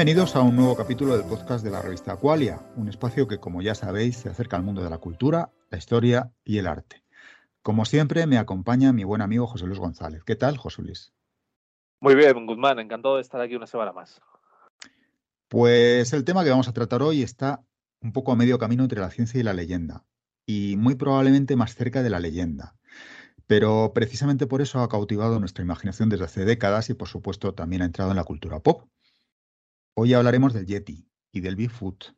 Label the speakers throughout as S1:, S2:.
S1: Bienvenidos a un nuevo capítulo del podcast de la revista Aqualia, un espacio que, como ya sabéis, se acerca al mundo de la cultura, la historia y el arte. Como siempre, me acompaña mi buen amigo José Luis González. ¿Qué tal, José Luis?
S2: Muy bien, Guzmán, encantado de estar aquí una semana más.
S1: Pues el tema que vamos a tratar hoy está un poco a medio camino entre la ciencia y la leyenda, y muy probablemente más cerca de la leyenda. Pero precisamente por eso ha cautivado nuestra imaginación desde hace décadas y por supuesto también ha entrado en la cultura pop. Hoy hablaremos del Yeti y del Bigfoot,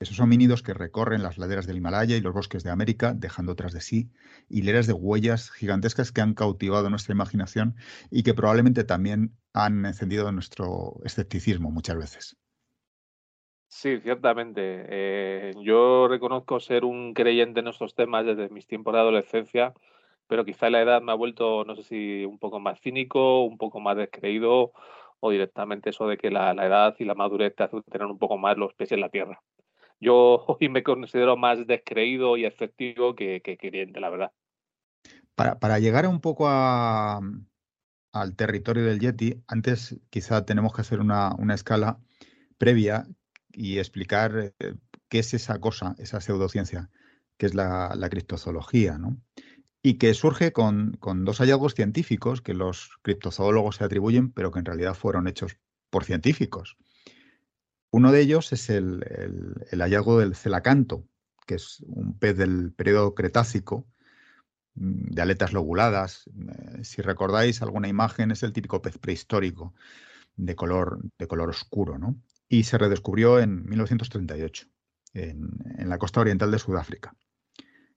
S1: esos homínidos que recorren las laderas del Himalaya y los bosques de América, dejando tras de sí hileras de huellas gigantescas que han cautivado nuestra imaginación y que probablemente también han encendido nuestro escepticismo muchas veces.
S2: Sí, ciertamente. Eh, yo reconozco ser un creyente en estos temas desde mis tiempos de adolescencia, pero quizá la edad me ha vuelto, no sé si un poco más cínico, un poco más descreído, o directamente eso de que la, edad y la madurez te hacen tener un poco más los pies en la tierra. Yo hoy me considero más descreído y efectivo que, creyente, la verdad.
S1: Para, para llegar un poco a, al territorio del Yeti, antes quizá tenemos que hacer una, una escala previa y explicar eh, qué es esa cosa, esa pseudociencia, que es la, criptozoología, ¿no? Y que surge con, dos hallazgos científicos que los criptozoólogos se atribuyen, pero que en realidad fueron hechos por científicos. Uno de ellos es el, hallazgo del celacanto, que es un pez del periodo Cretácico, mm, de aletas lobuladas. Eh, si recordáis alguna imagen, es el típico pez prehistórico de color, de color oscuro, ¿no? y se redescubrió en 1938 en, la costa oriental de Sudáfrica.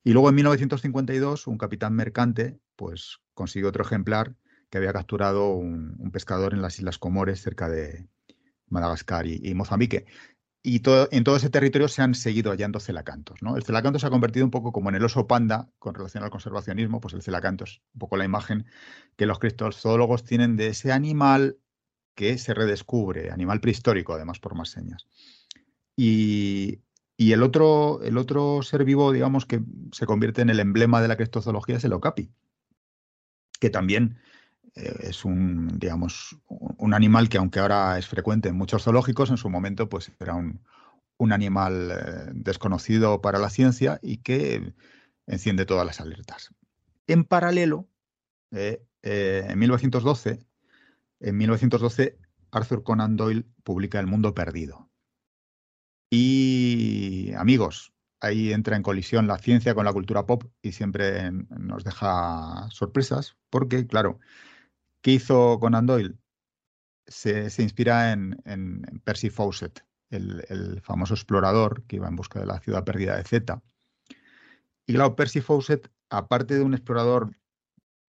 S1: Y luego en 1952 un capitán mercante pues, consiguió otro ejemplar que había capturado un, pescador en las Islas Comores cerca de Madagascar y, Mozambique. Y en todo ese territorio se han seguido hallando celacantos. ¿no? El celacanto se ha convertido un poco como en el oso panda con relación al conservacionismo, pues el celacanto es un poco la imagen que los criptozoólogos tienen de ese animal que se redescubre, animal prehistórico, además por más señas. Y, el, otro, el otro ser vivo, digamos, que se convierte en el emblema de la criptozoología es el okapi, que también eh, es un, digamos, un animal que aunque ahora es frecuente en muchos zoológicos, en su momento pues era un, animal eh, desconocido para la ciencia y que enciende todas las alertas. En paralelo, eh, en 1912, en 1912, Arthur Conan Doyle publica El Mundo Perdido. Y amigos, ahí entra en colisión la ciencia con la cultura pop y siempre nos deja sorpresas, porque, claro, ¿qué hizo Conan Doyle? Se, inspira en, Percy Fawcett, el, famoso explorador que iba en busca de la ciudad perdida de Zeta. Y claro, Percy Fawcett, aparte de un explorador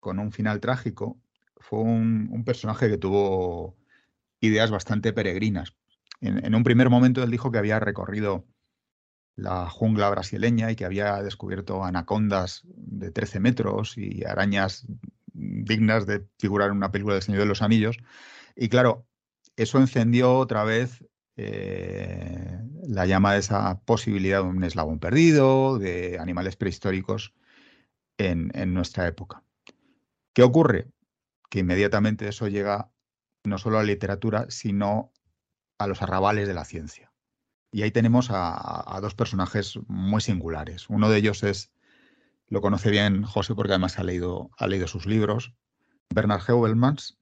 S1: con un final trágico, fue un, personaje que tuvo ideas bastante peregrinas. En, un primer momento él dijo que había recorrido la jungla brasileña y que había descubierto anacondas de 13 metros y arañas dignas de figurar en una película del Señor de los Anillos. Y claro, eso encendió otra vez eh, la llama de esa posibilidad de un eslabón perdido, de animales prehistóricos en nuestra época. ¿Qué ocurre? que inmediatamente eso llega no solo a la literatura, sino a los arrabales de la ciencia. Y ahí tenemos a, dos personajes muy singulares. Uno de ellos es, lo conoce bien José porque además ha leído, ha leído sus libros, Bernard Heuvelmans,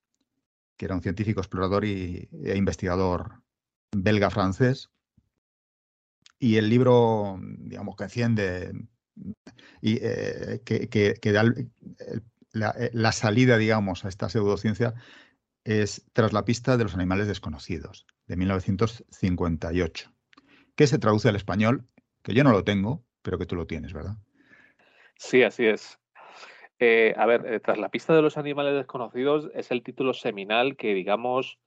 S1: que era un científico explorador y, e investigador belga-francés. Y el libro, digamos, que enciende y eh, que, da el, eh, la, salida, digamos, a esta pseudociencia es Tras la pista de los animales desconocidos, de 1958, que se traduce al español, que yo no lo tengo, pero que tú lo tienes, ¿verdad?
S2: Sí, así es. Eh, a ver, eh, Tras la pista de los animales desconocidos es el título seminal que, digamos,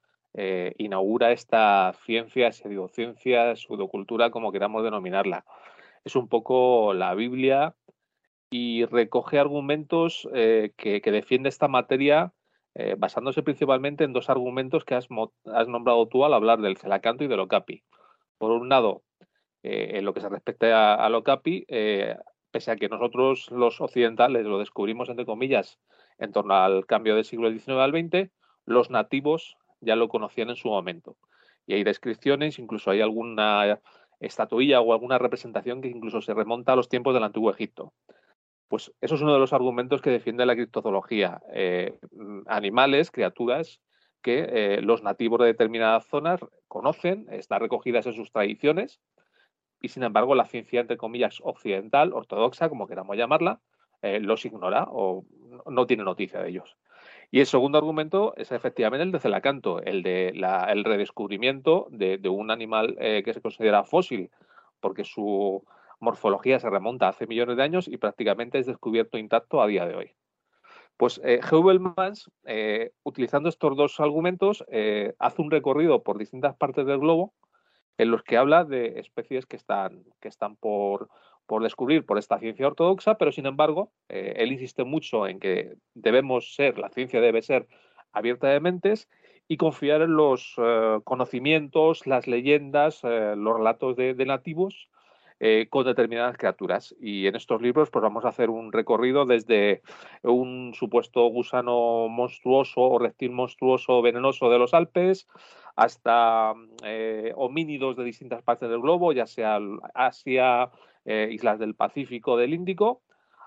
S2: inaugura esta ciencia, pseudociencia, pseudocultura, como queramos denominarla. Es un poco la Biblia y recoge argumentos eh, que, defiende esta materia eh, basándose principalmente en dos argumentos que has, has, nombrado tú al hablar del celacanto y del okapi. Por un lado, eh, en lo que se respecta al okapi, pese a que nosotros los occidentales lo descubrimos, entre comillas, en torno al cambio del siglo XIX al XX, los nativos ya lo conocían en su momento. Y hay descripciones, incluso hay alguna estatuilla o alguna representación que incluso se remonta a los tiempos del antiguo Egipto. Pues eso es uno de los argumentos que defiende la criptozoología. Eh, animales, criaturas que eh, los nativos de determinadas zonas conocen, están recogidas en sus tradiciones, y sin embargo la ciencia, entre comillas, occidental, ortodoxa, como queramos llamarla, eh, los ignora o no tiene noticia de ellos. Y el segundo argumento es efectivamente el de Celacanto, el de el redescubrimiento de, un animal que se considera fósil, porque su morfología se remonta hace millones de años y prácticamente es descubierto intacto a día de hoy. Pues eh, eh utilizando estos dos argumentos, hace un recorrido por distintas partes del globo en los que habla de especies que están, que están por, por descubrir por esta ciencia ortodoxa, pero sin embargo, eh, él insiste mucho en que debemos ser, la ciencia debe ser abierta de mentes y confiar en los eh, conocimientos, las leyendas, eh, los relatos de, nativos con determinadas criaturas. Y en estos libros pues vamos a hacer un recorrido desde un supuesto gusano monstruoso o reptil monstruoso venenoso de los Alpes hasta homínidos de distintas partes del globo, ya sea Asia, eh, islas del Pacífico, del Índico,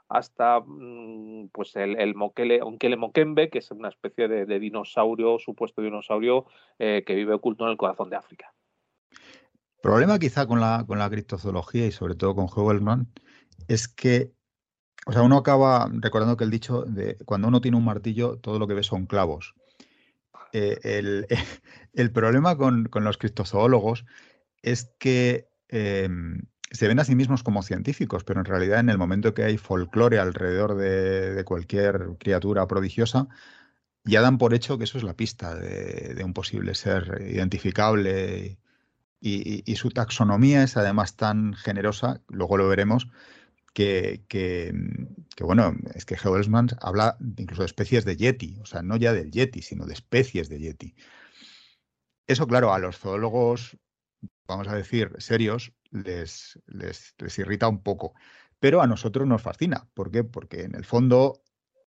S2: hasta mm, pues el, el moquele, moquembe, que es una especie de, dinosaurio, supuesto dinosaurio, eh, que vive oculto en el corazón de África.
S1: Problema quizá con la, con la criptozoología y sobre todo con Heuvelman es que, o sea, uno acaba recordando que el dicho de cuando uno tiene un martillo, todo lo que ve son clavos. Eh, el, problema con, los criptozoólogos es que em, se ven a sí mismos como científicos, pero en realidad en el momento que hay folclore alrededor de, cualquier criatura prodigiosa, ya dan por hecho que eso es la pista de, un posible ser identificable y, su taxonomía es además tan generosa, luego lo veremos, que, bueno, es que Geolsman habla incluso de especies de yeti, o sea, no ya del yeti, sino de especies de yeti. Eso, claro, a los zoólogos vamos a decir, serios, les, les, irrita un poco. Pero a nosotros nos fascina. ¿Por qué? Porque en el fondo,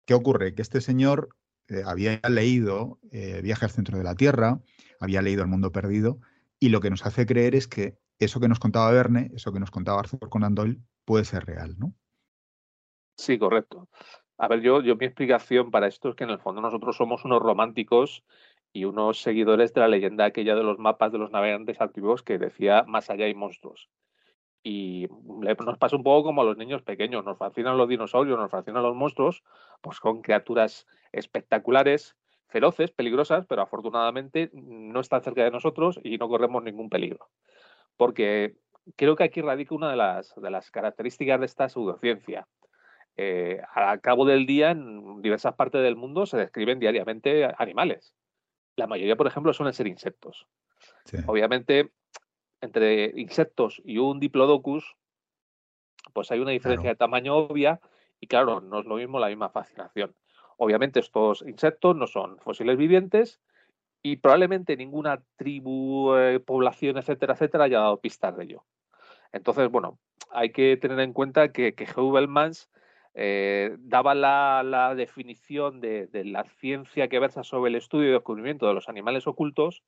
S1: ¿qué ocurre? Que este señor eh, había leído eh, Viaje al centro de la Tierra, había leído El mundo perdido, y lo que nos hace creer es que eso que nos contaba Verne, eso que nos contaba Arthur Conan Doyle, puede ser real, ¿no?
S2: Sí, correcto. A ver, yo, yo mi explicación para esto es que en el fondo nosotros somos unos románticos y unos seguidores de la leyenda aquella de los mapas de los navegantes antiguos que decía más allá hay monstruos. Y nos pasa un poco como a los niños pequeños, nos fascinan los dinosaurios, nos fascinan los monstruos, pues con criaturas espectaculares, feroces, peligrosas, pero afortunadamente no están cerca de nosotros y no corremos ningún peligro. Porque creo que aquí radica una de las, de las características de esta pseudociencia. Eh, a cabo del día, en diversas partes del mundo se describen diariamente animales la mayoría, por ejemplo, suelen ser insectos. Obviamente, entre insectos y un diplodocus, pues hay una diferencia de tamaño obvia y claro, no es lo mismo la misma fascinación. Obviamente estos insectos no son fósiles vivientes y probablemente ninguna tribu, eh, población, etcétera, etcétera, haya dado pistas de ello. Entonces, bueno, hay que tener en cuenta que, que eh, daba la, definición de, la ciencia que versa sobre el estudio y descubrimiento de los animales ocultos,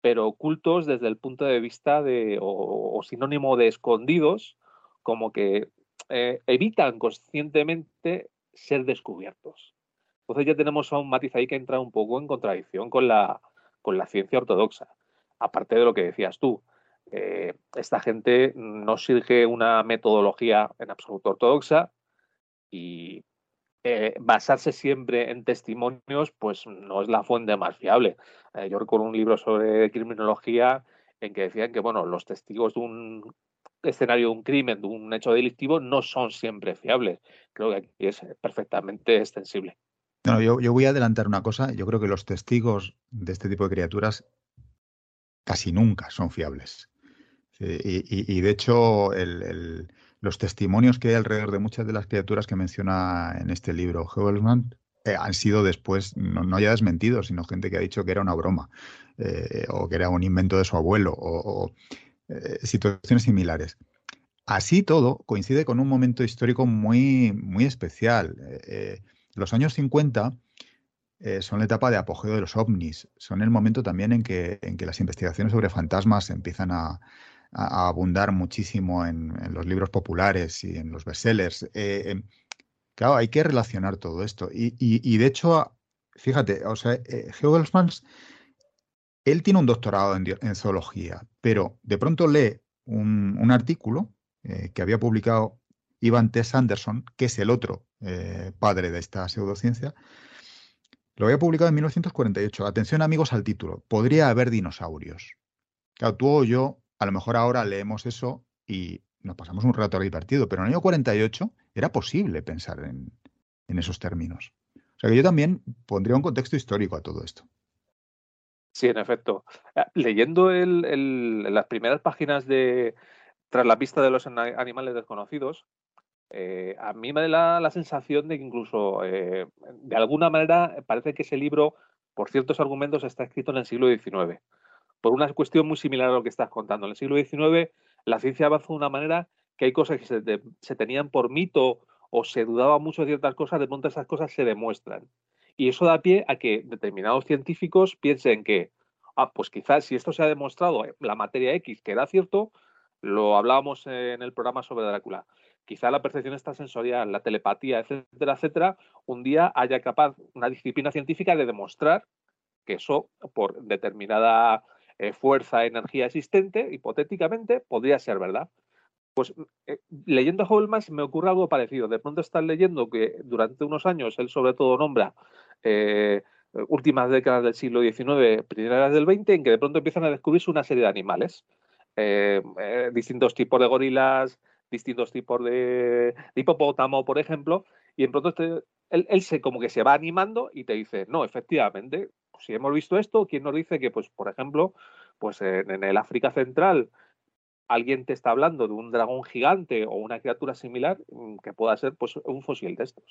S2: pero ocultos desde el punto de vista de, o, sinónimo de escondidos, como que eh, evitan conscientemente ser descubiertos. Entonces ya tenemos a un matiz ahí que entra un poco en contradicción con la, con la ciencia ortodoxa. Aparte de lo que decías tú, eh, esta gente no sigue una metodología en absoluto ortodoxa, y eh, basarse siempre en testimonios, pues no es la fuente más fiable. Eh, yo recuerdo un libro sobre criminología en que decían que, bueno, los testigos de un escenario de un crimen, de un hecho delictivo, no son siempre fiables. Creo que aquí es perfectamente extensible.
S1: No, yo, yo voy a adelantar una cosa. Yo creo que los testigos de este tipo de criaturas casi nunca son fiables. y, de hecho, los testimonios que hay alrededor de muchas de las criaturas que menciona en este libro Heuvelman eh, han sido después, no, ya desmentidos, sino gente que ha dicho que era una broma eh, o que era un invento de su abuelo o, eh, situaciones similares. Así todo coincide con un momento histórico muy, muy especial. Los años 50 eh, son la etapa de apogeo de los ovnis, son el momento también en que, en que las investigaciones sobre fantasmas empiezan a, abundar muchísimo en, los libros populares y en los bestsellers. Eh, em, claro, hay que relacionar todo esto. Y, de hecho, fíjate, o sea, eh, él tiene un doctorado en, zoología, pero de pronto lee un, artículo eh, que había publicado Ivan T. Sanderson, que es el otro padre de esta pseudociencia, lo había publicado en 1948. Atención amigos al título. Podría haber dinosaurios. Claro, tú o yo, a lo mejor ahora leemos eso y nos pasamos un rato divertido, pero en el año 48 era posible pensar en, esos términos. O sea que yo también pondría un contexto histórico a todo esto.
S2: Sí, en efecto. Ah, leyendo las primeras páginas de Tras la pista de los animales desconocidos, eh, a mí me da la, sensación de que incluso, eh, de alguna manera, parece que ese libro, por ciertos argumentos, está escrito en el siglo XIX. Por una cuestión muy similar a lo que estás contando. En el siglo XIX, la ciencia avanzó de una manera que hay cosas que se, tenían por mito o se dudaba mucho de ciertas cosas, de pronto esas cosas se demuestran. Y eso da pie a que determinados científicos piensen que, ah, pues quizás si esto se ha demostrado, la materia X, que era cierto, lo hablábamos en el programa sobre Drácula quizá la percepción extrasensorial, la telepatía, etcétera, etcétera, un día haya capaz una disciplina científica de demostrar que eso, por determinada eh, fuerza, energía existente, hipotéticamente, podría ser verdad. Pues eh, leyendo a me ocurre algo parecido. De pronto estás leyendo que durante unos años él sobre todo nombra eh, últimas décadas del siglo XIX, primeras del XX, en que de pronto empiezan a descubrirse una serie de animales. distintos tipos de gorilas, distintos tipos de, hipopótamo, por ejemplo, y en pronto este, él, se como que se va animando y te dice, no, efectivamente, si hemos visto esto, ¿quién nos dice que, pues, por ejemplo, pues en, el África Central alguien te está hablando de un dragón gigante o una criatura similar mm, que pueda ser pues un fósil de estos?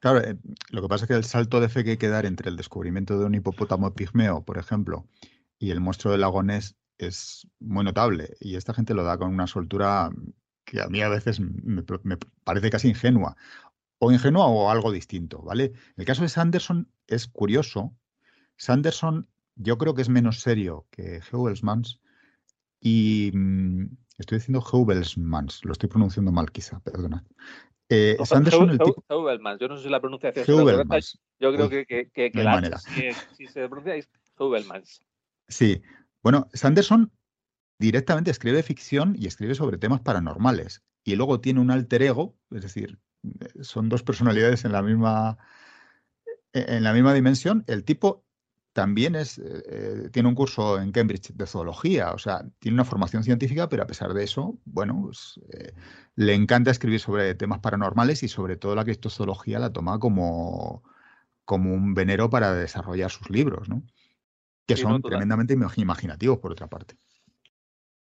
S1: Claro, eh, lo que pasa es que el salto de fe que hay que dar entre el descubrimiento de un hipopótamo pigmeo, por ejemplo, y el monstruo del lago Ness es muy notable. Y esta gente lo da con una soltura que a mí a veces me, parece casi ingenua, o ingenua o algo distinto, ¿vale? El caso de Sanderson es curioso. Sanderson yo creo que es menos serio que Heubelsmans y mm, estoy diciendo Heubelsmans, lo estoy pronunciando mal quizá, perdona.
S2: Eh, Sanderson, el tipo... Heubelsmans, yo no sé si la pronunciación
S1: Heubelsmans.
S2: Yo creo que, que, que, Si, si, se pronuncia es.
S1: Sí, bueno, Sanderson directamente escribe ficción y escribe sobre temas paranormales. Y luego tiene un alter ego, es decir, son dos personalidades en la misma, e-, en la misma dimensión. El tipo también es, eh, eh, tiene un curso en Cambridge de zoología, o sea, tiene una formación científica, pero a pesar de eso, bueno, pues, eh, le encanta escribir sobre temas paranormales y sobre todo la criptozoología la toma como, como un venero para desarrollar sus libros, ¿no? Que son tremendamente imaginativos, por otra parte.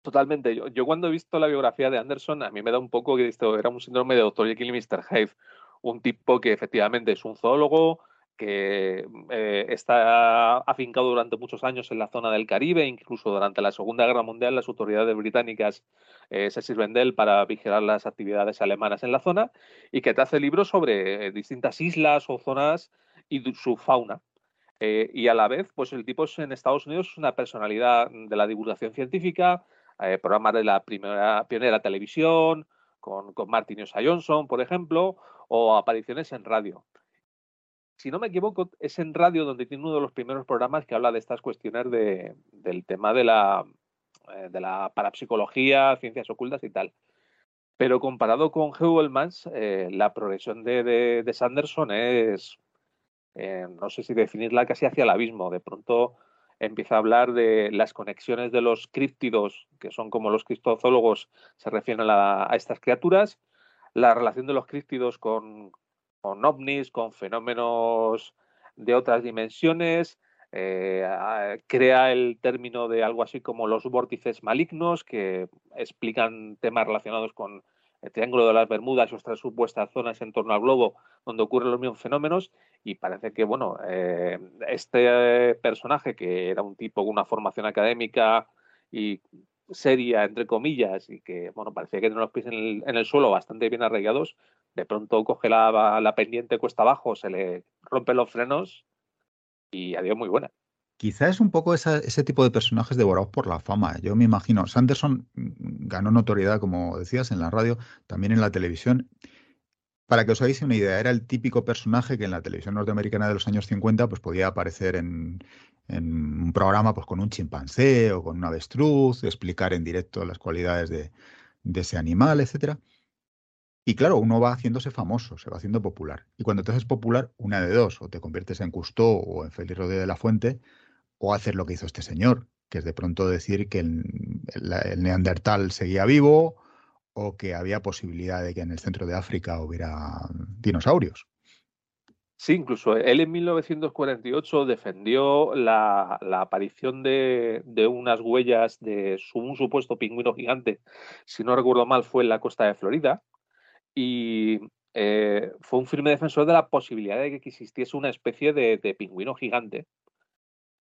S2: Totalmente. Yo, yo, cuando he visto la biografía de Anderson, a mí me da un poco que esto era un síndrome de Dr. Jekyll y Mr. Hyde. Un tipo que efectivamente es un zoólogo, que eh, está afincado durante muchos años en la zona del Caribe, incluso durante la Segunda Guerra Mundial las autoridades británicas eh, se sirven de él para vigilar las actividades alemanas en la zona y que te hace libros sobre eh, distintas islas o zonas y su fauna. y a la vez, pues el tipo en Estados Unidos es una personalidad de la divulgación científica, eh, programas de la primera pionera televisión, con, con Martin Johnson, por ejemplo, o apariciones en radio. Si no me equivoco, es en radio donde tiene uno de los primeros programas que habla de estas cuestiones de, del tema de la, eh, de la parapsicología, ciencias ocultas y tal. Pero comparado con Heuvelmans, eh, la progresión de, de, Sanderson es, no sé si definirla casi hacia el abismo. De pronto empieza a hablar de las conexiones de los críptidos, que son como los criptozoólogos se refieren a, estas criaturas, la relación de los críptidos con, ovnis, con fenómenos de otras dimensiones, eh, crea el término de algo así como los vórtices malignos, que explican temas relacionados con el Triángulo de las Bermudas y otras supuestas zonas en torno al globo donde ocurren los mismos fenómenos y parece que, bueno, eh, este personaje que era un tipo con una formación académica y seria, entre comillas, y que, bueno, parecía que tenía los pies en el, suelo bastante bien arraigados, de pronto coge la, la pendiente cuesta abajo, se le rompen los frenos y a Dios muy buena.
S1: Quizá es un poco ese tipo de personajes devorados por la fama. Yo me imagino, Sanderson mm, ganó notoriedad, como decías, en la radio, también en la televisión. Para que os hagáis una idea, era el típico personaje que en la televisión norteamericana de los años 50 pues, podía aparecer en, un programa pues, con un chimpancé o con un avestruz, explicar en directo las cualidades de, de ese animal, etcétera. Y claro, uno va haciéndose famoso, se va haciendo popular. Y cuando te haces popular, una de dos, o te conviertes en Cousteau o en Félix Rodríguez de la Fuente, o hacer lo que hizo este señor, que es de pronto decir que el, neandertal seguía vivo o que había posibilidad de que en el centro de África hubiera dinosaurios.
S2: Sí, incluso él en 1948 defendió la, aparición de, unas huellas de un supuesto pingüino gigante, si no recuerdo mal, fue en la costa de Florida, y eh, fue un firme defensor de la posibilidad de que existiese una especie de, pingüino gigante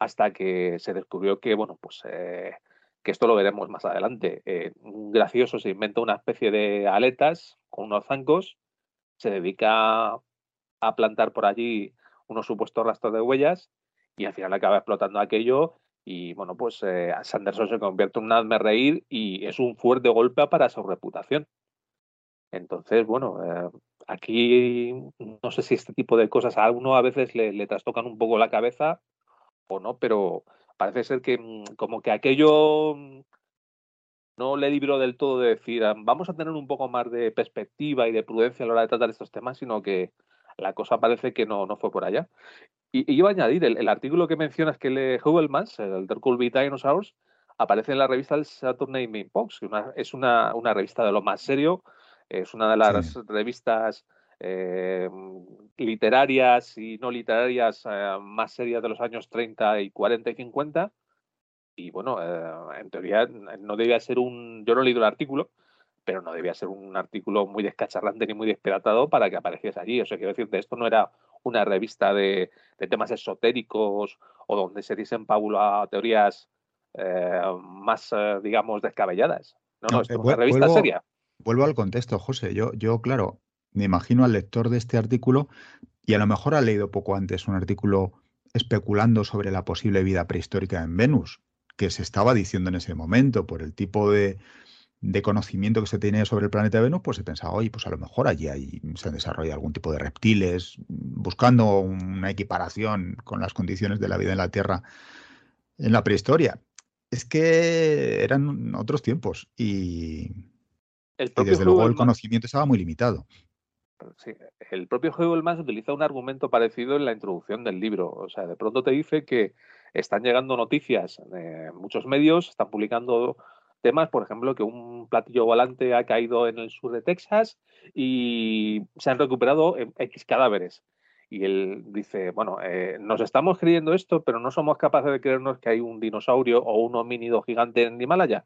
S2: hasta que se descubrió que, bueno, pues eh, que esto lo veremos más adelante. Eh, un gracioso se inventa una especie de aletas con unos zancos, se dedica a plantar por allí unos supuestos rastros de huellas y al final acaba explotando aquello y bueno, pues Sanderson se convierte en un hazme reír y es un fuerte golpe para su reputación. Entonces, bueno, eh, aquí no sé si este tipo de cosas a uno a veces le, trastocan un poco la cabeza o no, pero parece ser que mm, como que aquello mm, no le libró del todo de decir, ah, vamos a tener un poco más de perspectiva y de prudencia a la hora de tratar estos temas, sino que la cosa parece que no, no fue por allá. Y, y iba a añadir, el, artículo que mencionas que lee Hubelmans, el There Could Be Dinosaurs, aparece en la revista del Saturday Fox, que es una, una, revista de lo más serio, es una de las revistas eh, literarias y no literarias eh, más serias de los años 30 y 40 y 50. Y bueno, eh, en teoría no debía ser un. Yo no he leído el artículo, pero no debía ser un artículo muy descacharrante ni muy despiratado para que apareciese allí. O sea, quiero decirte, esto no era una revista de, temas esotéricos o donde se dicen pábulo a teorías más, digamos, descabelladas. No, no, esto es una revista seria
S1: vuelvo al contexto, José. Yo, yo, claro, me imagino al lector de este artículo y a lo mejor ha leído poco antes un artículo especulando sobre la posible vida prehistórica en Venus, que se estaba diciendo en ese momento por el tipo de, conocimiento que se tiene sobre el planeta Venus, pues se pensaba, oye, pues a lo mejor allí hay, se han desarrollado algún tipo de reptiles, buscando una equiparación con las condiciones de la vida en la Tierra en la prehistoria. Es que eran otros tiempos y, y desde luego el conocimiento estaba muy limitado.
S2: Sí, el propio Heuvelmans utiliza un argumento parecido en la introducción del libro. O sea, de pronto te dice que están llegando noticias de muchos medios, están publicando temas, por ejemplo, que un platillo volante ha caído en el sur de Texas y se han recuperado X cadáveres. Y él dice, bueno, eh, nos estamos creyendo esto, pero no somos capaces de creernos que hay un dinosaurio o un homínido gigante en Himalaya.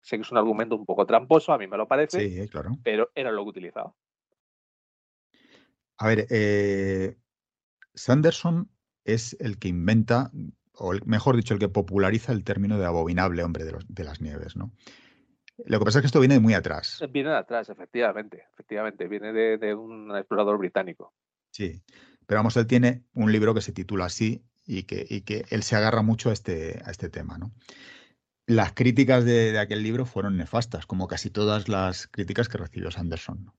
S2: Sé que es un argumento un poco tramposo, a mí me lo parece,
S1: sí, claro.
S2: pero era lo que utilizaba.
S1: A ver, eh, Sanderson es el que inventa, o mejor dicho, el que populariza el término de abominable hombre de, las nieves, ¿no? Lo que pasa es que esto viene de muy atrás.
S2: Viene de atrás, efectivamente, efectivamente, viene de, un explorador británico.
S1: Sí, pero vamos, él tiene un libro que se titula así y que, y que él se agarra mucho a este, a este tema, ¿no? las críticas de, aquel libro fueron nefastas, como casi todas las críticas que recibió Sanderson.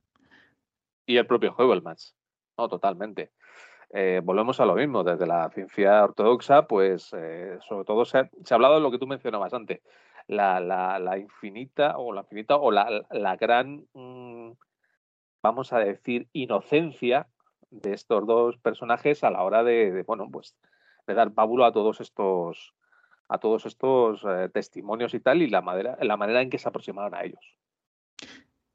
S2: Y el propio Heuvelmans, no, totalmente. Eh, volvemos a lo mismo, desde la ciencia ortodoxa, pues eh, sobre todo se ha, hablado de lo que tú mencionabas antes, la, infinita o la infinita o la, gran, mm, vamos a decir, inocencia de estos dos personajes a la hora de, bueno, pues de dar pábulo a todos estos a todos estos eh, testimonios y tal y la manera, la manera en que se aproximaron a ellos.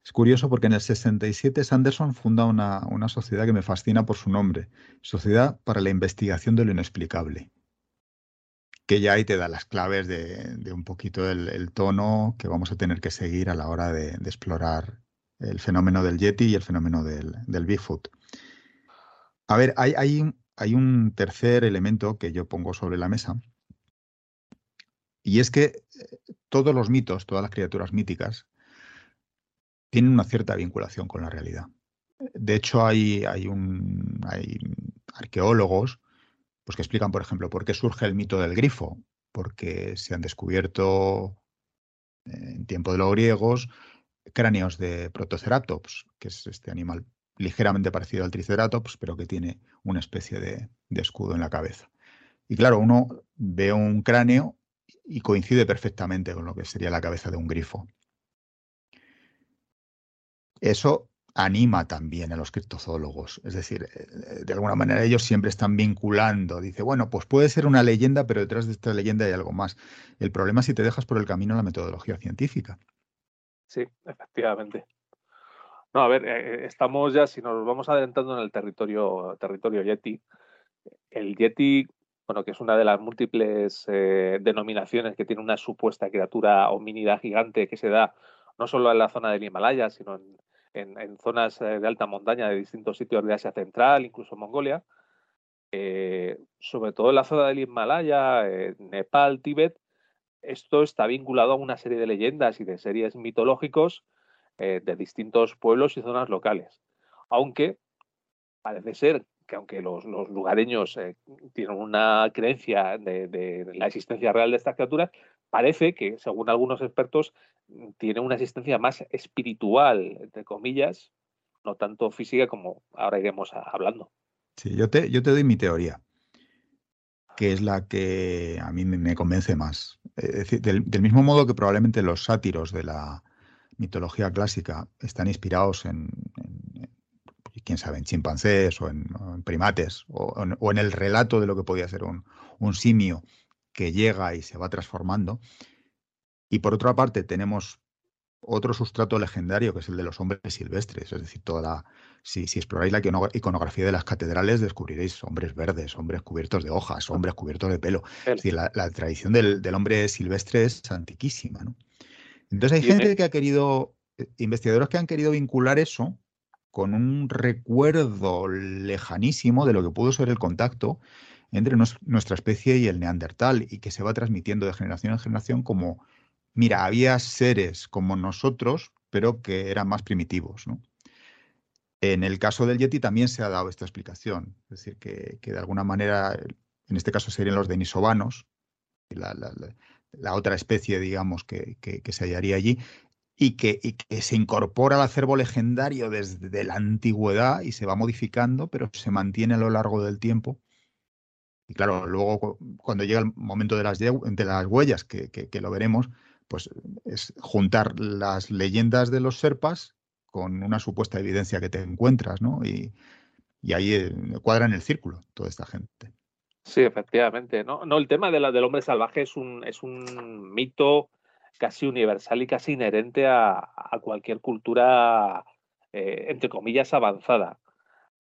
S1: Es curioso porque en el 67 Sanderson funda una, sociedad que me fascina por su nombre, Sociedad para la Investigación de lo Inexplicable, que ya ahí te da las claves de, un poquito el, tono que vamos a tener que seguir a la hora de, explorar el fenómeno del Yeti y el fenómeno del, del Bigfoot. A ver, hay, hay, hay un tercer elemento que yo pongo sobre la mesa, y es que eh, todos los mitos, todas las criaturas míticas, tienen una cierta vinculación con la realidad. De hecho, hay, hay, un, arqueólogos pues que explican, por ejemplo, por qué surge el mito del grifo, porque se han descubierto en tiempo de los griegos cráneos de Protoceratops, que es este animal ligeramente parecido al Triceratops, pero que tiene una especie de, escudo en la cabeza. Y claro, uno ve un cráneo y coincide perfectamente con lo que sería la cabeza de un grifo. Eso anima también a los criptozoólogos. Es decir, eh, de alguna manera ellos siempre están vinculando. Dice, bueno, pues puede ser una leyenda, pero detrás de esta leyenda hay algo más. El problema es si te dejas por el camino la metodología científica.
S2: Sí, efectivamente. No, a ver, eh, estamos ya, si nos vamos adelantando en el territorio, territorio Yeti, el Yeti, bueno, que es una de las múltiples eh, denominaciones que tiene una supuesta criatura homínida gigante que se da no solo en la zona del Himalaya, sino en, en, zonas eh, de alta montaña de distintos sitios de Asia Central, incluso Mongolia, eh, sobre todo en la zona del Himalaya, Nepal, Tíbet, esto está vinculado a una serie de leyendas y de series mitológicos eh, de distintos pueblos y zonas locales. Aunque parece ser que aunque los, lugareños tienen una creencia de, de, la existencia real de estas criaturas, parece que, según algunos expertos, tiene una existencia más espiritual, entre comillas, no tanto física como ahora iremos hablando.
S1: Sí, yo te, yo te doy mi teoría, que es la que a mí me convence más. Es decir, del, mismo modo que probablemente los sátiros de la mitología clásica están inspirados en, quién sabe, en chimpancés o en, primates, o, en el relato de lo que podía ser un simio que llega y se va transformando. Y por otra parte tenemos otro sustrato legendario que es el de los hombres silvestres, es decir, toda si, exploráis la iconografía de las catedrales descubriréis hombres verdes, hombres cubiertos de hojas, hombres cubiertos de pelo. Es decir, la, tradición del, hombre silvestre es antiquísima. ¿no? Entonces hay gente que ha querido, eh, investigadores que han querido vincular eso con un recuerdo lejanísimo de lo que pudo ser el contacto entre nuestra especie y el neandertal y que se va transmitiendo de generación en generación como mira, había seres como nosotros, pero que eran más primitivos. En el caso del Yeti también se ha dado esta explicación, es decir, que, de alguna manera, en este caso serían los denisovanos, la, la, otra especie, digamos, que, se hallaría allí, y que, y que, se incorpora al acervo legendario desde la antigüedad y se va modificando, pero se mantiene a lo largo del tiempo y claro, luego cuando llega el momento de las, de las huellas, que, lo veremos, pues es juntar las leyendas de los serpas con una supuesta evidencia que te encuentras, ¿no? Y, ahí eh, cuadra en el círculo toda esta gente.
S2: Sí, efectivamente. No, no el tema de la, del hombre salvaje es un, es un mito casi universal y casi inherente a, cualquier cultura, eh, entre comillas, avanzada.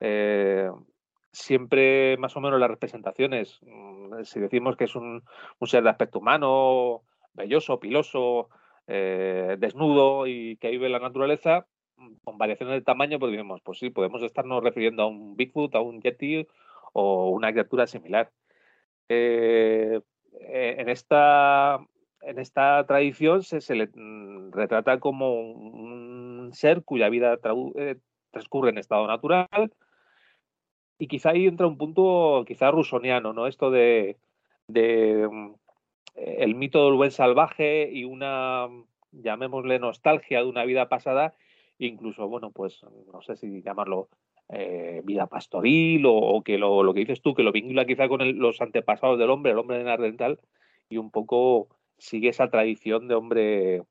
S2: Eh, siempre más o menos las representaciones, mm, si decimos que es un, ser de aspecto humano, belloso, piloso, eh, desnudo y que vive en la naturaleza, mm, con variaciones de tamaño, pues pues sí, podemos estarnos refiriendo a un Bigfoot, a un Yeti o una criatura similar. Eh, eh, en, esta, en esta tradición se, se le mm, retrata como un ser cuya vida transcurre en estado natural, y quizá ahí entra un punto quizá rusoniano, ¿no? Esto de, mm, el mito del buen salvaje y una, llamémosle, nostalgia de una vida pasada, incluso, bueno, pues no sé si llamarlo eh, vida pastoril o, que lo, que dices tú, que lo vincula quizá con los antepasados del hombre, el hombre de Nardental, y un poco sigue esa tradición de hombre,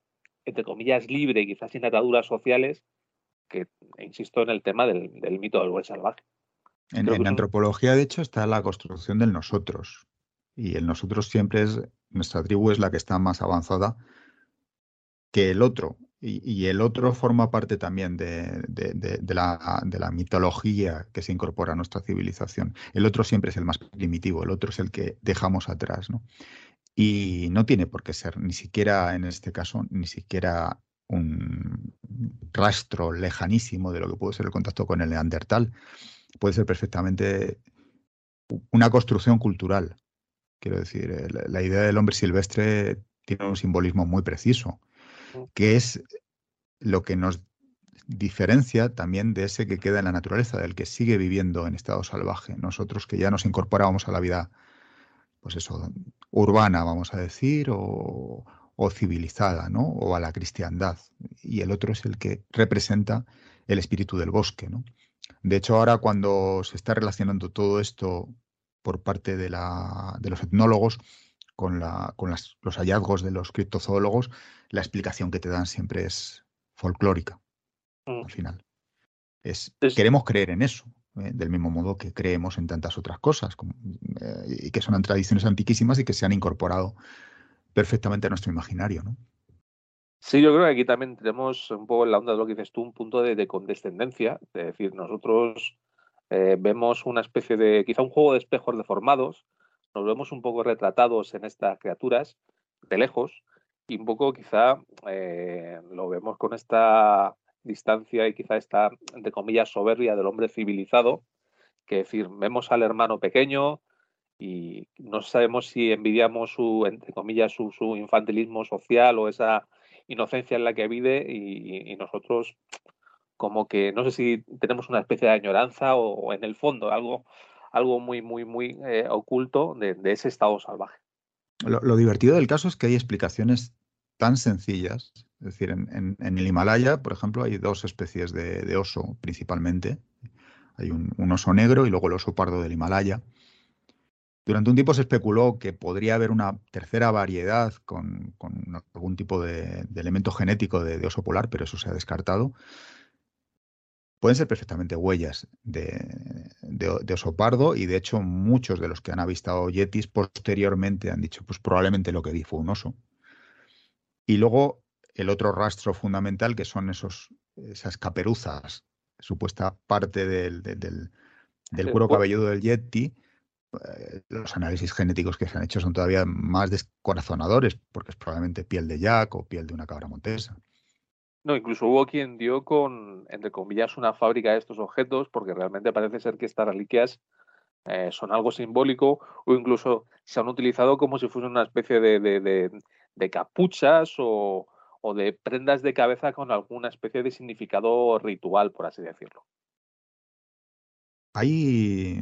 S2: entre comillas, libre, quizás sin ataduras sociales, que insisto en el tema del mito del buen salvaje.
S1: En, antropología, de hecho, está la construcción del nosotros. Y el nosotros siempre es, nuestra tribu es la que está más avanzada que el otro. Y, el otro forma parte también de, la, de, la, mitología que se incorpora a nuestra civilización. El otro siempre es el más primitivo, el otro es el que dejamos atrás. ¿no? Y no tiene por qué ser, ni siquiera en este caso, ni siquiera un rastro lejanísimo de lo que puede ser el contacto con el neandertal puede ser perfectamente una construcción cultural. Quiero decir, eh, la idea del hombre silvestre tiene un simbolismo muy preciso, que es lo que nos diferencia también de ese que queda en la naturaleza, del que sigue viviendo en estado salvaje. Nosotros que ya nos incorporábamos a la vida, pues eso, urbana, vamos a decir, o, o civilizada, ¿no? O a la cristiandad. Y el otro es el que representa el espíritu del bosque, ¿no? De hecho, ahora cuando se está relacionando todo esto por parte de, la, de los etnólogos con, la, con los hallazgos de los criptozoólogos, la explicación que te dan siempre es folclórica, mm. al final. Es, queremos creer en eso, ¿eh? del mismo modo que creemos en tantas otras cosas, eh, y que son tradiciones antiquísimas y que se han incorporado perfectamente a nuestro imaginario, ¿no?
S2: Sí, yo creo que aquí también tenemos un poco en la onda de lo que dices tú, un punto de, condescendencia. Es decir, nosotros eh, vemos una especie de, quizá un juego de espejos deformados, nos vemos un poco retratados en estas criaturas de lejos y un poco quizá eh, lo vemos con esta distancia y quizá esta, entre comillas, soberbia del hombre civilizado, que es decir, vemos al hermano pequeño y no sabemos si envidiamos su, entre comillas, su, su infantilismo social o esa inocencia en la que vive y, nosotros como que no sé si tenemos una especie de añoranza o, en el fondo algo, algo muy, muy, muy eh, oculto de, ese estado salvaje.
S1: Lo, divertido del caso es que hay explicaciones tan sencillas. Es decir, en, el Himalaya, por ejemplo, hay dos especies de, oso principalmente. Hay un, oso negro y luego el oso pardo del Himalaya. Durante un tiempo se especuló que podría haber una tercera variedad con, algún tipo de, elemento genético de, oso polar, pero eso se ha descartado. Pueden ser perfectamente huellas de, oso pardo y de hecho muchos de los que han avistado yetis posteriormente han dicho pues probablemente lo que vi fue un oso. Y luego el otro rastro fundamental que son esos, esas caperuzas, supuesta parte del, del, del cuero cabelludo del yeti, eh, los análisis genéticos que se han hecho son todavía más descorazonadores, porque es probablemente piel de yak o piel de una cabra montesa.
S2: No, incluso hubo quien dio con, entre comillas, una fábrica de estos objetos, porque realmente parece ser que estas reliquias eh, son algo simbólico, o incluso se han utilizado como si fuesen una especie de, capuchas o, o de prendas de cabeza con alguna especie de significado ritual, por así decirlo.
S1: Hay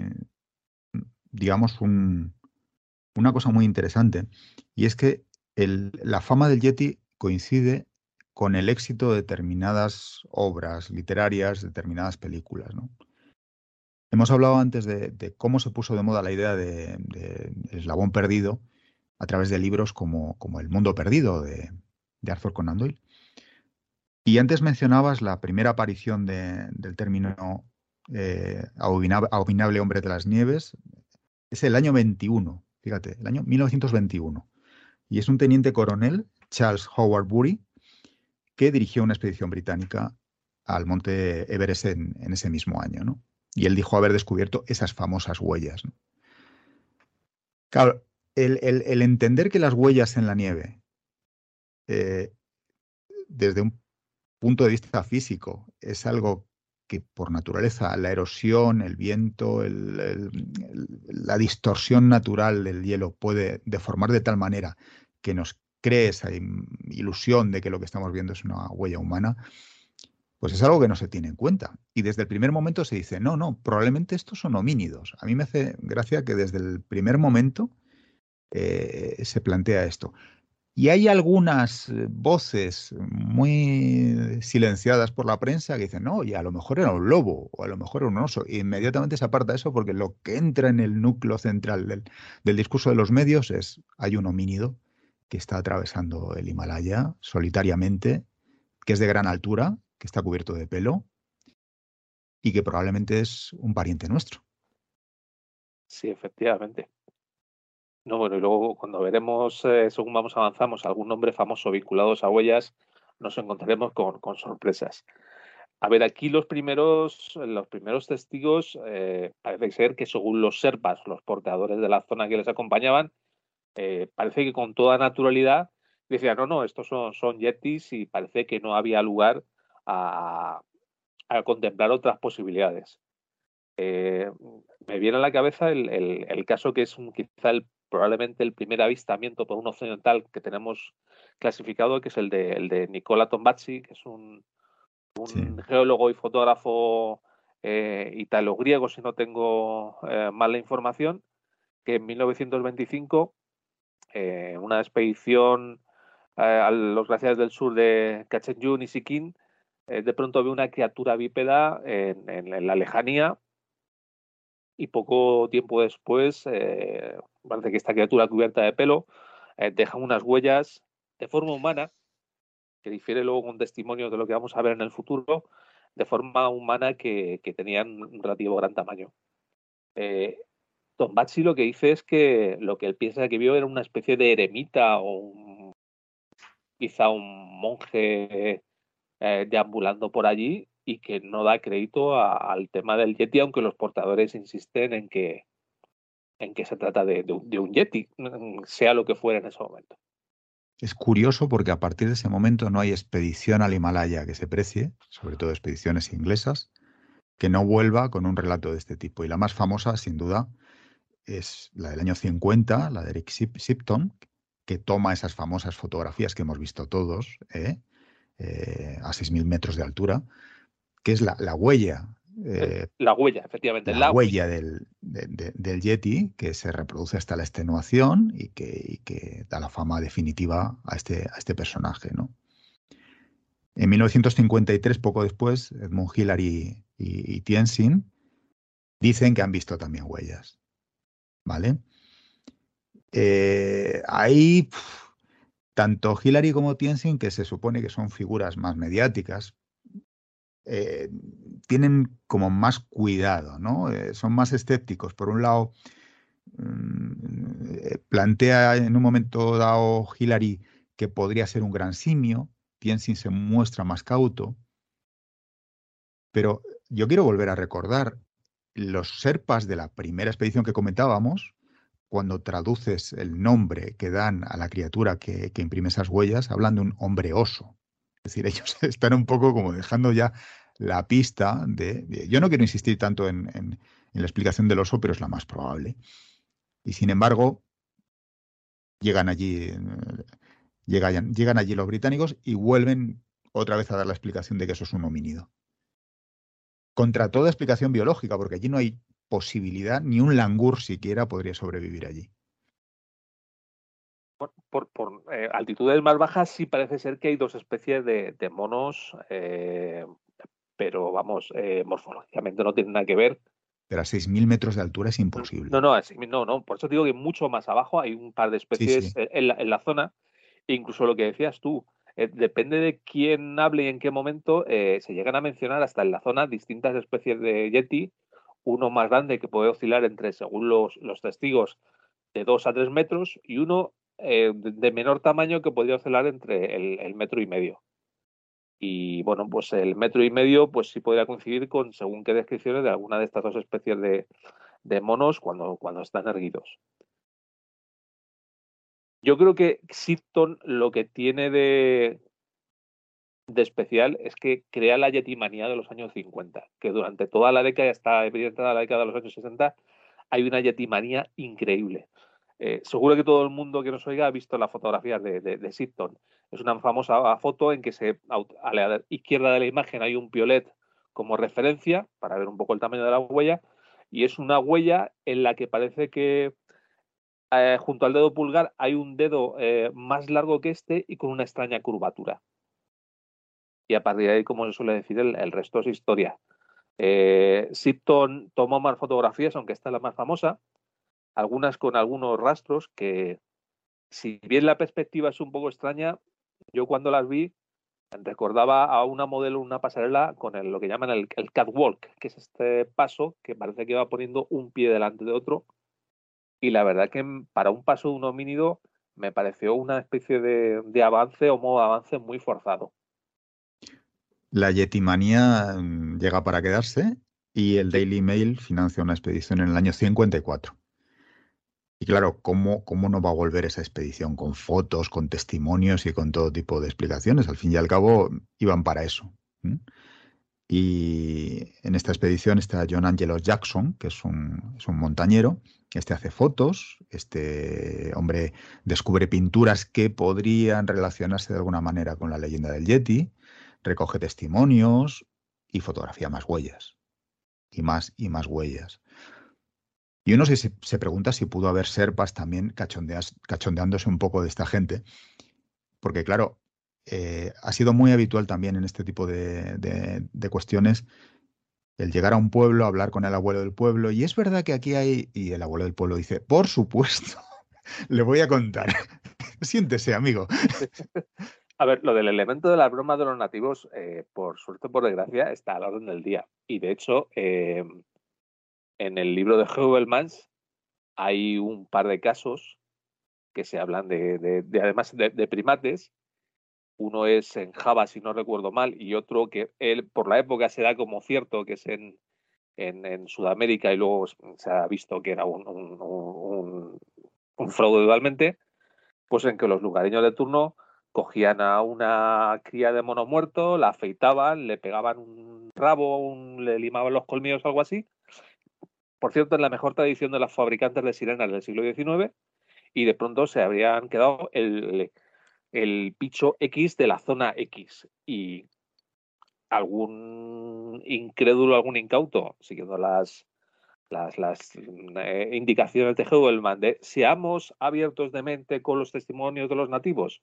S1: digamos, una cosa muy interesante, y es que la fama del Yeti coincide con el éxito de determinadas obras literarias, determinadas películas. Hemos hablado antes de, cómo se puso de moda la idea de, eslabón perdido a través de libros como, como El mundo perdido de, Arthur Conan Doyle. Y antes mencionabas la primera aparición del término eh, abominable hombre de las nieves, es el año 21, fíjate, el año 1921. Y es un teniente coronel, Charles Howard Bury, que dirigió una expedición británica al monte Everest en, ese mismo año. ¿no? Y él dijo haber descubierto esas famosas huellas. Claro, el, entender que las huellas en la nieve, eh, desde un punto de vista físico, es algo que por naturaleza la erosión, el viento, la distorsión natural del hielo puede deformar de tal manera que nos cree esa ilusión de que lo que estamos viendo es una huella humana, pues es algo que no se tiene en cuenta. Y desde el primer momento se dice, no, no, probablemente estos son homínidos. A mí me hace gracia que desde el primer momento eh, se plantea esto. Y hay algunas eh, voces muy silenciadas por la prensa que dicen, no, y a lo mejor era un lobo o a lo mejor era un oso. E inmediatamente se aparta eso porque lo que entra en el núcleo central del, del discurso de los medios es, hay un homínido que está atravesando el Himalaya solitariamente, que es de gran altura, que está cubierto de pelo y que probablemente es un pariente nuestro.
S2: Sí, efectivamente. No, bueno, y luego cuando veremos, eh, según vamos avanzamos, algún nombre famoso vinculado a huellas, nos encontraremos con, sorpresas. A ver, aquí los primeros, los primeros testigos eh, parece ser que según los serpas, los portadores de la zona que les acompañaban, eh, parece que con toda naturalidad decían, no, no, estos son, son yetis y parece que no había lugar a, contemplar otras posibilidades. me viene a la cabeza el, el, caso que es quizá el probablemente el primer avistamiento por un occidental que tenemos clasificado, que es el de, el de Nicola Tombazzi, que es un, un geólogo y fotógrafo eh, italo-griego, si no tengo eh, mal la información, que en 1925, eh, una expedición a los glaciares del sur de Kachenjun y Sikkim, de pronto ve una criatura bípeda en, la lejanía y poco tiempo después parece que esta criatura cubierta de pelo deja unas huellas de forma humana que difiere luego con testimonio de lo que vamos a ver en el futuro, de forma humana que, tenían un relativo gran tamaño. Eh, Don lo que dice es que lo que él piensa que vio era una especie de eremita o quizá un monje eh, deambulando por allí y que no da crédito al tema del Yeti, aunque los portadores insisten en que, en que se trata de, un Yeti, sea lo que fuera en ese momento.
S1: Es curioso porque a partir de ese momento no hay expedición al Himalaya que se precie, sobre todo expediciones inglesas, que no vuelva con un relato de este tipo. Y la más famosa, sin duda, es la del año 50, la de Eric Shipton, que toma esas famosas fotografías que hemos visto todos, ¿eh? Eh, a 6.000 metros de altura, que es la huella
S2: eh, la huella, efectivamente.
S1: La, huella del, del, Yeti que se reproduce hasta la extenuación y que, da la fama definitiva a este, a este personaje. ¿no? En 1953, poco después, Edmund Hillary y, y, Tiensin dicen que han visto también huellas. ¿Vale? Eh, ahí, tanto Hillary como Tiensin, que se supone que son figuras más mediáticas, eh, tienen como más cuidado, ¿no? Eh, son más escépticos. Por un lado, mm, eh, plantea en un momento dado Hillary que podría ser un gran simio, Tiensin se muestra más cauto, pero yo quiero volver a recordar los serpas de la primera expedición que comentábamos, cuando traduces el nombre que dan a la criatura que, que imprime esas huellas, hablan de un hombre oso. Es decir, ellos están un poco como dejando ya la pista de... yo no quiero insistir tanto en, la explicación del oso, pero es la más probable. Y sin embargo, llegan allí, llegan, llegan allí los británicos y vuelven otra vez a dar la explicación de que eso es un homínido. Contra toda explicación biológica, porque allí no hay posibilidad, ni un langur siquiera podría sobrevivir allí.
S2: Por, eh, altitudes más bajas sí parece ser que hay dos especies de, monos eh, pero vamos, eh, morfológicamente no tiene nada que ver.
S1: Pero a 6.000 metros de altura es imposible.
S2: No, no, no, no, por eso digo que mucho más abajo hay un par de especies En, la, zona, e incluso lo que decías tú, depende de quién hable y en qué momento, se llegan a mencionar hasta en la zona distintas especies de yeti, uno más grande que puede oscilar entre, según los, los testigos, de 2 a 3 metros y uno de, menor tamaño que podría oscilar entre el metro y medio. Y bueno, pues el metro y medio, pues sí podría coincidir con según qué descripciones de alguna de estas dos especies de, de monos cuando, cuando están erguidos. Yo creo que Sipton lo que tiene de, de especial es que crea la yetimanía de los años 50, que durante toda la década, hasta evidentemente la década de los años 60, hay una yetimanía increíble. Eh, seguro que todo el mundo que nos oiga ha visto las fotografías de, de, de Es una famosa foto en que se, a la izquierda de la imagen hay un piolet como referencia para ver un poco el tamaño de la huella y es una huella en la que parece que eh, junto al dedo pulgar hay un dedo eh, más largo que este y con una extraña curvatura. Y a partir de ahí, como se suele decir, el, resto es historia. Eh, tomó más fotografías, aunque esta es la más famosa, algunas con algunos rastros que, si bien la perspectiva es un poco extraña, yo cuando las vi recordaba a una modelo, una pasarela con lo que llaman el, catwalk, que es este paso que parece que va poniendo un pie delante de otro. Y la verdad que para un paso de un homínido me pareció una especie de, de avance o modo de avance muy forzado.
S1: La Yetimanía mm, llega para quedarse y el Daily Mail financia una expedición en el año 54. Y claro, ¿cómo, ¿cómo no va a volver esa expedición? Con fotos, con testimonios y con todo tipo de explicaciones. Al fin y al cabo, iban para eso. Y en esta expedición está John Angelo Jackson, que es un, es un montañero. Este hace fotos, este hombre descubre pinturas que podrían relacionarse de alguna manera con la leyenda del Yeti. recoge testimonios y fotografía más huellas. Y más y más huellas. Y uno se, se pregunta si pudo haber serpas también cachondeándose un poco de esta gente, porque claro, eh, ha sido muy habitual también en este tipo de, de, cuestiones el llegar a un pueblo, hablar con el abuelo del pueblo, y es verdad que aquí hay, y el abuelo del pueblo dice, por supuesto, le voy a contar. Siéntese, amigo.
S2: A ver, lo del elemento de la broma de los nativos, eh, por suerte por desgracia, está a la orden del día. Y de hecho, eh, en el libro de Heuvelmans hay un par de casos que se hablan de, además de, primates. Uno es en Java, si no recuerdo mal, y otro que él por la época se da como cierto, que es en, en, Sudamérica, y luego se ha visto que era un, un, fraude totalmente, pues en que los lugareños de turno cogían a una cría de mono muerto, la afeitaban, le pegaban un rabo, le limaban los colmillos, algo así. Por cierto, en la mejor tradición de los fabricantes de sirenas del siglo XIX, y de pronto se habrían quedado el, el picho X de la zona X. Y algún incrédulo, algún incauto, siguiendo las, las, las eh, indicaciones de Heuvelman de seamos abiertos de mente con los testimonios de los nativos.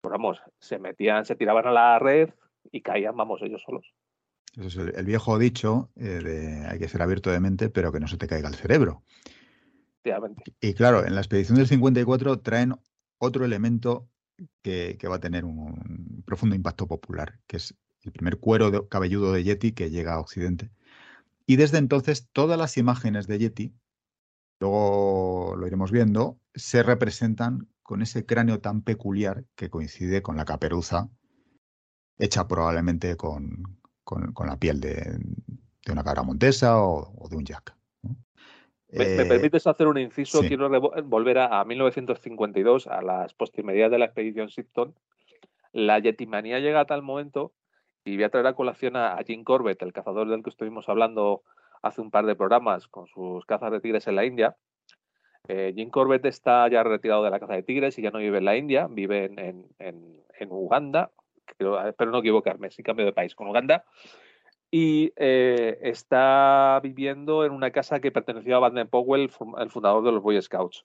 S2: Pues vamos, se metían, se tiraban a la red y caían, vamos, ellos solos.
S1: Eso es el, viejo dicho eh, de hay que ser abierto de mente, pero que no se te caiga el cerebro. Y claro, en la expedición del 54 traen otro elemento que, que va a tener un, profundo impacto popular, que es el primer cuero cabelludo de Yeti que llega a Occidente. Y desde entonces todas las imágenes de Yeti, luego lo iremos viendo, se representan con ese cráneo tan peculiar que coincide con la caperuza hecha probablemente con, con, la piel de, una cabra montesa o, de un jack.
S2: ¿Me, eh, permites hacer un inciso? Quiero volver a, 1952, a las postimedias de la expedición Sipton. La yetimanía llega a tal momento y voy a traer a colación a, Jim Corbett, el cazador del que estuvimos hablando hace un par de programas con sus cazas de tigres en la India. Eh, Jim Corbett está ya retirado de la caza de tigres y ya no vive en la India, vive en, Uganda, pero no equivocarme, si cambio de país, con Uganda. Y eh, está viviendo en una casa que perteneció a Baden Powell, el fundador de los Boy Scouts.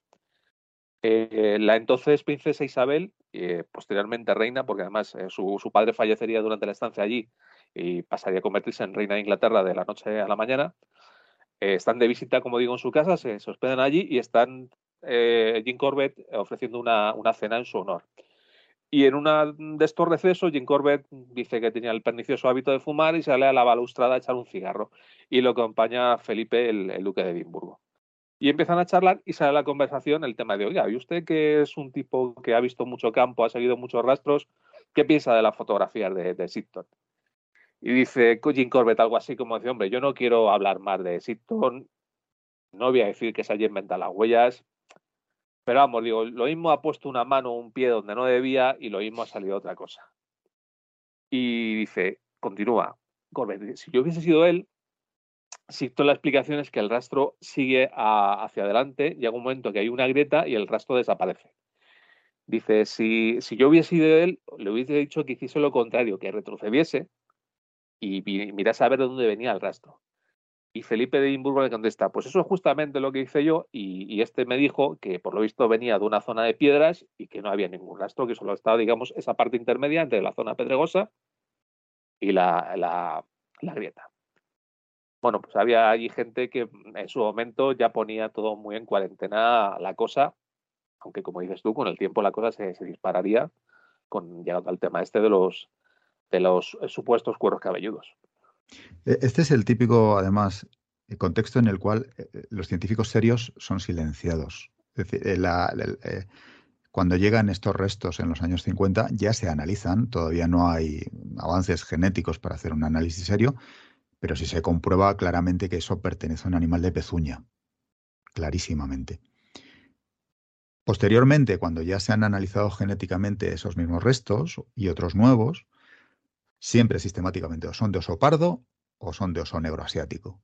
S2: Eh, la entonces princesa Isabel, eh, posteriormente reina, porque además eh, su, padre fallecería durante la estancia allí y pasaría a convertirse en reina de Inglaterra de la noche a la mañana, están de visita, como digo, en su casa, se, hospedan allí y están Jim Corbett ofreciendo una, cena en su honor. Y en una de estos recesos, Jim Corbett dice que tenía el pernicioso hábito de fumar y sale a la balustrada a echar un cigarro. Y lo acompaña Felipe, el duque de Edimburgo. Y empiezan a charlar y sale la conversación el tema de, oiga, ¿y usted que es un tipo que ha visto mucho campo, ha seguido muchos rastros, qué piensa de las fotografías de, de Y dice Jim Corbett algo así como dice, hombre, yo no quiero hablar más de Sitton, no voy a decir que se haya inventado las huellas, pero vamos, digo, lo mismo ha puesto una mano o un pie donde no debía y lo mismo ha salido otra cosa. Y dice, continúa, si yo hubiese sido él, si toda la explicación es que el rastro sigue hacia adelante, llega un momento que hay una grieta y el rastro desaparece. Dice, si, si yo hubiese sido él, le hubiese dicho que hiciese lo contrario, que retrocediese y mirase a ver de dónde venía el rastro. Y Felipe de Edimburgo le contesta, pues eso es justamente lo que hice yo y, este me dijo que por lo visto venía de una zona de piedras y que no había ningún rastro, que solo estaba, digamos, esa parte intermedia entre la zona pedregosa y la, la grieta bueno, pues había allí gente que en su momento ya ponía todo muy en cuarentena la cosa, aunque como dices tú, con el tiempo la cosa se, dispararía con llegando al tema este de los de los supuestos cueros cabelludos.
S1: E, este es el típico, además, el contexto en el cual eh, eh, los científicos serios son silenciados. Es decir, eh, cuando llegan estos restos en los años 50 ya se analizan, todavía no hay avances genéticos para hacer un análisis serio, pero si se comprueba claramente que eso pertenece a un animal de pezuña, clarísimamente. Posteriormente, cuando ya se han analizado genéticamente esos mismos restos y otros nuevos, siempre sistemáticamente o son de oso pardo o son de oso negro asiático.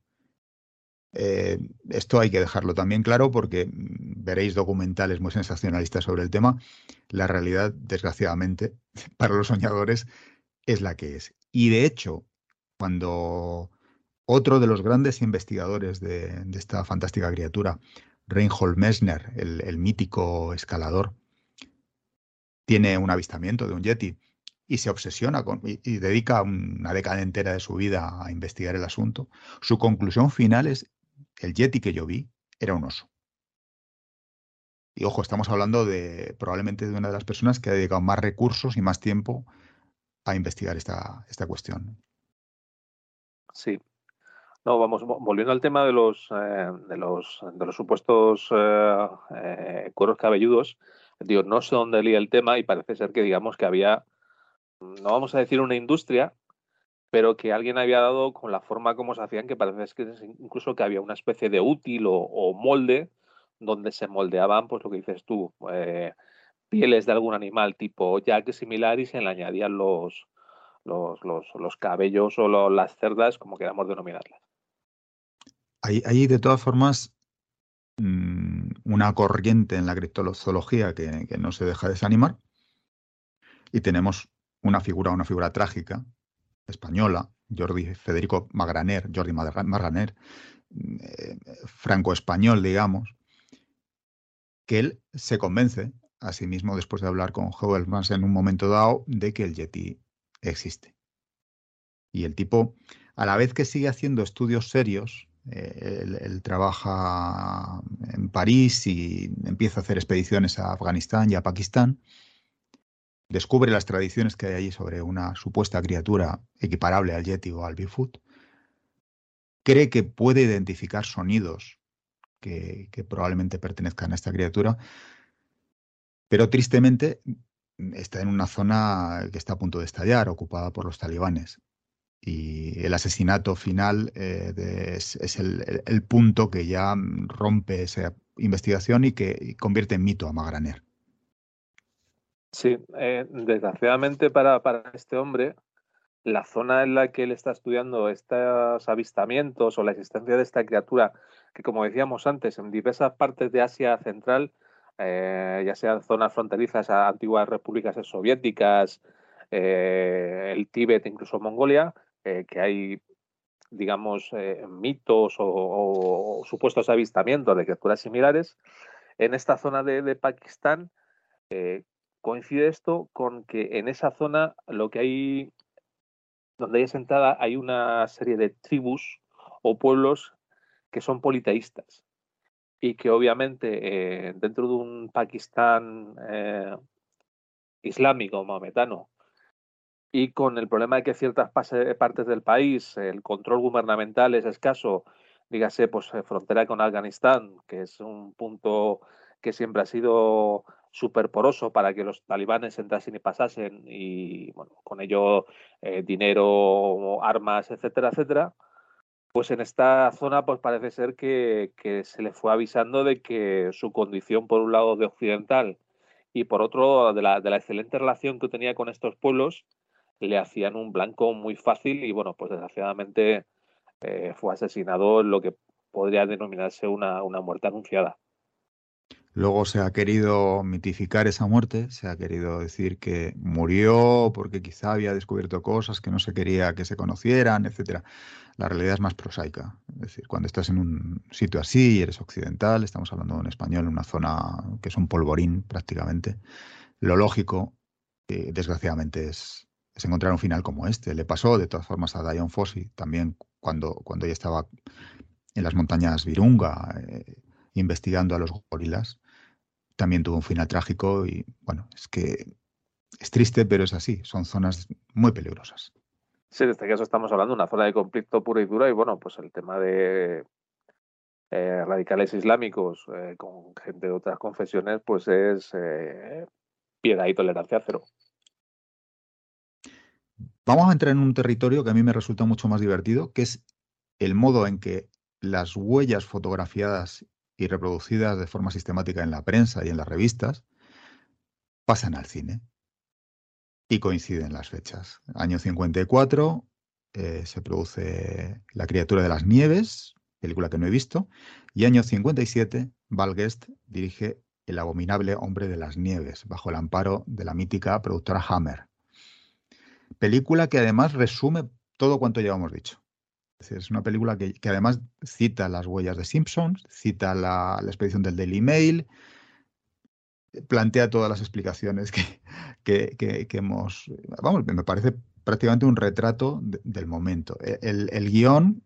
S1: Eh, esto hay que dejarlo también claro porque mm, veréis documentales muy sensacionalistas sobre el tema. La realidad, desgraciadamente, para los soñadores, es la que es. Y de hecho, cuando otro de los grandes investigadores de, esta fantástica criatura, Reinhold Messner, el, mítico escalador, tiene un avistamiento de un yeti y se obsesiona con, y, dedica una década entera de su vida a investigar el asunto, su conclusión final es, el yeti que yo vi era un oso. Y ojo, estamos hablando de probablemente de una de las personas que ha dedicado más recursos y más tiempo a investigar esta, esta cuestión.
S2: Sí. No, vamos, volviendo al tema de los, eh, de los, de los supuestos eh, eh, cueros cabelludos, digo, no sé dónde leía el tema y parece ser que digamos que había no vamos a decir una industria, pero que alguien había dado con la forma como se hacían, que parece que incluso que había una especie de útil o, molde donde se moldeaban, pues lo que dices tú, eh, pieles de algún animal tipo jack similar y se le añadían los, los, los, cabellos o las cerdas, como queramos denominarlas.
S1: Hay, de todas formas mm, una corriente en la criptozoología que, que no se deja desanimar y tenemos una figura, una figura trágica, española, Jordi Federico Magraner, Jordi Magraner, eh, franco-español, digamos, que él se convence a sí mismo, después de hablar con Howells en un momento dado, de que el Yeti existe. Y el tipo, a la vez que sigue haciendo estudios serios, eh, él, trabaja en París y empieza a hacer expediciones a Afganistán y a Pakistán, descubre las tradiciones que hay allí sobre una supuesta criatura equiparable al Yeti o al Bigfoot, cree que puede identificar sonidos que, probablemente pertenezcan a esta criatura, pero tristemente está en una zona que está a punto de estallar, ocupada por los talibanes. Y el asesinato final eh, es, el, punto que ya rompe esa investigación y que convierte en mito a Magraner.
S2: Sí, eh, desgraciadamente para, este hombre, la zona en la que él está estudiando estos avistamientos o la existencia de esta criatura, que como decíamos antes, en diversas partes de Asia Central, eh, ya sean zonas fronterizas a antiguas repúblicas soviéticas, eh, el Tíbet, incluso Mongolia, que hay, digamos, mitos o, supuestos avistamientos de criaturas similares, en esta zona de, de Pakistán, coincide esto con que en esa zona lo que hay, donde hay sentada, hay una serie de tribus o pueblos que son politeístas y que obviamente eh, dentro de un Pakistán eh, islámico, maometano, y con el problema de que ciertas partes del país el control gubernamental es escaso, dígase, pues eh, frontera con Afganistán, que es un punto que siempre ha sido súper poroso para que los talibanes entrasen y pasasen y bueno, con ello eh, dinero, armas, etcétera, etcétera, pues en esta zona pues parece ser que, se le fue avisando de que su condición por un lado de occidental y por otro de la, de la excelente relación que tenía con estos pueblos le hacían un blanco muy fácil y bueno, pues desgraciadamente eh, fue asesinado en lo que podría denominarse una, una muerte anunciada.
S1: Luego se ha querido mitificar esa muerte, se ha querido decir que murió porque quizá había descubierto cosas que no se quería que se conocieran, etcétera. La realidad es más prosaica. Es decir, cuando estás en un sitio así y eres occidental, estamos hablando de un español en una zona que es un polvorín prácticamente, lo lógico, eh, desgraciadamente, es, encontrar un final como este. Le pasó de todas formas a Dion Fossi también cuando, cuando ella estaba en las montañas Virunga. Eh, investigando a los gorilas también tuvo un final trágico y bueno, es que es triste, pero es así, son zonas muy peligrosas.
S2: Sí, en este caso estamos hablando de una zona de conflicto pura y dura y bueno, pues el tema de eh, radicales islámicos eh, con gente de otras confesiones, pues es eh, piedad y tolerancia cero.
S1: Vamos a entrar en un territorio que a mí me resulta mucho más divertido, que es el modo en que las huellas fotografiadas y reproducidas de forma sistemática en la prensa y en las revistas, pasan al cine. Y coinciden las fechas. Año 54 eh, se produce La criatura de las nieves, película que no he visto, y año 57 Val Guest dirige El abominable hombre de las nieves, bajo el amparo de la mítica productora Hammer. película que además resume todo cuanto llevamos dicho. Es una película que, además cita las huellas de Simpsons, cita la, expedición del Daily Mail, plantea todas las explicaciones que, que, hemos... Vamos, me parece prácticamente un retrato del momento. E, el, el, guion,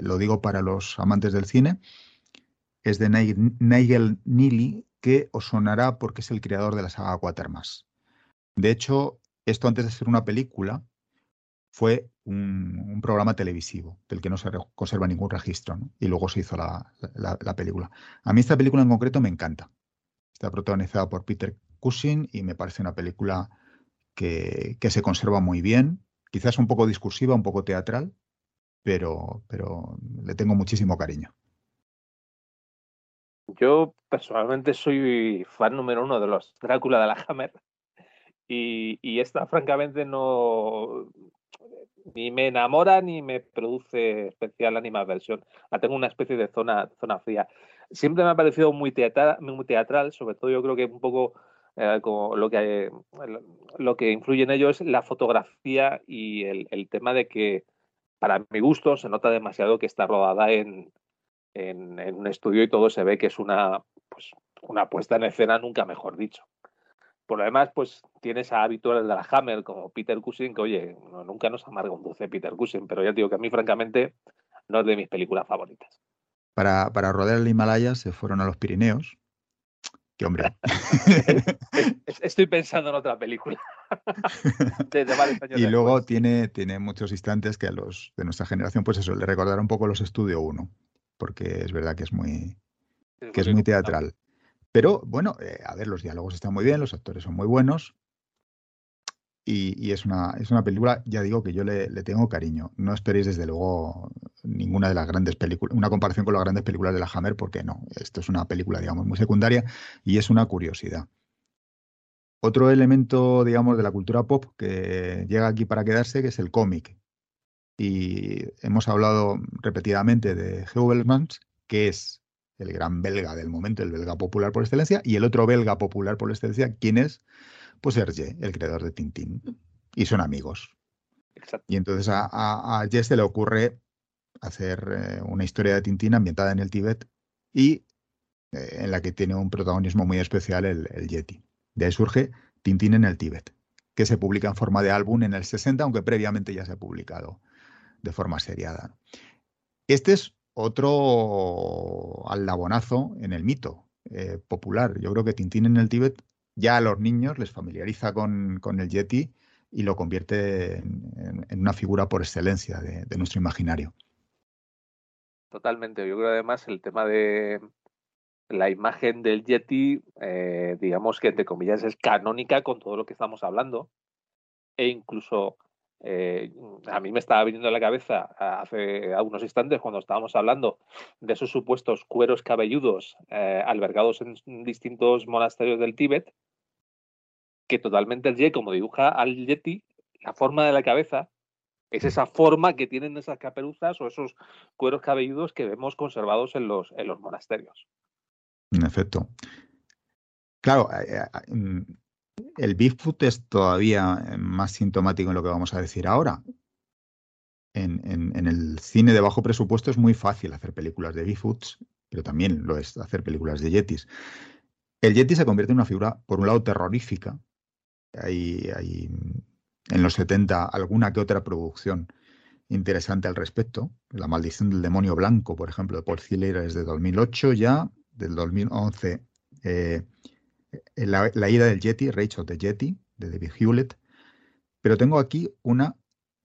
S1: lo digo para los amantes del cine, es de Nigel Neely, que os sonará porque es el creador de la saga Quatermass. De hecho, esto antes de ser una película, fue un, programa televisivo del que no se conserva ningún registro y luego se hizo la, película. A mí esta película en concreto me encanta. Está protagonizada por Peter Cushing y me parece una película que, se conserva muy bien, quizás un poco discursiva, un poco teatral, pero, pero le tengo muchísimo cariño.
S2: Yo personalmente soy fan número uno de los Drácula de la Hammer y esta francamente no, ni me enamora ni me produce especial animaversión. La tengo una especie de zona, zona fría. Siempre me ha parecido muy teatral, muy teatral sobre todo yo creo que un poco eh, lo, que, lo que influye en ello es la fotografía y el, tema de que, para mi gusto, se nota demasiado que está rodada en, en, en un estudio y todo se ve que es una, pues, una puesta en escena, nunca mejor dicho. Por lo demás, pues tienes a habituales de la Hammer como Peter Cushing, que oye, nunca nos amarga un dulce Peter Cushing, pero ya digo que a mí, francamente, no es de mis películas favoritas.
S1: Para, para rodear el Himalaya se fueron a los Pirineos. Qué hombre.
S2: Estoy pensando en otra película.
S1: y luego tiene, tiene muchos instantes que a los de nuestra generación, pues eso, le recordará un poco los Estudio 1, porque es verdad que es muy, que es muy teatral. Pero bueno, eh, a ver, los diálogos están muy bien, los actores son muy buenos. Y, es, una, es una película, ya digo, que yo le, tengo cariño. No esperéis, desde luego, ninguna de las grandes películas, una comparación con las grandes películas de la Hammer, porque no. Esto es una película, digamos, muy secundaria y es una curiosidad. Otro elemento, digamos, de la cultura pop que llega aquí para quedarse, que es el cómic. Y hemos hablado repetidamente de Heuvelmans, que es el gran belga del momento, el belga popular por excelencia, y el otro belga popular por excelencia, ¿quién es? Pues Hergé, el creador de Tintín. Y son amigos. Y entonces a, a, se le ocurre hacer eh, una historia de Tintín ambientada en el Tíbet y eh, en la que tiene un protagonismo muy especial el, el, Yeti. De ahí surge Tintín en el Tíbet, que se publica en forma de álbum en el 60, aunque previamente ya se ha publicado de forma seriada. Este es otro aldabonazo en el mito eh, popular. Yo creo que Tintín en el Tíbet ya a los niños les familiariza con, el Yeti y lo convierte en, una figura por excelencia de, nuestro imaginario.
S2: Totalmente. Yo creo además el tema de la imagen del Yeti, eh, digamos que entre comillas es canónica con todo lo que estamos hablando. E incluso eh, a mí me estaba viniendo a la cabeza hace algunos instantes cuando estábamos hablando de esos supuestos cueros cabelludos eh, albergados en distintos monasterios del Tíbet, que totalmente el Yeti, como dibuja al Yeti, la forma de la cabeza es esa forma que tienen esas caperuzas o esos cueros cabelludos que vemos conservados en los, en los monasterios.
S1: En efecto. Claro, eh, mm, el Bigfoot es todavía eh, más sintomático en lo que vamos a decir ahora. En, el cine de bajo presupuesto es muy fácil hacer películas de Bigfoots, pero también lo es hacer películas de Yetis. El Yeti se convierte en una figura, por un lado, terrorífica. Hay, en los 70 alguna que otra producción interesante al respecto. La maldición del demonio blanco, por ejemplo, de Paul Ziller es de 2008 ya, del 2011 eh, la, ida del Yeti, Rachel de Yeti, de David Hewlett. Pero tengo aquí una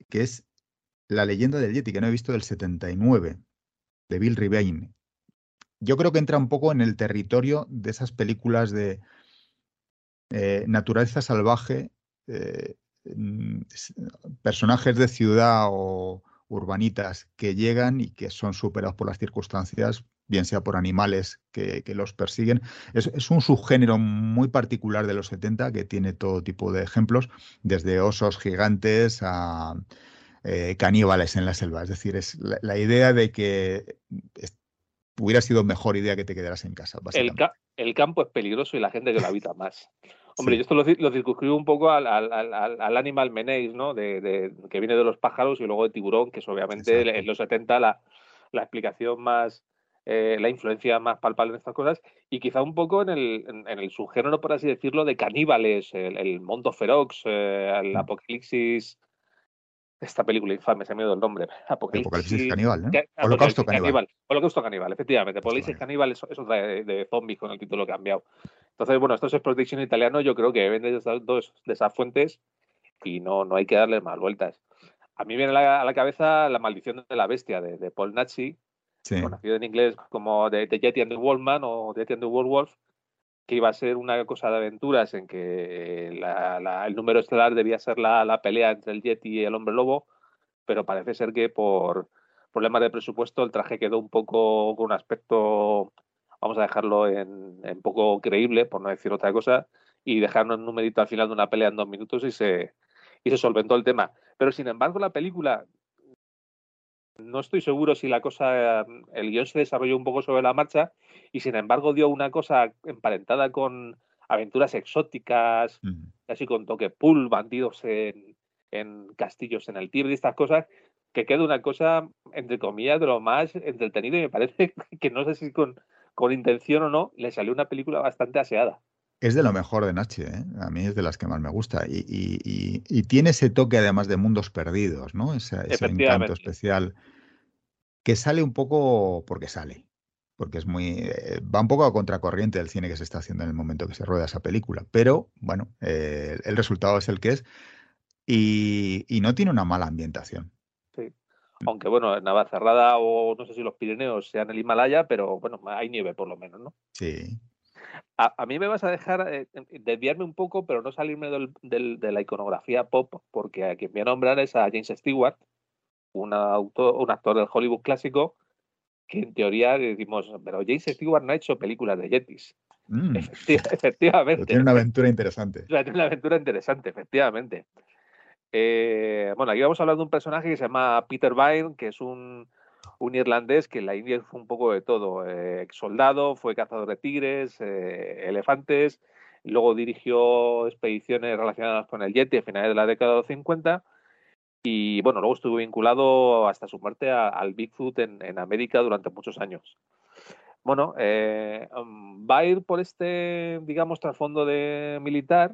S1: que es La leyenda del Yeti, que no he visto del 79, de Bill Rivane. Yo creo que entra un poco en el territorio de esas películas de eh, naturaleza salvaje, eh, mm, personajes de ciudad o urbanitas que llegan y que son superados por las circunstancias bien sea por animales que, los persiguen. Es, un subgénero muy particular de los 70 que tiene todo tipo de ejemplos, desde osos gigantes a eh, caníbales en la selva. Es decir, es la, idea de que hubiera sido mejor idea que te quedaras en casa.
S2: El, el, campo es peligroso y la gente que lo habita más. Hombre, yo esto lo, lo, circunscribo un poco al, al, al, Animal Menace, ¿no? De, que viene de los pájaros y luego de tiburón, que es obviamente en los 70 la, la explicación más, eh, la influencia más palpable en estas cosas y quizá un poco en el, en, el subgénero, por así decirlo, de caníbales, el, el mundo ferox, eh, el mm. apocalipsis esta película infame, se me ha ido el nombre.
S1: Apocalipsis, caníbal, ¿no? Holocausto caníbal.
S2: Holocausto caníbal, efectivamente. Apocalipsis caníbal es, otra de, zombies con el título cambiado. Entonces, bueno, esto es Protection italiano, yo creo que vende de esas dos de esas fuentes y no, no hay que darle más vueltas. A mí viene a la, cabeza La maldición de la bestia de, Paul Nazi, conocido en inglés como The, the Yeti and the Wolfman o The Yeti and the Wolf, que iba a ser una cosa de aventuras en que el número estelar debía ser la, pelea entre el Yeti y el hombre lobo, pero parece ser que por problemas de presupuesto el traje quedó un poco con un aspecto, vamos a dejarlo en, poco creíble, por no decir otra cosa, y dejarnos un numerito al final de una pelea en dos minutos y se, y se solventó el tema. Pero sin embargo la película no estoy seguro si la cosa, el guion se desarrolló un poco sobre la marcha y sin embargo dio una cosa emparentada con aventuras exóticas, así con toque pool, bandidos en, castillos en el Tíber y estas cosas, que queda una cosa, entre comillas, de lo más entretenido y me parece que no sé si con, con intención o no, le salió una película bastante aseada.
S1: Es de lo mejor de Nachi, ¿eh? a mí es de las que más me gusta. Y, tiene ese toque además de mundos perdidos, ¿no? Ese, encanto especial que sale un poco porque sale. Porque es muy. Eh, va un poco a contracorriente del cine que se está haciendo en el momento que se rueda esa película. Pero bueno, eh, el resultado es el que es. Y, no tiene una mala ambientación.
S2: Mm. Aunque bueno, Navacerrada o no sé si los Pirineos sean el Himalaya, pero bueno, hay nieve por lo menos, ¿no?
S1: Sí.
S2: A, mí me vas a dejar eh, desviarme un poco, pero no salirme de la iconografía pop, porque a quien voy a nombrar es a James Stewart, un, autor, un actor del Hollywood clásico, que en teoría decimos, pero James Stewart no ha hecho películas de Yetis. Mm. efectivamente.
S1: tiene una aventura interesante.
S2: Tiene una aventura interesante, efectivamente. Eh, bueno, aquí vamos a hablar de un personaje que se llama Peter Vine, que es un, un irlandés que en la India fue un poco de todo. Eh, soldado, fue cazador de tigres, eh, elefantes, luego dirigió expediciones relacionadas con el Yeti a finales de la década de los 50 y bueno, luego estuvo vinculado hasta su muerte al Bigfoot en, América durante muchos años. Bueno, eh, um, va a ir por este, digamos, trasfondo de militar,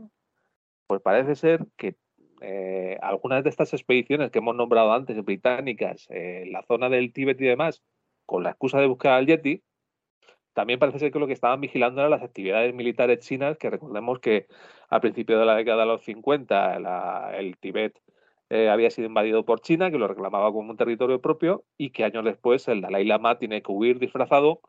S2: pues parece ser que eh, algunas de estas expediciones que hemos nombrado antes, británicas, eh, en la zona del Tíbet y demás, con la excusa de buscar al Yeti, también parece ser que lo que estaban vigilando eran las actividades militares chinas, que recordemos que al principio de la década de los 50 el Tíbet eh, había sido invadido por China, que lo reclamaba como un territorio propio, y que años después el Dalai Lama tiene que huir disfrazado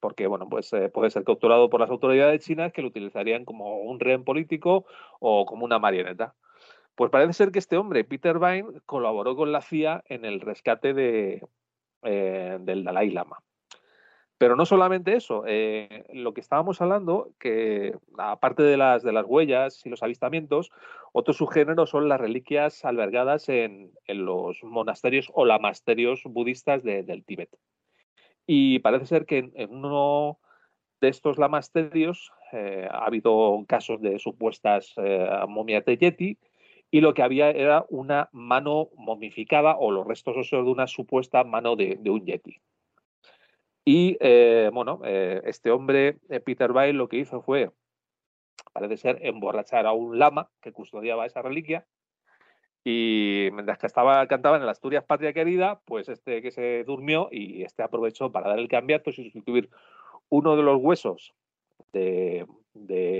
S2: porque bueno, pues eh, puede ser capturado por las autoridades chinas que lo utilizarían como un rehén político o como una marioneta. Pues parece ser que este hombre, Peter Vine, colaboró con la CIA en el rescate de, eh, del Dalai Lama. Pero no solamente eso, eh, lo que estábamos hablando, que aparte de las, huellas y los avistamientos, otro subgénero son las reliquias albergadas en, los monasterios o lamasterios budistas del Tíbet. Y parece ser que en, uno de estos lamasterios eh, ha habido casos de supuestas eh, momias de Yeti y lo que había era una mano momificada o los restos óseos de una supuesta mano de, un Yeti. Y eh, bueno, este hombre, Peter Bail, lo que hizo fue, parece ser, emborrachar a un lama que custodiaba esa reliquia y mientras que estaba, cantaba en Asturias Patria Querida, pues este que se durmió y este aprovechó para dar el cambiazo y sustituir uno de los huesos de,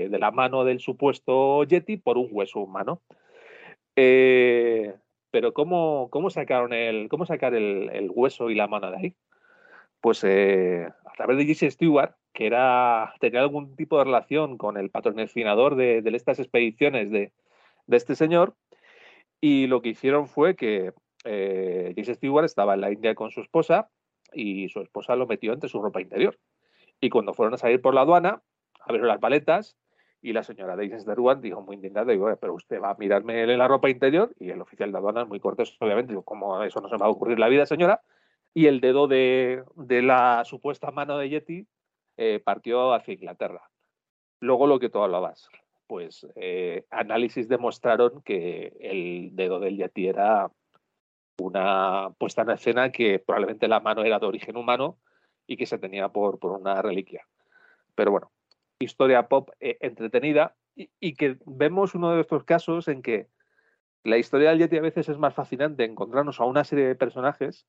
S2: la mano del supuesto Yeti por un hueso humano. Eh, pero ¿cómo, cómo, sacaron el, cómo sacar el, hueso y la mano de ahí? Pues eh, a través de Jesse Stewart, que era, tenía algún tipo de relación con el patrocinador de, de estas expediciones de, de este señor, y lo que hicieron fue que eh, James Stewart estaba en la India con su esposa y su esposa lo metió entre su ropa interior. Y cuando fueron a salir por la aduana, abrieron las paletas y la señora James Stewart dijo muy indignada, digo, pero usted va a mirarme en la ropa interior y el oficial de aduana es muy cortés, obviamente, digo, ¿cómo eso no se me va a ocurrir la vida, señora? Y el dedo de, la supuesta mano de Yeti eh, partió hacia Inglaterra. Luego lo que tú hablabas, pues eh, análisis demostraron que el dedo del Yeti era una puesta en escena que probablemente la mano era de origen humano y que se tenía por, por una reliquia. Pero bueno, historia pop eh, entretenida y, que vemos uno de estos casos en que la historia del Yeti a veces es más fascinante encontrarnos a una serie de personajes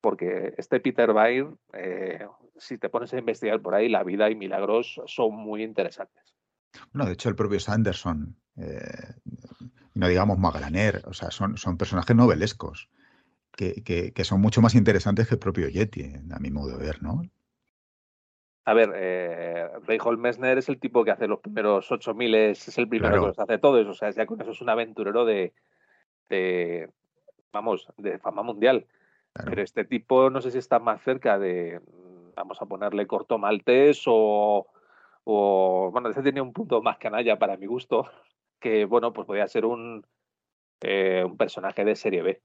S2: porque este Peter Bair, eh, si te pones a investigar por ahí, la vida y milagros son muy interesantes.
S1: Bueno, de hecho el propio Sanderson, eh, no digamos Maglaner, o sea, son, son personajes novelescos que, que, son mucho más interesantes que el propio Yeti, a mi modo de ver, ¿no?
S2: A ver, eh, Reinhold Messner es el tipo que hace los primeros 8000, es el primero que los hace todos, o sea, ya con eso es un aventurero de, vamos, de fama mundial. Pero este tipo no sé si está más cerca de, vamos a ponerle corto maltés o, o bueno, ese tenía un punto más canalla para mi gusto, que bueno, pues podía ser un, eh, un personaje de serie B,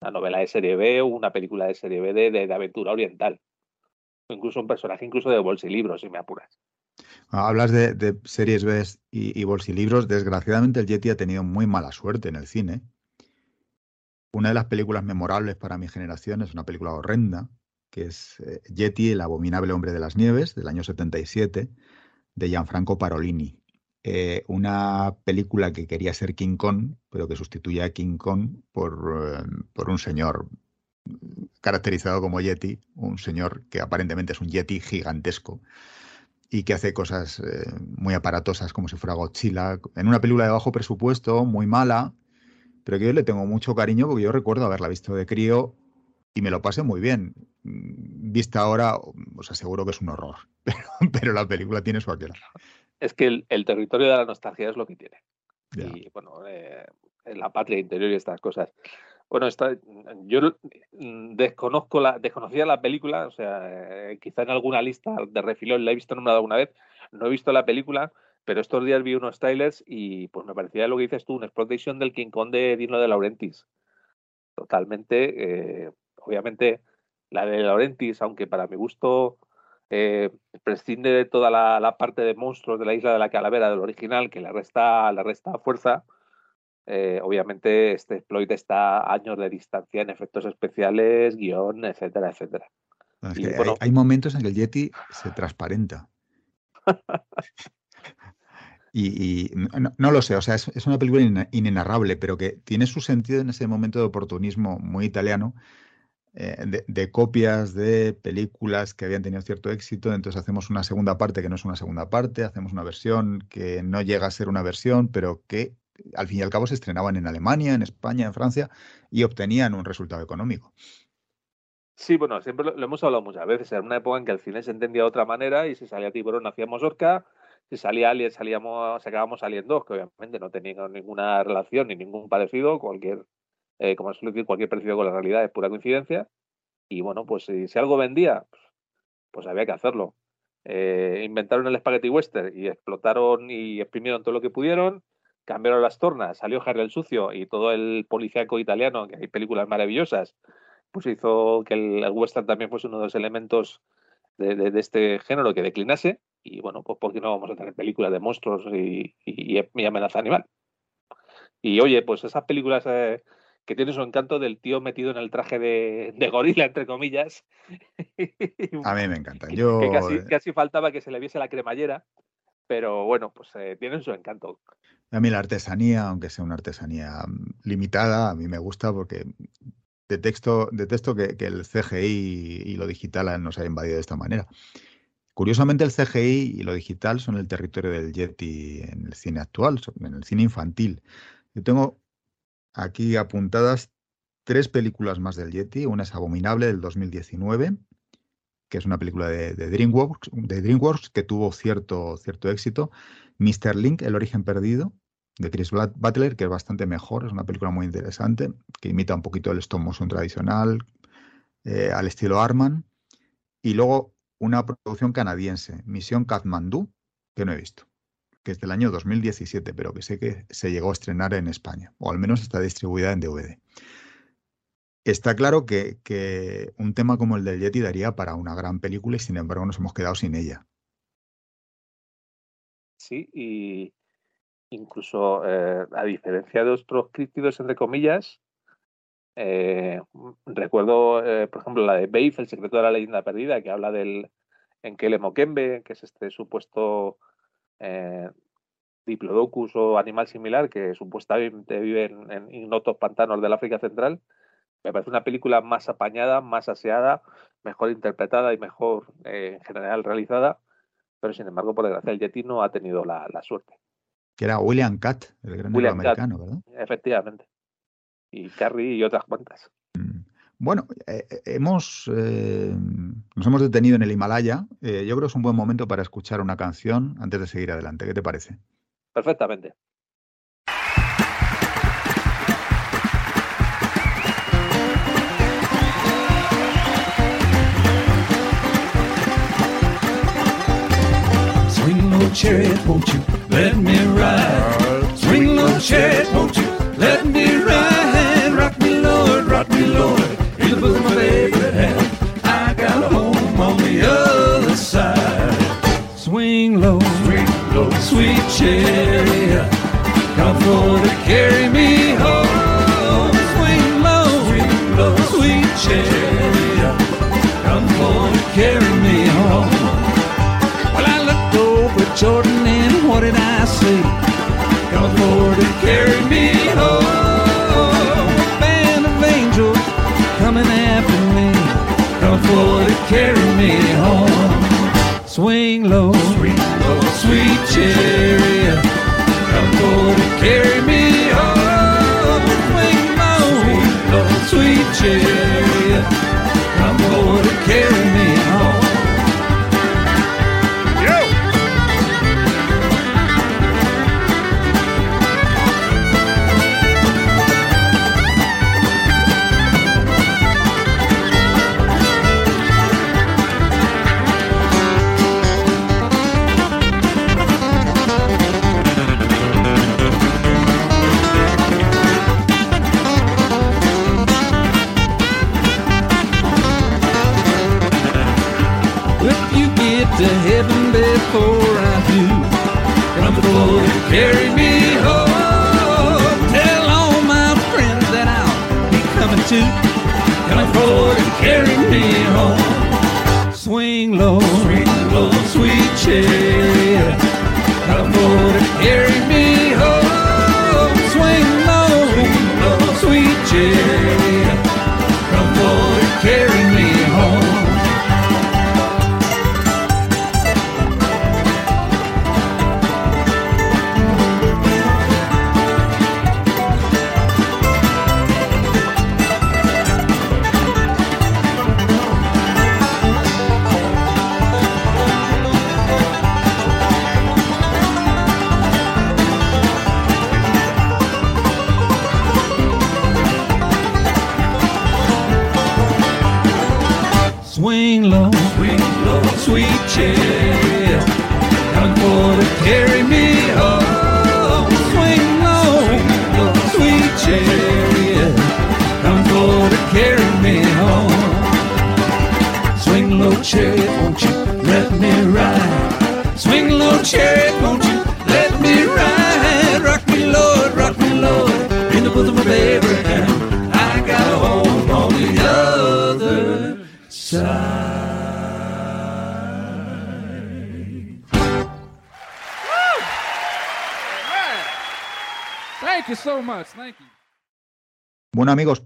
S2: una novela de serie B o una película de serie B de, de aventura oriental incluso un personaje incluso de bolsilibros, si me apuras.
S1: Hablas de, series B y, y, bolsilibros. Desgraciadamente el Yeti ha tenido muy mala suerte en el cine. Una de las películas memorables para mi generación es una película horrenda, que es eh, Yeti, el abominable hombre de las nieves, del año 77, de Gianfranco Parolini. Eh, una película que quería ser King Kong, pero que sustituye a King Kong por, eh, por un señor caracterizado como Yeti, un señor que aparentemente es un Yeti gigantesco y que hace cosas eh, muy aparatosas como si fuera Godzilla, en una película de bajo presupuesto, muy mala, pero que yo le tengo mucho cariño porque yo recuerdo haberla visto de crío y me lo pasé muy bien. Mm, vista ahora, os aseguro que es un horror, pero, la película tiene su aquel.
S2: Es que el, territorio de la nostalgia es lo que tiene. Y bueno, eh, la patria interior y estas cosas. Bueno, está, yo mm, desconozco la, desconocía la película, o sea, eh, quizá en alguna lista de refilón la he visto nombrada alguna vez, no he visto la película, pero estos días vi unos trailers y pues me parecía lo que dices tú, una explotación del King Kong de Dino de Laurentiis. Totalmente, eh, obviamente la de Laurentiis, aunque para mi gusto eh, prescinde de toda la, la, parte de monstruos de la isla de la calavera del original, que le resta, le resta fuerza, eh, obviamente este exploit está a años de distancia en efectos especiales, guion, etcétera, etcétera.
S1: hay, momentos en que el Yeti se transparenta. y, no, lo sé, o sea, es, una película inenarrable, pero que tiene su sentido en ese momento de oportunismo muy italiano, eh, de, copias de películas que habían tenido cierto éxito, entonces hacemos una segunda parte que no es una segunda parte, hacemos una versión que no llega a ser una versión, pero que al fin y al cabo se estrenaban en Alemania, en España, en Francia y obtenían un resultado económico.
S2: Sí, bueno, siempre lo, hemos hablado muchas veces. Era una época en que el cine se entendía de otra manera y si salía Tiburón hacíamos Orca, si salía Alien salíamos, sacábamos Alien 2, que obviamente no tenían ninguna relación ni ningún parecido, cualquier, eh, como suele decir, cualquier parecido con la realidad es pura coincidencia. Y bueno, pues si, algo vendía, pues había que hacerlo. Eh, inventaron el Spaghetti Western y explotaron y exprimieron todo lo que pudieron cambiaron las tornas, salió Harry el Sucio y todo el policíaco italiano, que hay películas maravillosas, pues hizo que el, western también fuese uno de los elementos de, este género que declinase. Y bueno, pues ¿por qué no vamos a tener películas de monstruos y, y, amenaza animal? Y oye, pues esas películas eh, que tienen su encanto del tío metido en el traje de, gorila, entre comillas.
S1: a mí me encanta. Yo...
S2: Que casi, casi, faltaba que se le viese la cremallera, pero bueno, pues eh, tienen su encanto.
S1: A mí la artesanía, aunque sea una artesanía mm, limitada, a mí me gusta porque detesto, detesto que, el CGI y lo digital nos haya invadido de esta manera. Curiosamente, el CGI y lo digital son el territorio del Yeti en el cine actual, en el cine infantil. Yo tengo aquí apuntadas tres películas más del Yeti. Una es Abominable del 2019, que es una película de, DreamWorks, de DreamWorks que tuvo cierto, cierto éxito. Mr. Link, El origen perdido, de Chris Butler, que es bastante mejor, es una película muy interesante, que imita un poquito el stop motion tradicional, eh, al estilo Arman. Y luego una producción canadiense, Misión Kathmandu, que no he visto, que es del año 2017, pero que sé que se llegó a estrenar en España, o al menos está distribuida en DVD. Está claro que, un tema como el del Yeti daría para una gran película y sin embargo nos hemos quedado sin ella.
S3: sí, y incluso eh, a diferencia de otros críptidos, entre comillas, eh, recuerdo, eh, por ejemplo, la de Beif, El secreto de la leyenda perdida, que habla del Enkele Mokembe, que es este supuesto diplodocus o animal similar que supuestamente vive en, en ignotos pantanos del África Central. Me parece una película más apañada, más aseada, mejor interpretada y mejor en general realizada, pero sin embargo, por desgracia, el Yeti no ha tenido la, suerte.
S1: Que era William Catt, el gran americano, ¿verdad?
S3: Efectivamente. Y Carrie y otras cuantas.
S1: Bueno, eh, eh, hemos, eh, nos hemos detenido en el Himalaya. yo creo que es un buen momento para escuchar una canción antes de seguir adelante. ¿Qué te parece?
S3: Perfectamente. Swing low chariot, won't you let me ride? Swing low chariot, won't you let me ride? Rock me, Lord, rock me, Lord, the bosom of Abraham. I got a home on the other side. Swing low, swing low, sweet chariot, come for to carry me home. Swing low, swing low, sweet chariot, come forward to carry me home. Well, I looked over Jordan, and what did I say? Come forward and carry me carry me home. Swing low, sweet, low, sweet chariot. Come forward and carry me home. Swing low, sweet, low, sweet chariot. Come forward and carry me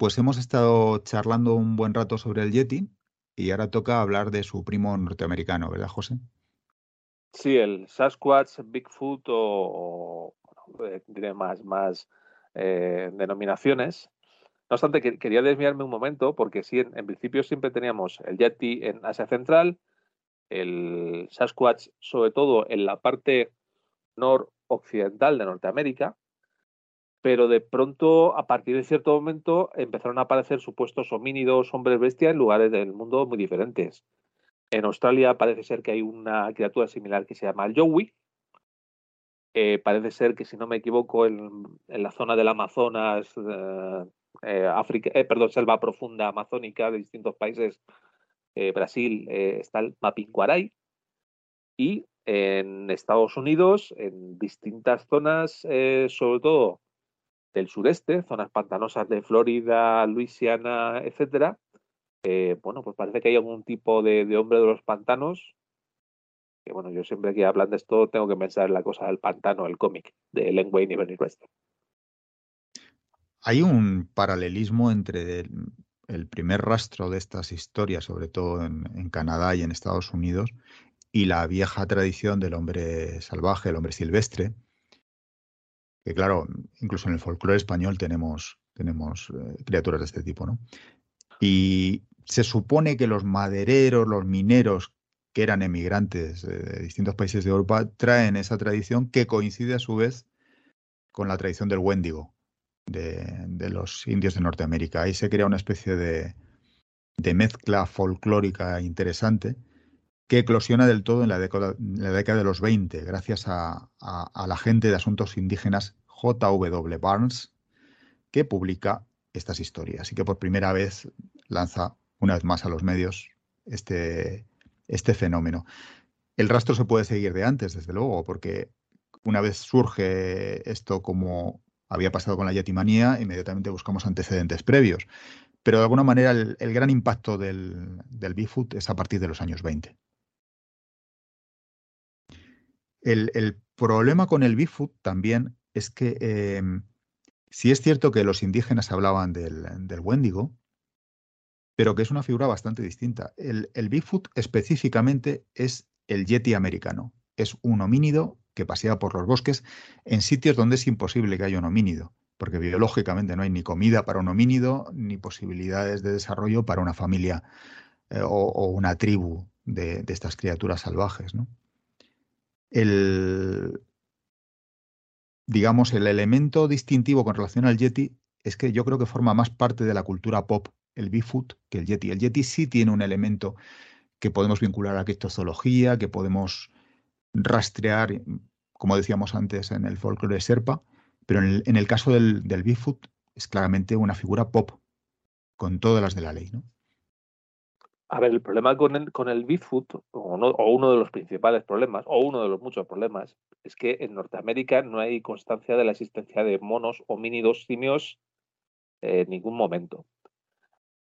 S1: pues hemos estado charlando un buen rato sobre el Yeti y ahora toca hablar de su primo norteamericano, ¿verdad José?
S3: Sí, el Sasquatch, Bigfoot o, eh, diré más, más eh, denominaciones. No obstante, quería desviarme un momento porque sí, en, principio siempre teníamos el Yeti en Asia Central, el Sasquatch sobre todo en la parte noroccidental de Norteamérica, pero de pronto, a partir de cierto momento, empezaron a aparecer supuestos homínidos, hombres bestia, en lugares del mundo muy diferentes. En Australia parece ser que hay una criatura similar que se llama el Yowie. Eh, parece ser que, si no me equivoco, en, la zona del Amazonas, eh, eh, África, perdón, selva profunda amazónica de distintos países, Brasil, está el Mapinguaray. Y
S2: en Estados Unidos, en distintas zonas, sobre todo del sureste, zonas pantanosas de Florida, Luisiana, etcétera. Bueno, pues parece que hay algún tipo de, hombre de los pantanos. Que bueno, yo siempre que hablan de esto tengo que pensar en la cosa del pantano, el cómic de Len Wayne y Bernie Wrestler.
S1: Hay un paralelismo entre el, primer rastro de estas historias, sobre todo en, Canadá y en Estados Unidos, y la vieja tradición del hombre salvaje, el hombre silvestre, que claro, incluso en el folclore español tenemos, eh, criaturas de este tipo, ¿no? Y se supone que los madereros, los mineros que eran emigrantes de distintos países de Europa, traen esa tradición que coincide a su vez con la tradición del Wendigo, de, los indios de Norteamérica. Ahí se crea una especie de, mezcla folclórica interesante que eclosiona del todo en la, década, de los 20, gracias a, la gente de asuntos indígenas J.W. Barnes, que publica estas historias y que por primera vez lanza una vez más a los medios este, este fenómeno. El rastro se puede seguir de antes, desde luego, porque una vez surge esto como había pasado con la yetimanía, inmediatamente buscamos antecedentes previos. Pero de alguna manera el, gran impacto del, del Bigfoot es a partir de los años 20. El, problema con el Bigfoot también es que em, sí es cierto que los indígenas hablaban del, del Wendigo, pero que es una figura bastante distinta. El, el Bigfoot específicamente es el yeti americano. Es un homínido que pasea por los bosques en sitios donde es imposible que haya un homínido, porque biológicamente no hay ni comida para un homínido, ni posibilidades de desarrollo para una familia eh, o, una tribu de, estas criaturas salvajes. ¿no? El, digamos, el elemento distintivo con relación al Yeti es que yo creo que forma más parte de la cultura pop el Bigfoot que el Yeti. El Yeti sí tiene un elemento que podemos vincular a criptozoología, que podemos rastrear, como decíamos antes, en el folclore serpa, pero en el, caso del, del, es claramente una figura pop, con todas las de la ley. ¿no?
S2: A ver, el problema con el, con Bigfoot, o, uno de los principales problemas, o uno de los muchos problemas, es que en Norteamérica no hay constancia de la existencia de monos homínidos simios en ningún momento.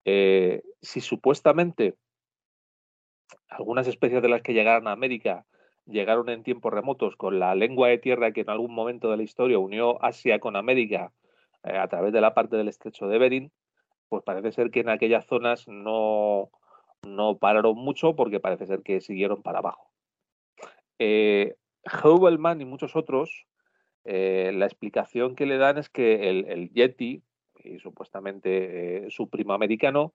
S2: Eh, si supuestamente algunas especies de las que llegaron a América llegaron en tiempos remotos con la lengua de tierra que en algún momento de la historia unió Asia con América eh, a través de la parte del estrecho de Bering, pues parece ser que en aquellas zonas no, no pararon mucho porque parece ser que siguieron para abajo. Eh, y muchos otros, eh, la explicación que le dan es que el, Yeti, y supuestamente eh, su primo americano,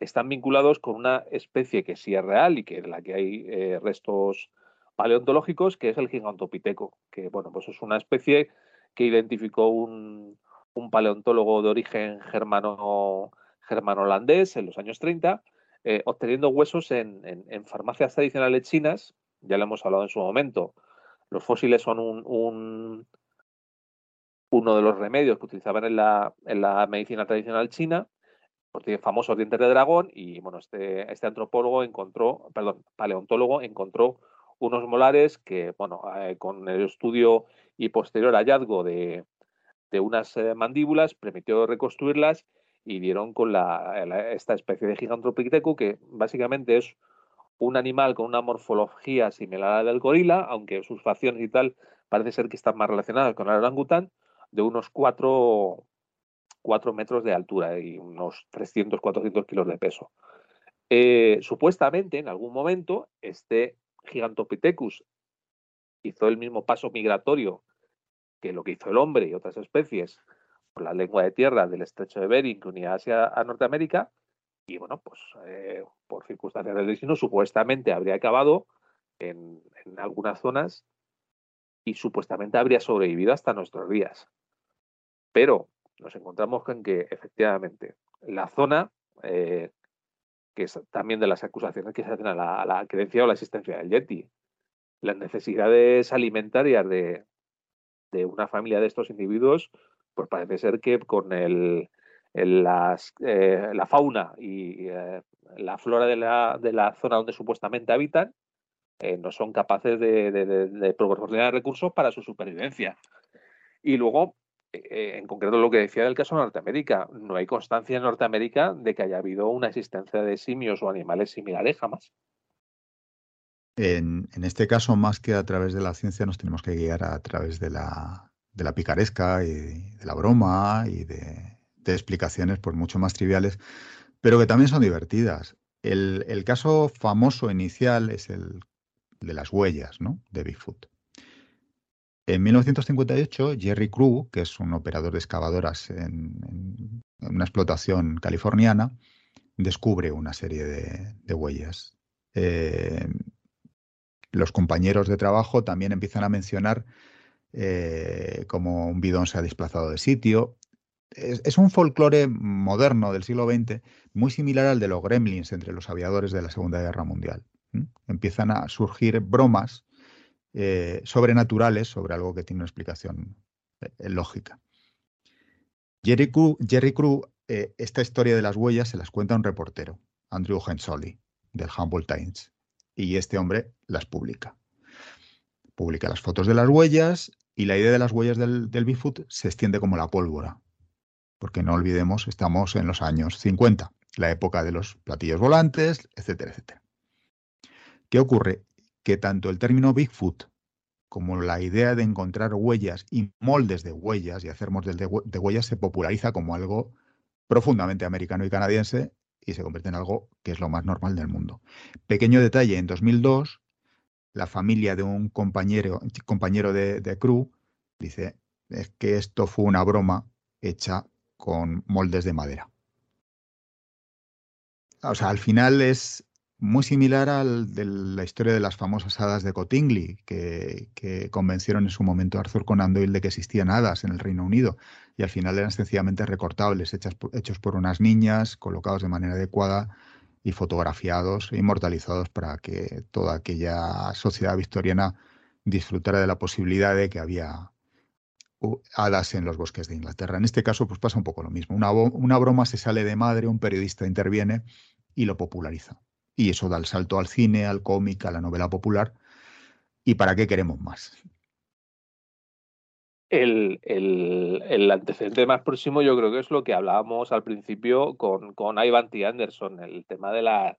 S2: están vinculados con una especie que sí es real y que en la que hay restos paleontológicos, que es el gigantopiteco, que bueno, pues es una especie que identificó un, paleontólogo de origen germano, germano-holandés en los años 30, eh, obteniendo huesos en, farmacias tradicionales chinas, ya lo hemos hablado en su momento. Los fósiles son un, uno de los remedios que utilizaban en la, en la medicina tradicional china, porque tiene famosos dientes de dragón, y bueno, este, este antropólogo encontró, perdón, paleontólogo encontró unos molares que, bueno, eh, con el estudio y posterior hallazgo de, unas eh, mandíbulas, permitió reconstruirlas y dieron con la, esta especie de Gigantopithecus que básicamente es un animal con una morfología similar a la del gorila, aunque sus facciones y tal parece ser que están más relacionadas con el orangután, de unos 4, metros de altura y unos 300-400 kilos de peso. Eh, supuestamente, en algún momento, este Gigantopithecus hizo el mismo paso migratorio que lo que hizo el hombre y otras especies por la lengua de tierra del estrecho de Bering que unía Asia a Norteamérica y bueno, pues eh, por circunstancias del destino supuestamente habría acabado en, algunas zonas y supuestamente habría sobrevivido hasta nuestros días. Pero nos encontramos con que efectivamente la zona eh, que es también de las acusaciones que se hacen a la, creencia o la existencia del Yeti. Las necesidades alimentarias de, una familia de estos individuos, pues parece ser que con el, las, eh, la fauna y eh, la flora de la, de la, zona donde supuestamente habitan, eh, no son capaces de, proporcionar recursos para su supervivencia. Y luego, en concreto lo que decía del caso de Norteamérica, no hay constancia en Norteamérica de que haya habido una existencia de simios o animales similares jamás.
S1: En, este caso, más que a través de la ciencia, nos tenemos que guiar a través de la, picaresca y de la broma y de, explicaciones pues, mucho más triviales, pero que también son divertidas. El, caso famoso inicial es el de las huellas ¿no? de Bigfoot. En 1958, Jerry Crew, que es un operador de excavadoras en, una explotación californiana, descubre una serie de, huellas. Eh, los compañeros de trabajo también empiezan a mencionar eh, cómo un bidón se ha desplazado de sitio. Es, un folclore moderno del siglo XX muy similar al de los gremlins entre los aviadores de la Segunda Guerra Mundial. Empiezan a surgir bromas eh, sobrenaturales sobre algo que tiene una explicación eh, lógica. Jerry Crew, Jerry esta historia de las huellas se las cuenta un reportero, Andrew Hensoli, del Humboldt Times y este hombre las publica. Publica las fotos de las huellas y la idea de las huellas del, Bigfoot se extiende como la pólvora. Porque no olvidemos, estamos en los años 50, la época de los platillos volantes, etcétera, etcétera. ¿Qué ocurre? Que tanto el término Bigfoot como la idea de encontrar huellas y moldes de huellas y hacer moldes de, huellas se populariza como algo profundamente americano y canadiense y se convierte en algo que es lo más normal del mundo. Pequeño detalle, en 2002, la familia de un compañero, compañero de, de Crew dice es que esto fue una broma hecha con moldes de madera. O sea, al final es muy similar al de la historia de las famosas hadas de Cottingley, que, convencieron en su momento a Arthur Conan Doyle de que existían hadas en el Reino Unido y al final eran sencillamente recortables, hechos por unas niñas, colocados de manera adecuada y fotografiados e inmortalizados para que toda aquella sociedad victoriana disfrutara de la posibilidad de que había hadas en los bosques de Inglaterra. En este caso, pues pasa un poco lo mismo. Una, una broma se sale de madre, un periodista interviene y lo populariza. Y eso da el salto al cine, al cómic, a la novela popular. ¿Y para qué queremos más?
S2: El, antecedente más próximo yo creo que es lo que hablábamos al principio con, Ivan T. Anderson, el tema de la,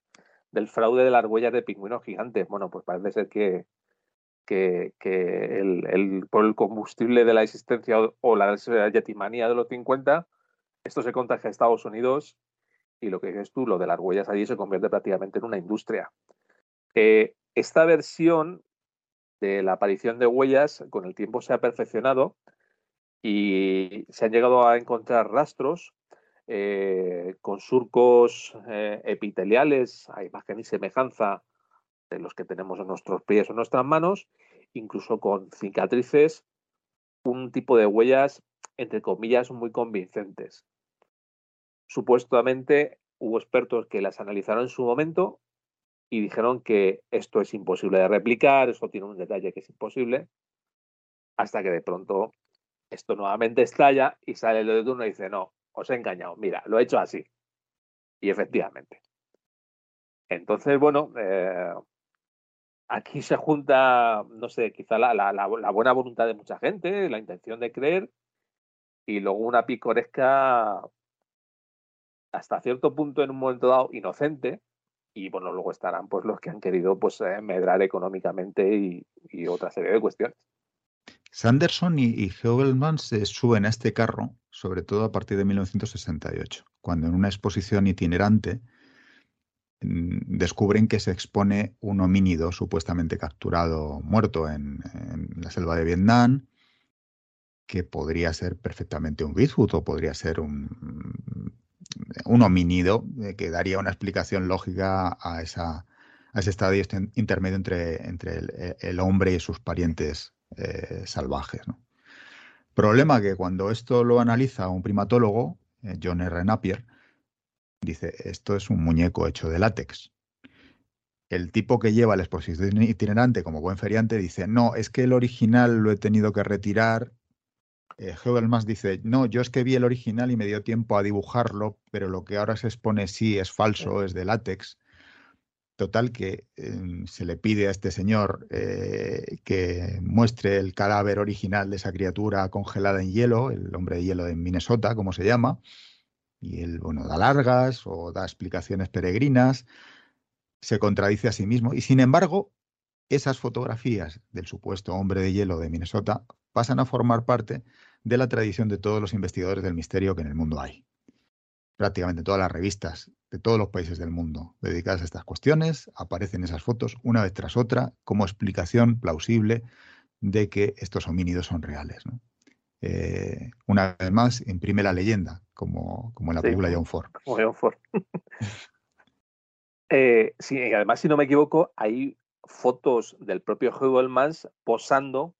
S2: del fraude de las huellas de pingüinos gigantes. Bueno, pues parece ser que, que, el, por el combustible de la existencia o, la yetimanía de los 50, esto se contagia a Estados Unidos y lo que dices tú, lo de las huellas allí se convierte prácticamente en una industria. Eh, esta versión de la aparición de huellas con el tiempo se ha perfeccionado y se han llegado a encontrar rastros eh, con surcos eh, epiteliales a imagen y semejanza de los que tenemos en nuestros pies o nuestras manos, incluso con cicatrices, un tipo de huellas, entre comillas, muy convincentes. Supuestamente hubo expertos que las analizaron en su momento y dijeron que esto es imposible de replicar, esto tiene un detalle que es imposible, hasta que de pronto esto nuevamente estalla y sale el de turno y dice, no, os he engañado, mira, lo he hecho así. Y efectivamente. Entonces, bueno, eh, aquí se junta, no sé, quizá la, la, buena voluntad de mucha gente, la intención de creer, y luego una picoresca hasta cierto punto en un momento dado inocente y bueno, luego estarán pues los que han querido pues eh, medrar económicamente y, otra serie de cuestiones.
S1: Sanderson y, y se suben a este carro, sobre todo a partir de 1968, cuando en una exposición itinerante mm, descubren que se expone un homínido supuestamente capturado muerto en, en, la selva de Vietnam, que podría ser perfectamente un Bigfoot o podría ser un un homínido eh, que daría una explicación lógica a, esa, a ese estadio intermedio entre, entre eh, el, hombre y sus parientes eh, salvajes. Problema que cuando esto lo analiza un primatólogo, John R. Napier, dice, esto es un muñeco hecho de látex. El tipo que lleva la exposición itinerante como buen feriante dice, no, es que el original lo he tenido que retirar eh, más dice, no, yo es que vi el original y me dio tiempo a dibujarlo, pero lo que ahora se expone sí es falso, es de látex. Total que em, se le pide a este señor eh, que muestre el cadáver original de esa criatura congelada en hielo, el hombre de hielo de Minnesota, como se llama, y él, bueno, da largas o da explicaciones peregrinas, se contradice a sí mismo, y sin embargo, esas fotografías del supuesto hombre de hielo de Minnesota pasan a formar parte de la tradición de todos los investigadores del misterio que en el mundo hay prácticamente todas las revistas de todos los países del mundo dedicadas a estas cuestiones, aparecen esas fotos una vez tras otra como explicación plausible de que estos homínidos son reales. Eh, una vez más, imprime la leyenda, como, como en la película John Ford.
S2: Como John Ford. Eh, sí, y además, si no me equivoco, hay fotos del propio Hugh Mans posando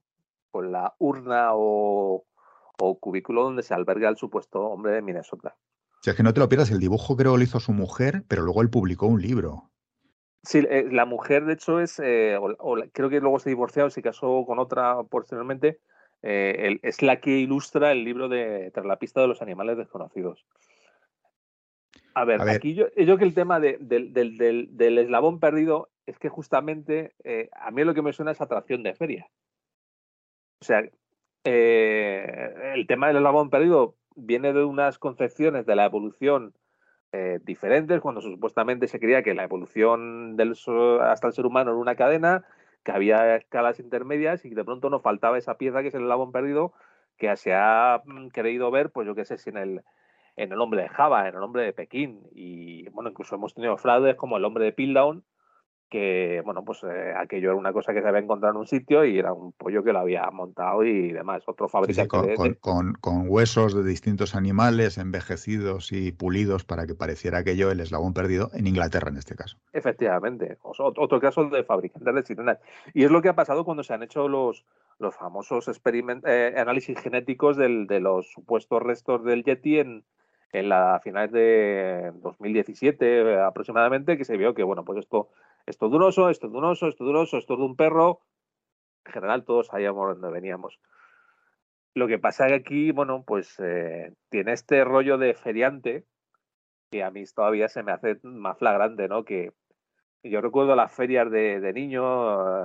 S2: con la urna o, o cubículo donde se alberga el supuesto hombre de Minnesota.
S1: Si es que no te lo pierdas, el dibujo creo lo hizo su mujer, pero luego él publicó un libro.
S2: Sí, eh, la mujer de hecho es, eh, creo que luego se divorció y se casó con otra posteriormente, eh, es la que ilustra el libro de Tras la pista de los animales desconocidos. A ver, aquí yo, yo que el tema del, del, eslabón perdido es que justamente a mí lo que me suena es atracción de feria. O sea, el tema del eslabón perdido viene de unas concepciones de la evolución eh, diferentes, cuando supuestamente se creía que la evolución del, hasta el ser humano era una cadena, que había escalas intermedias y de pronto nos faltaba esa pieza que es el eslabón perdido, que se ha mm, creído ver, pues yo qué sé, si en el, en el hombre de Java, en el hombre de Pekín, y bueno, incluso hemos tenido fraudes como el hombre de Piltdown, que, bueno, pues eh, aquello era una cosa que se había encontrado en un sitio y era un pollo que lo había montado y demás, otro fabricante.
S1: con, con, huesos de distintos animales envejecidos y pulidos para que pareciera aquello el eslabón perdido en Inglaterra en este caso.
S2: Efectivamente, otro caso de fabricantes de sirenas. Y es lo que ha pasado cuando se han hecho los, los famosos eh, análisis genéticos del, de los supuestos restos del Yeti en, en la finales de 2017 eh, aproximadamente, que se vio que, bueno, pues esto esto es de un esto es de un esto es de un oso, esto es de un perro. En general todos sabíamos dónde veníamos. Lo que pasa que aquí, bueno, pues eh, tiene este rollo de feriante que a mí todavía se me hace más flagrante, ¿no? Que yo recuerdo las ferias de, niño,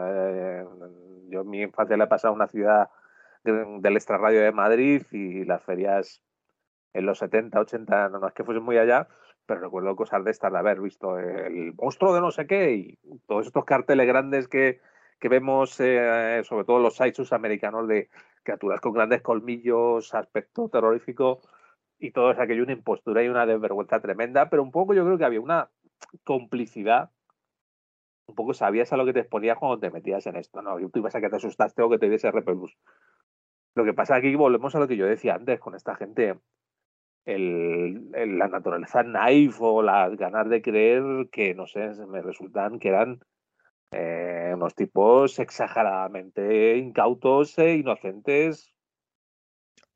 S2: eh, yo en mi infancia le he pasado a una ciudad del extrarradio de Madrid y las ferias en los 70, 80, no, no es que fuesen muy allá, pero recuerdo cosas de estas de haber visto el monstruo de no sé qué y todos estos carteles grandes que, que vemos, eh, sobre todo los sites americanos de criaturas con grandes colmillos, aspecto terrorífico y todo es aquello, una impostura y una desvergüenza tremenda, pero un poco yo creo que había una complicidad, un poco sabías a lo que te exponías cuando te metías en esto, ¿no? Tú ibas a que te asustaste o que te diese repelús. Lo que pasa aquí volvemos a lo que yo decía antes con esta gente el, la naturaleza naif o las ganas de creer que, no sé, me resultan que eran eh, unos tipos exageradamente incautos e inocentes.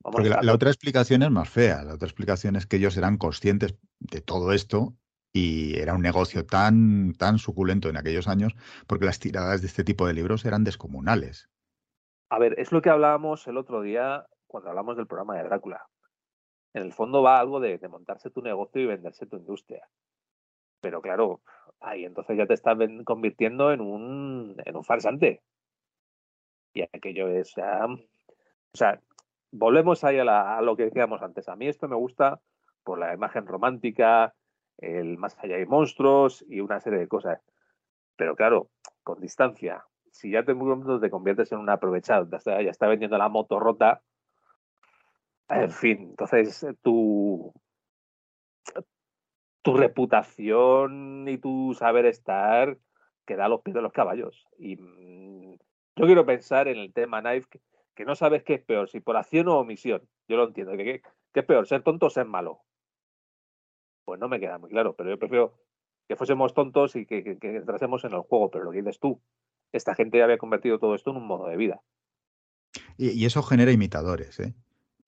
S1: Porque la, otra explicación es más fea. La otra explicación es que ellos eran conscientes de todo esto y era un negocio tan, tan suculento en aquellos años porque las tiradas de este tipo de libros eran descomunales.
S2: A ver, es lo que hablábamos el otro día cuando hablamos del programa de Drácula en el fondo va algo de, montarse tu negocio y venderse tu industria. Pero claro, ahí entonces ya te estás convirtiendo en un, en un farsante. Y aquello es. o sea, volvemos ahí a, lo que decíamos antes. A mí esto me gusta por la imagen romántica, el más allá hay monstruos y una serie de cosas. Pero claro, con distancia, si ya te conviertes en un aprovechado, ya está vendiendo la moto rota, en fin, entonces eh, tu, tu reputación y tu saber estar queda a los pies de los caballos. Y mm, yo quiero pensar en el tema Knife, que, no sabes qué es peor, si por acción o omisión. Yo lo entiendo. ¿Qué, es peor, ser tonto o ser malo? Pues no me queda muy claro, pero yo prefiero que fuésemos tontos y que, que, entrásemos en el juego. Pero lo que dices tú, esta gente había convertido todo esto en un modo de vida.
S1: Y eso genera imitadores, ¿eh?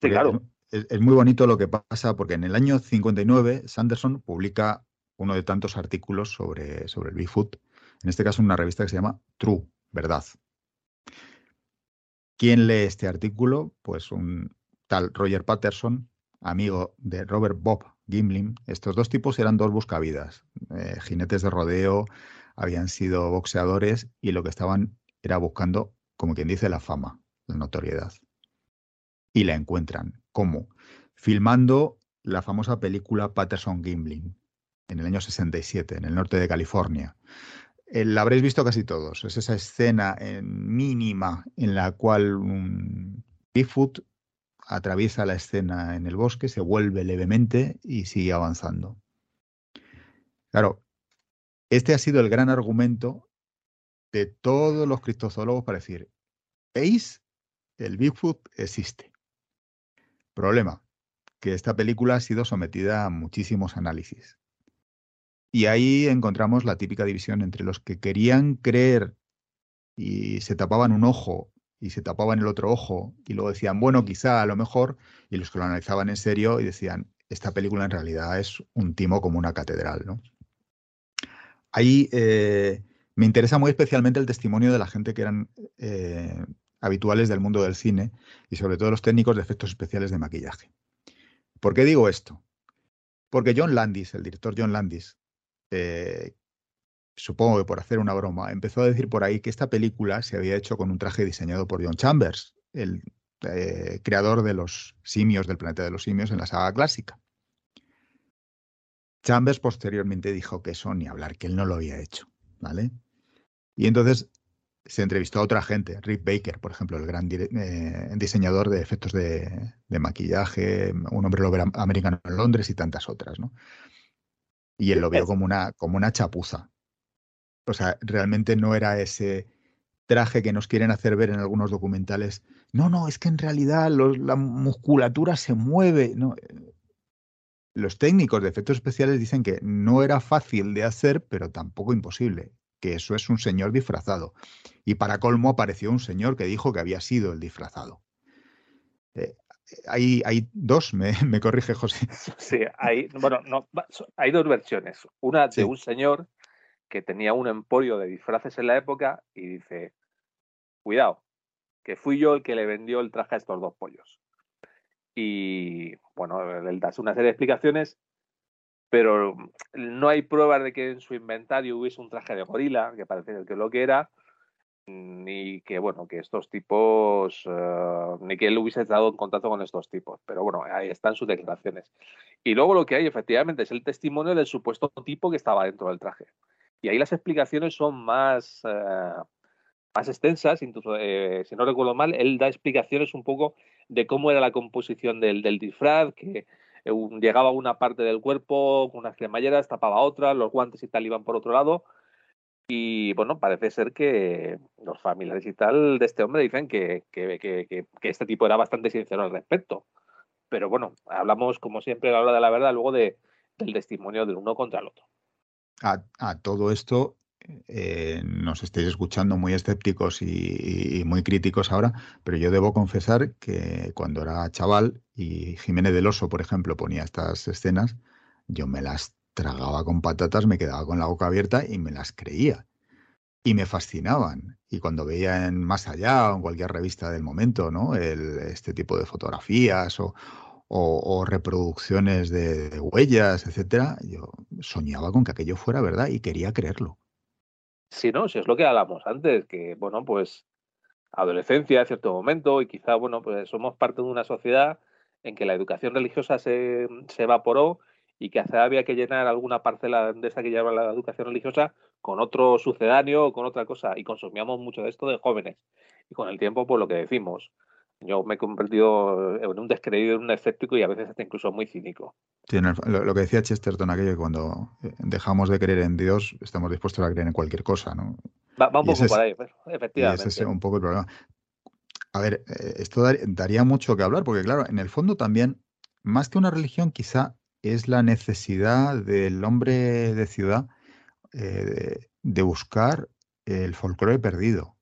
S2: Sí, claro.
S1: Es, muy bonito lo que pasa porque en el año 59 Sanderson publica uno de tantos artículos sobre, sobre el Bigfoot, en este caso en una revista que se llama True, Verdad. ¿Quién lee este artículo? Pues un tal Roger Patterson, amigo de Robert Bob Gimlin. Estos dos tipos eran dos buscavidas, eh, jinetes de rodeo, habían sido boxeadores y lo que estaban era buscando, como quien dice, la fama, la notoriedad. Y la encuentran. ¿Cómo? Filmando la famosa película Patterson Gimlin en el año 67, en el norte de California. Eh, la habréis visto casi todos. Es esa escena en mínima en la cual un Bigfoot atraviesa la escena en el bosque, se vuelve levemente y sigue avanzando. Claro, este ha sido el gran argumento de todos los criptozoólogos para decir, ¿veis? El Bigfoot existe. Problema, que esta película ha sido sometida a muchísimos análisis. Y ahí encontramos la típica división entre los que querían creer y se tapaban un ojo y se tapaban el otro ojo y luego decían, bueno, quizá a lo mejor, y los que lo analizaban en serio y decían, esta película en realidad es un timo como una catedral, ¿no? Ahí eh, me interesa muy especialmente el testimonio de la gente que eran eh, habituales del mundo del cine y sobre todo los técnicos de efectos especiales de maquillaje. ¿Por qué digo esto? Porque John Landis, el director John Landis, eh, supongo que por hacer una broma, empezó a decir por ahí que esta película se había hecho con un traje diseñado por John Chambers, el creador de los simios del planeta de los simios en la saga clásica. Chambers posteriormente dijo que eso ni hablar, que él no lo había hecho, ¿vale? Y entonces se entrevistó a otra gente, Rick Baker, por ejemplo, el gran eh, diseñador de efectos de, maquillaje, un hombre americano en Londres y tantas otras, ¿no? Y él lo vio como una, como una chapuza. O sea, realmente no era ese traje que nos quieren hacer ver en algunos documentales. No, no, es que en realidad la musculatura se mueve. No, los técnicos de efectos especiales dicen que no era fácil de hacer, pero tampoco imposible, que eso es un señor disfrazado. Y para colmo apareció un señor que dijo que había sido el disfrazado. Eh, hay, hay, dos, me, corrige José.
S2: Sí, hay, bueno, no, hay dos versiones. Una de un señor que tenía un emporio de disfraces en la época y dice, cuidado, que fui yo el que le vendió el traje a estos dos pollos. Y bueno, él da una serie de explicaciones, pero no hay pruebas de que en su inventario hubiese un traje de gorila, que parece que lo que era, ni que bueno, que estos tipos, eh, ni que él hubiese estado en contacto con estos tipos. Pero bueno, ahí están sus declaraciones. Y luego lo que hay efectivamente es el testimonio del supuesto tipo que estaba dentro del traje. Y ahí las explicaciones son más, eh, más extensas, incluso, eh, si no recuerdo mal, él da explicaciones un poco de cómo era la composición del, disfraz, que llegaba una parte del cuerpo con unas cremalleras, tapaba otra, los guantes y tal iban por otro lado. Y bueno, parece ser que los familiares y tal de este hombre dicen que, que, este tipo era bastante sincero al respecto. Pero bueno, hablamos como siempre a la hora de la verdad luego de, del testimonio del uno contra el otro.
S1: a todo esto, eh, nos estéis escuchando muy escépticos y, muy críticos ahora, pero yo debo confesar que cuando era chaval y Jiménez del Oso, por ejemplo, ponía estas escenas, yo me las tragaba con patatas, me quedaba con la boca abierta y me las creía. Y me fascinaban. Y cuando veía en Más Allá o en cualquier revista del momento, ¿no? este tipo de fotografías o, reproducciones de, de, huellas, etcétera, yo soñaba con que aquello fuera verdad y quería creerlo.
S2: Sí, no, si es lo que hablamos antes, que bueno, pues adolescencia, cierto momento, y quizá, bueno, pues somos parte de una sociedad en que la educación religiosa se, evaporó y que había que llenar alguna parcela de esa que llama la educación religiosa con otro sucedáneo o con otra cosa, y consumíamos mucho de esto de jóvenes. Y con el tiempo, pues lo que decimos, yo me he convertido en un descreído, en un escéptico y a veces hasta incluso muy cínico.
S1: lo, que decía Chesterton aquello que cuando eh, dejamos de creer en Dios estamos dispuestos a creer en cualquier cosa, ¿no?
S2: Va, un poco por ahí, efectivamente.
S1: ese es un poco el problema. A ver, eh, esto daría mucho que hablar porque claro, en el fondo también, más que una religión, quizá es la necesidad del hombre de ciudad eh, de buscar el folclore perdido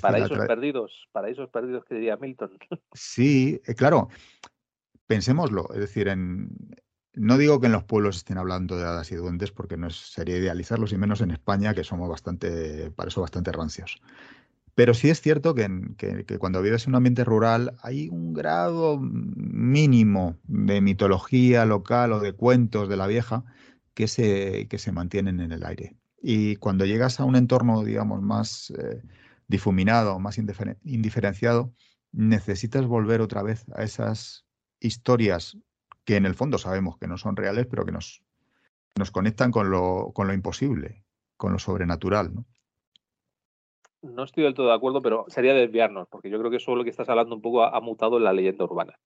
S2: paraísos perdidos, paraísos perdidos que diría Milton.
S1: Sí, eh, claro, pensémoslo, es decir, en, no digo que en los pueblos estén hablando de hadas y duendes porque no sería idealizarlos y menos en España que somos bastante, para eso bastante rancios. Pero sí es cierto que, que, cuando vives en un ambiente rural hay un grado mínimo de mitología local o de cuentos de la vieja que se, que se mantienen en el aire. Y cuando llegas a un entorno, digamos, más eh, difuminado, más indiferenciado, necesitas volver otra vez a esas historias que en el fondo sabemos que no son reales, pero que nos, nos conectan con lo, con lo imposible, con lo sobrenatural. ¿no?
S2: no estoy del todo de acuerdo, pero sería desviarnos, porque yo creo que eso lo que estás hablando un poco ha, mutado en la leyenda urbana.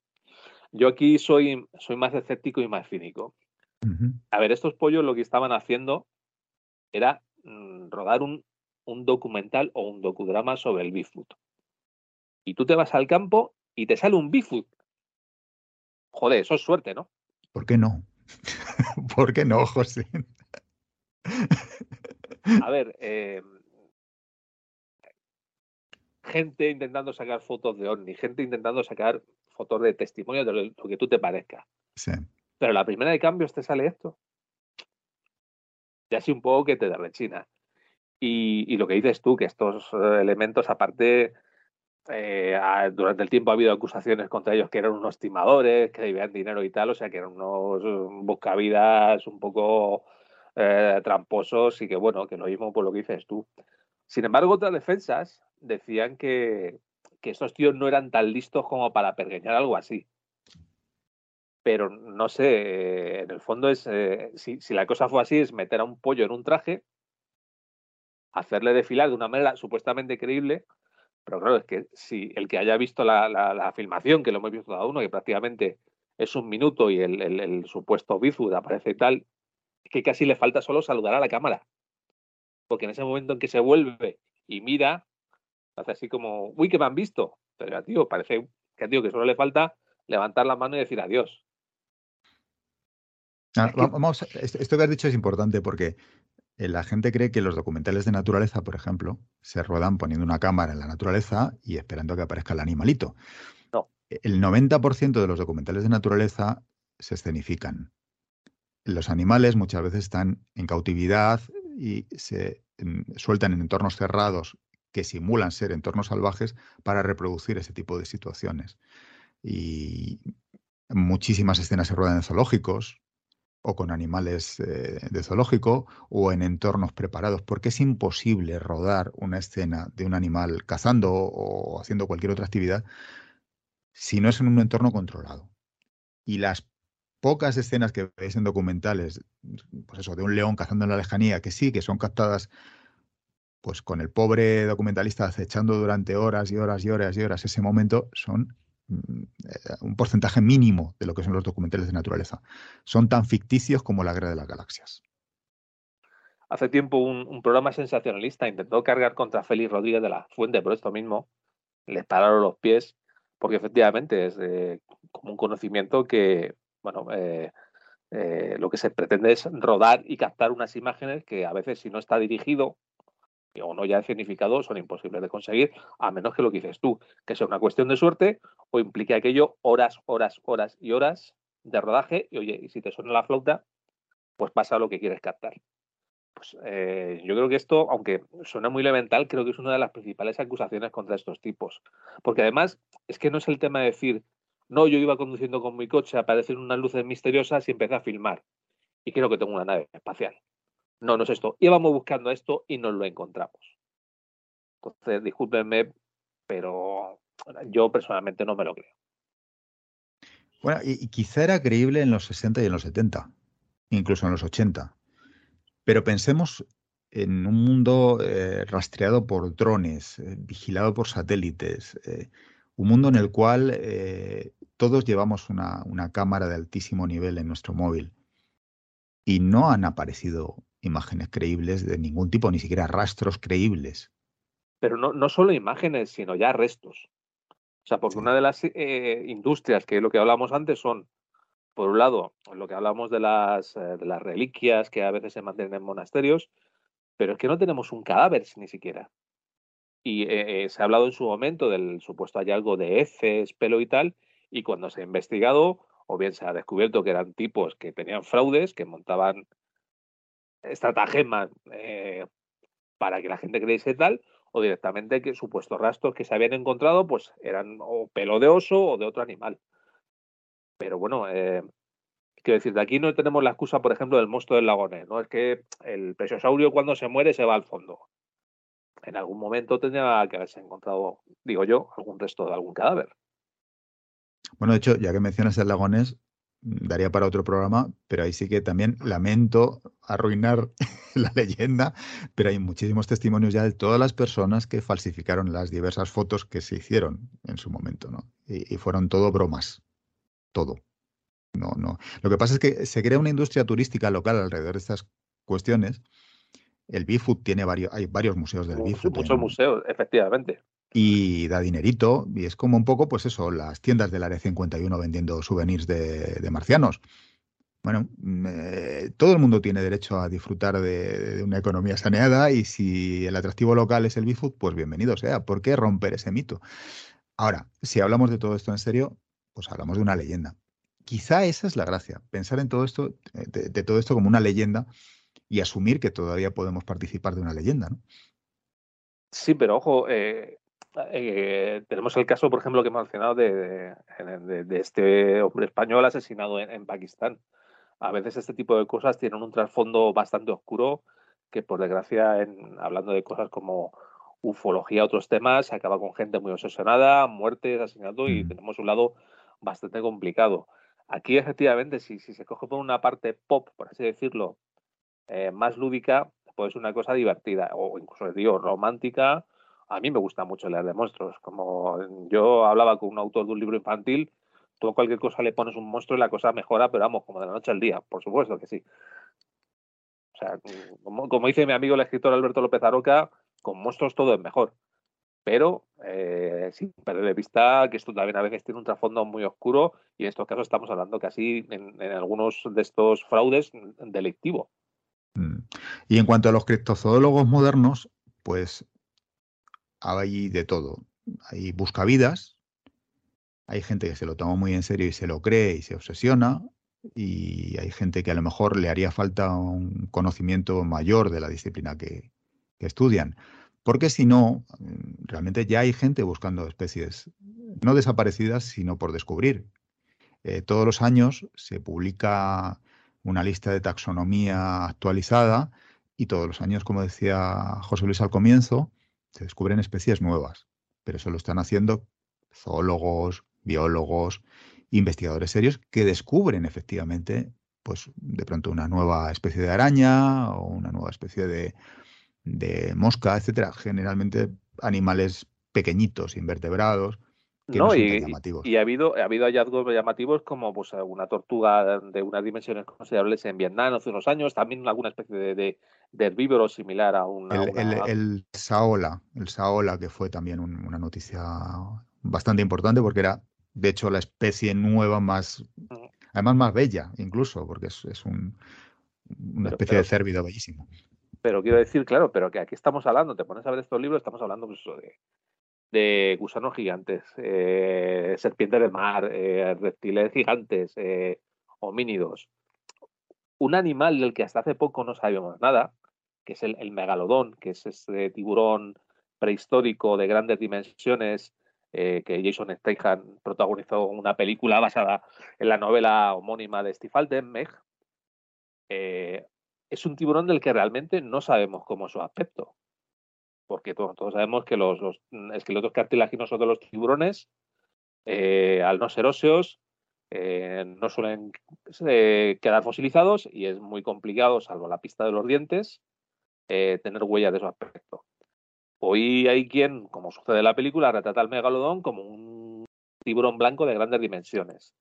S2: Yo aquí soy, soy más escéptico y más cínico. A ver, estos pollos lo que estaban haciendo era mm, rodar un, un, documental o un docudrama sobre el Bigfoot. Y tú te vas al campo y te sale un Bigfoot. Joder, eso es suerte, ¿no?
S1: ¿Por qué no? ¿Por qué no, José?
S2: A ver, eh, gente intentando sacar fotos de ovni, gente intentando sacar fotos de testimonio de lo, que tú te parezca.
S1: Sí.
S2: Pero la primera de cambios te sale esto. Ya sí un poco que te da rechina. Y, lo que dices tú, que estos eh, elementos, aparte, eh, durante el tiempo ha habido acusaciones contra ellos que eran unos timadores, que debían dinero y tal, o sea que eran unos buscavidas un poco eh, tramposos y que bueno, que lo mismo por lo que dices tú. Sin embargo, otras defensas decían que, que estos tíos no eran tan listos como para pergeñar algo así. Pero no sé, en el fondo es, si, la cosa fue así, es meter a un pollo en un traje, hacerle desfilar de una manera supuestamente creíble, pero claro, es que si el que haya visto la, la, filmación, que lo hemos visto cada uno, que prácticamente es un minuto y el, el, el supuesto Bigfoot aparece tal, que casi le falta solo saludar a la cámara. Porque en ese momento en que se vuelve y mira, Hace así como, uy, que me han visto. Pero, tío, parece que, tío, que solo le falta levantar la mano y decir adiós.
S1: Ah, vamos, esto que has dicho es importante porque la gente cree que los documentales de naturaleza, por ejemplo, se ruedan poniendo una cámara en la naturaleza y esperando que aparezca el animalito.
S2: No.
S1: El 90% de los documentales de naturaleza se escenifican. Los animales muchas veces están en cautividad y se mm, sueltan en entornos cerrados que simulan ser entornos salvajes para reproducir ese tipo de situaciones. Y muchísimas escenas se ruedan en zoológicos o con animales eh, de zoológico o en entornos preparados, porque es imposible rodar una escena de un animal cazando o haciendo cualquier otra actividad si no es en un entorno controlado. Y las pocas escenas que veis en documentales, pues eso, de un león cazando en la lejanía, que sí, que son captadas pues con el pobre documentalista acechando durante horas y horas y horas y horas ese momento, son un porcentaje mínimo de lo que son los documentales de naturaleza. Son tan ficticios como la guerra de las galaxias.
S2: Hace tiempo un, programa sensacionalista intentó cargar contra Félix Rodríguez de la Fuente por esto mismo. Les pararon los pies porque efectivamente es como un conocimiento que, bueno, eh, eh, lo que se pretende es rodar y captar unas imágenes que a veces si no está dirigido o no ya significado son imposibles de conseguir, a menos que lo que dices tú, que sea una cuestión de suerte o implique aquello horas, horas, horas y horas de rodaje. Y oye, y si te suena la flauta, pues pasa lo que quieres captar. Pues eh, yo creo que esto, aunque suena muy elemental, creo que es una de las principales acusaciones contra estos tipos. Porque además, es que no es el tema de decir, no, yo iba conduciendo con mi coche, aparecen unas luces misteriosas y empecé a filmar. Y creo que tengo una nave espacial no, no es esto. Íbamos buscando esto y nos lo encontramos. Entonces, discúlpenme, pero yo personalmente no me lo creo.
S1: Bueno, y, quizá era creíble en los 60 y en los 70, incluso en los 80. Pero pensemos en un mundo eh, rastreado por drones, eh, vigilado por satélites, eh, un mundo en el cual todos llevamos una, una cámara de altísimo nivel en nuestro móvil y no han aparecido imágenes creíbles de ningún tipo, ni siquiera rastros creíbles.
S2: Pero no, no solo imágenes, sino ya restos. O sea, porque una de las eh, industrias que lo que hablamos antes son, por un lado, lo que hablamos de las, eh, de las reliquias que a veces se mantienen en monasterios, pero es que no tenemos un cadáver ni siquiera. Y eh, se ha hablado en su momento del supuesto hallazgo de heces, pelo y tal, y cuando se ha investigado, o bien se ha descubierto que eran tipos que tenían fraudes, que montaban estratagemas eh, para que la gente creyese tal, o directamente que supuestos rastros que se habían encontrado pues eran o pelo de oso o de otro animal. Pero bueno, eh, Quiero decir, de aquí no tenemos la excusa, por ejemplo, del monstruo del lagonés, ¿no? Es que el plesiosaurio cuando se muere se va al fondo. En algún momento tendría que haberse encontrado, digo yo, algún resto de algún cadáver.
S1: Bueno, de hecho, ya que mencionas el lagonés, daría para otro programa, pero ahí sí que también lamento arruinar la leyenda, pero hay muchísimos testimonios ya de todas las personas que falsificaron las diversas fotos que se hicieron en su momento, ¿no? Y, fueron todo bromas, todo. No, no. Lo que pasa es que se crea una industria turística local alrededor de estas cuestiones. El Bifood tiene varios, hay varios museos del Bifood.
S2: Muchos museos, efectivamente
S1: y da dinerito. Y es como un poco, pues eso, las tiendas del Área 51 vendiendo souvenirs de, marcianos. Bueno, mm, eh, todo el mundo tiene derecho a disfrutar de, una economía saneada y si el atractivo local es el Bifood, pues bienvenido sea. ¿Por qué romper ese mito? Ahora, si hablamos de todo esto en serio, pues hablamos de una leyenda. Quizá esa es la gracia, pensar en todo esto, eh, de, todo esto como una leyenda y asumir que todavía podemos participar de una leyenda, ¿no?
S2: Sí, pero ojo, eh, eh, tenemos el caso, por ejemplo, que hemos mencionado de, este hombre español asesinado en, Pakistán. A veces este tipo de cosas tienen un trasfondo bastante oscuro que, por desgracia, en, hablando de cosas como ufología, otros temas, se acaba con gente muy obsesionada, muertes, asesinatos y mm. tenemos un lado bastante complicado. Aquí, efectivamente, si, si se coge por una parte pop, por así decirlo, eh, más lúdica, puede ser una cosa divertida o incluso, digo, romántica a mí me gusta mucho leer de monstruos. Como yo hablaba con un autor de un libro infantil, tú cualquier cosa le pones un monstruo y la cosa mejora, pero vamos, como de la noche al día, por supuesto que sí. O sea, como, dice mi amigo el escritor Alberto López Aroca, con monstruos todo es mejor. Pero eh, sin perder de vista que esto también a veces tiene un trasfondo muy oscuro y en estos casos estamos hablando casi en, en algunos de estos fraudes delictivo.
S1: Mm. Y en cuanto a los criptozoólogos modernos, pues hay de todo. Hay buscavidas, hay gente que se lo toma muy en serio y se lo cree y se obsesiona, y hay gente que a lo mejor le haría falta un conocimiento mayor de la disciplina que, estudian. Porque si no, realmente ya hay gente buscando especies no desaparecidas, sino por descubrir. Eh, todos los años se publica una lista de taxonomía actualizada y todos los años, como decía José Luis al comienzo, se descubren especies nuevas, pero eso lo están haciendo zoólogos, biólogos, investigadores serios que descubren efectivamente, pues de pronto una nueva especie de araña o una nueva especie de, de mosca, etcétera. Generalmente animales pequeñitos, invertebrados, no,
S2: y, y, ha habido, ha habido hallazgos llamativos como pues una tortuga de unas dimensiones considerables en Vietnam hace unos años, también alguna especie de, herbívoro similar a un
S1: El, el, Saola, el Saola, que fue también una noticia bastante importante porque era, de hecho, la especie nueva más, además más bella incluso, porque es, un, una especie de cérvido bellísimo.
S2: Pero quiero decir, claro, pero que aquí estamos hablando, te pones a ver estos libros, estamos hablando pues, de de gusanos gigantes, eh, serpientes de mar, eh, reptiles gigantes, eh, homínidos. Un animal del que hasta hace poco no sabíamos nada, que es el, megalodón, que es ese tiburón prehistórico de grandes dimensiones que Jason Statham protagonizó una película basada en la novela homónima de Steve es un tiburón del que realmente no sabemos cómo es su aspecto porque todos, sabemos que los, esqueletos cartilaginosos de los tiburones, eh, al no ser óseos, eh, no suelen eh, quedar fosilizados y es muy complicado, salvo la pista de los dientes, tener huella de su aspecto. Hoy hay quien, como sucede en la película, retrata al megalodón como un tiburón blanco de grandes dimensiones.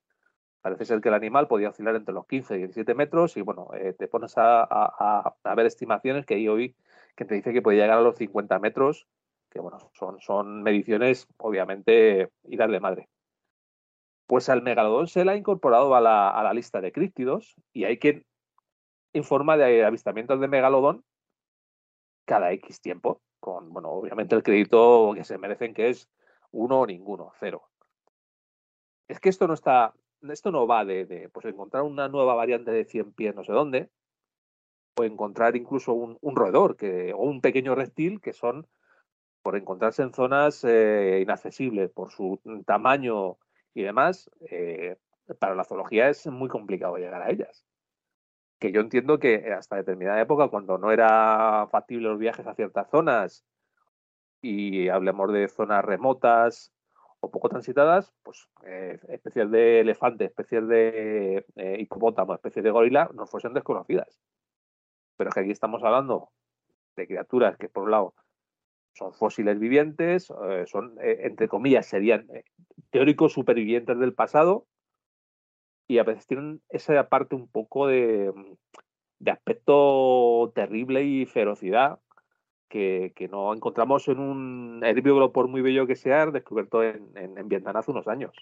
S2: Parece ser que el animal podía oscilar entre los 15 y 17 metros y bueno, te pones a, a, ver estimaciones que hoy que te dice que puede llegar a los 50 metros, que bueno, son, son mediciones obviamente idas de madre. Pues al megalodón se le ha incorporado a la, a la lista de críptidos y hay quien informa de avistamientos de megalodón cada X tiempo, con, bueno, obviamente el crédito que se merecen que es uno o ninguno, cero. Es que esto no está, esto no va de, de pues encontrar una nueva variante de 100 pies no sé dónde, o encontrar incluso un, roedor que, o un pequeño reptil que son por encontrarse en zonas eh, inaccesibles por su tamaño y demás, eh, para la zoología es muy complicado llegar a ellas. Que yo entiendo que hasta determinada época, cuando no era factible los viajes a ciertas zonas, y hablemos de zonas remotas o poco transitadas, pues eh, especies de elefante, especies de eh, hipopótamo, especies de gorila, no fuesen desconocidas. Pero es que aquí estamos hablando de criaturas que, por un lado, son fósiles vivientes, eh, son, eh, entre comillas, serían eh, teóricos supervivientes del pasado y a veces tienen esa parte un poco de, aspecto terrible y ferocidad que, que, no encontramos en un herbívoro, por muy bello que sea, descubierto en, en, en, Vietnam hace unos años.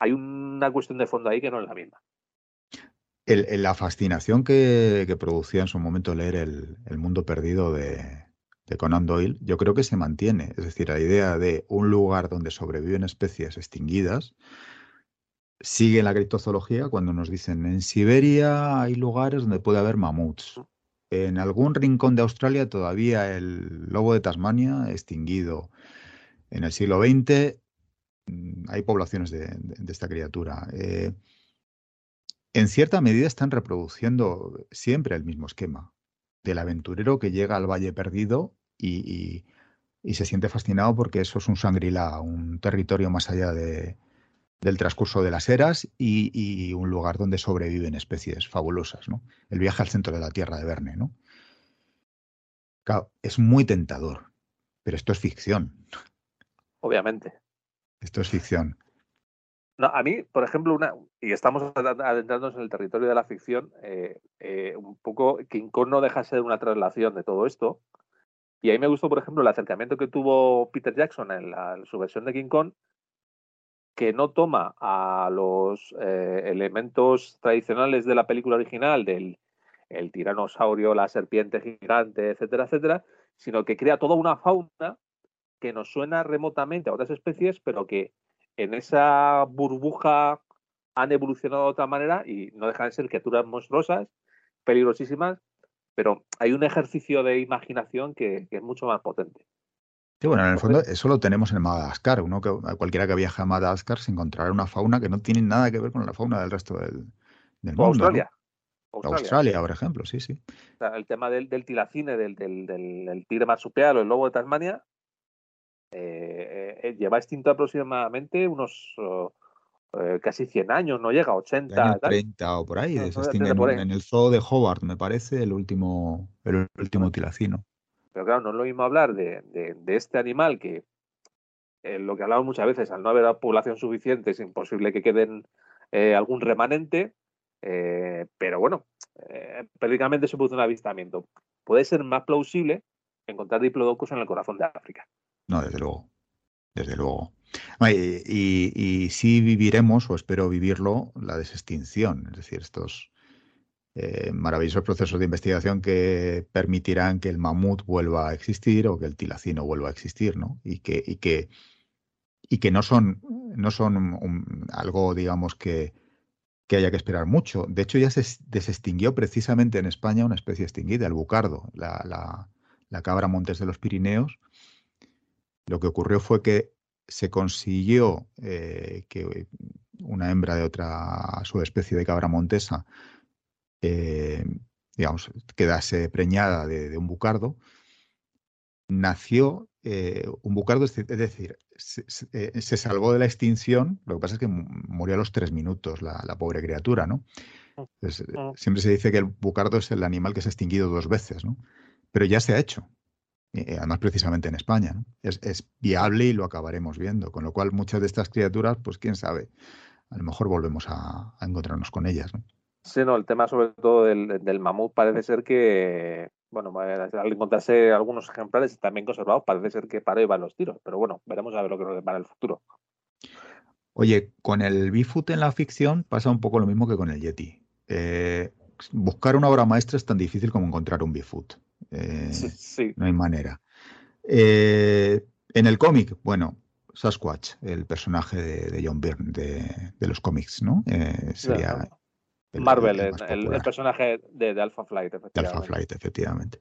S2: Hay una cuestión de fondo ahí que no es la misma.
S1: El, el, la fascinación que, que, producía en su momento leer el, el mundo perdido de, de Conan Doyle, yo creo que se mantiene. Es decir, la idea de un lugar donde sobreviven especies extinguidas sigue en la criptozoología cuando nos dicen en Siberia hay lugares donde puede haber mamuts. En algún rincón de Australia todavía el lobo de Tasmania extinguido. En el siglo XX mm, hay poblaciones de, de, de esta criatura. Eh, en cierta medida están reproduciendo siempre el mismo esquema del aventurero que llega al Valle Perdido y, y, y se siente fascinado porque eso es un sangrila, un territorio más allá de, del transcurso de las eras y, y, un lugar donde sobreviven especies fabulosas, ¿no? El viaje al centro de la Tierra de Verne, ¿no? Claro, es muy tentador, pero esto es ficción.
S2: Obviamente.
S1: Esto es ficción.
S2: No, a mí, por ejemplo, una, y estamos adentrándonos en el territorio de la ficción, eh, eh, un poco, King Kong no deja de ser una traslación de todo esto. Y ahí me gustó, por ejemplo, el acercamiento que tuvo Peter Jackson en, la, su versión de King Kong, que no toma a los eh, elementos tradicionales de la película original, del el tiranosaurio, la serpiente gigante, etcétera, etcétera, sino que crea toda una fauna que nos suena remotamente a otras especies, pero que en esa burbuja han evolucionado de otra manera y no dejan de ser criaturas monstruosas, peligrosísimas, pero hay un ejercicio de imaginación que, que es mucho más potente.
S1: Sí, bueno, en el fondo eso lo tenemos en Madagascar. Uno que cualquiera que viaje a Madagascar se encontrará una fauna que no tiene nada que ver con la fauna del resto del, del mundo.
S2: Australia.
S1: ¿no? Australia. Australia. por ejemplo, sí, sí.
S2: O sea, el tema del, del tilacine, del, del, del, tigre marsupial o el lobo de Tasmania, eh, eh, lleva extinto aproximadamente unos oh, eh, casi 100 años, no llega a 80.
S1: Año 30 o por ahí, no, extingue en, en, el zoo de Hobart, me parece, el último, el último tilacino.
S2: Pero claro, no es lo mismo hablar de, de, de este animal que eh, lo que hablamos muchas veces, al no haber población suficiente es imposible que queden eh, algún remanente, pero bueno, periódicamente se produce un avistamiento. Puede ser más plausible encontrar diplodocus en el corazón de África.
S1: No, desde luego, desde luego. Y, y, sí viviremos, o espero vivirlo, la desextinción, es decir, estos eh, maravillosos procesos de investigación que permitirán que el mamut vuelva a existir o que el tilacino vuelva a existir, ¿no? Y que, y que, y que no son, no son algo, digamos, que, que haya que esperar mucho. De hecho, ya se desextinguió precisamente en España una especie extinguida, el bucardo, la, la, la cabra montes de los Pirineos. Lo que ocurrió fue que se consiguió eh, que una hembra de otra subespecie de cabra montesa eh, digamos, quedase preñada de, de un bucardo, nació eh, un bucardo, es decir, se, se, se, salvó de la extinción, lo que pasa es que murió a los tres minutos la, la pobre criatura, ¿no? Entonces, siempre se dice que el bucardo es el animal que se ha extinguido dos veces, ¿no? Pero ya se ha hecho, eh, además precisamente en España, ¿no? es, es, viable y lo acabaremos viendo, con lo cual muchas de estas criaturas, pues quién sabe, a lo mejor volvemos a, a encontrarnos con ellas, ¿no?
S2: Sí, no, el tema sobre todo del, del mamut parece ser que, bueno, al encontrarse algunos ejemplares también conservados, parece ser que para van los tiros, pero bueno, veremos a ver lo que nos depara el futuro.
S1: Oye, con el Bigfoot en la ficción pasa un poco lo mismo que con el Yeti. Eh, buscar una obra maestra es tan difícil como encontrar un Bigfoot. Eh, sí, sí. No hay manera. Eh, en el cómic, bueno, Sasquatch, el personaje de, de John Byrne de, de, los cómics, ¿no? Eh, sería.
S2: El, Marvel, el, el, el, personaje de, de, Alpha Flight,
S1: efectivamente. De Alpha Flight, efectivamente.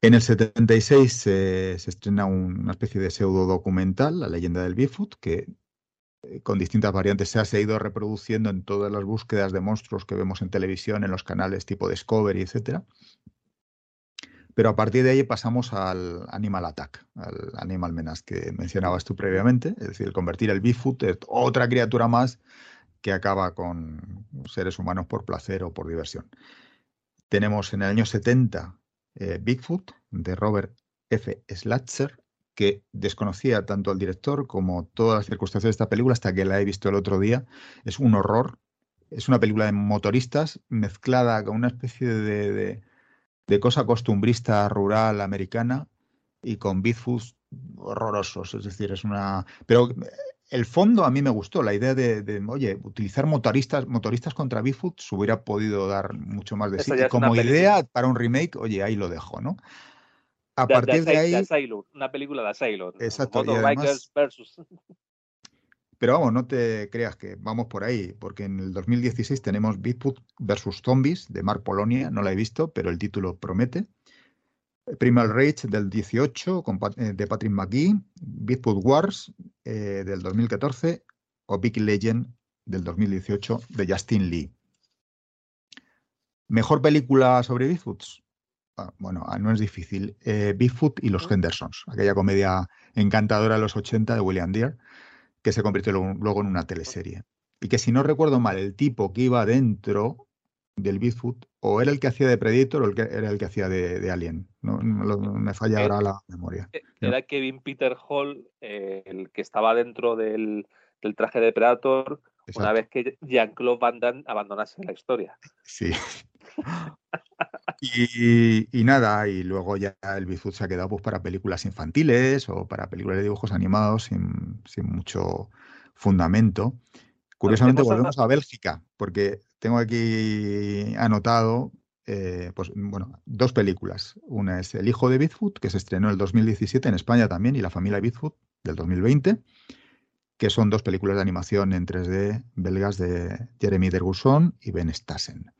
S1: En el 76 eh, se estrena un, una especie de pseudo documental, La leyenda del Bigfoot, que con distintas variantes. Se ha ido reproduciendo en todas las búsquedas de monstruos que vemos en televisión, en los canales tipo Discovery, etcétera. Pero a partir de ahí pasamos al Animal Attack, al Animal Menace que mencionabas tú previamente, es decir, convertir el Bigfoot en otra criatura más que acaba con seres humanos por placer o por diversión. Tenemos en el año 70 eh, Bigfoot de Robert F. Slatzer, que desconocía tanto al director como todas las circunstancias de esta película hasta que la he visto el otro día. Es un horror. Es una película de motoristas mezclada con una especie de cosa costumbrista rural americana y con Bigfoot horrorosos. Es decir, es una. Pero el fondo a mí me gustó, la idea de, oye, utilizar motoristas, motoristas contra Bigfoot se hubiera podido dar mucho más de sí. como idea para un remake, oye, ahí lo dejo, ¿no?
S2: A partir de, ahí. una película de Asylum.
S1: Exacto. versus. Pero vamos, no te creas que vamos por ahí, porque en el 2016 tenemos Bigfoot versus Zombies de Mark Polonia, no la he visto, pero el título promete. Primal Rage del 18 eh, de Patrick McGee, Bigfoot Wars eh, del 2014 o Big Legend del 2018 de Justin Lee. ¿Mejor película sobre Bigfoots? Ah, bueno, ah, no es difícil. Eh, Bigfoot y los Hendersons, aquella comedia encantadora de los 80 de William Deere que se convirtió luego en una teleserie. Y que si no recuerdo mal, el tipo que iba dentro del Bigfoot o era el que hacía de Predator o el que, era el que hacía de, Alien. No, me falla eh, ahora la memoria.
S2: Eh, era Kevin Peter Hall eh, el que estaba dentro del, traje de Predator una vez que Jean-Claude Van Damme abandonase la historia.
S1: Sí. Y, nada, y luego ya el Bigfoot se ha quedado pues, para películas infantiles o para películas de dibujos animados sin, mucho fundamento. Curiosamente volvemos a Bélgica, porque tengo aquí anotado eh, pues, bueno, dos películas. Una es El hijo de Bigfoot, que se estrenó en el 2017 en España también, y La familia Bigfoot del 2020, que son dos películas de animación en 3D belgas de Jeremy Dergusson y Ben Stassen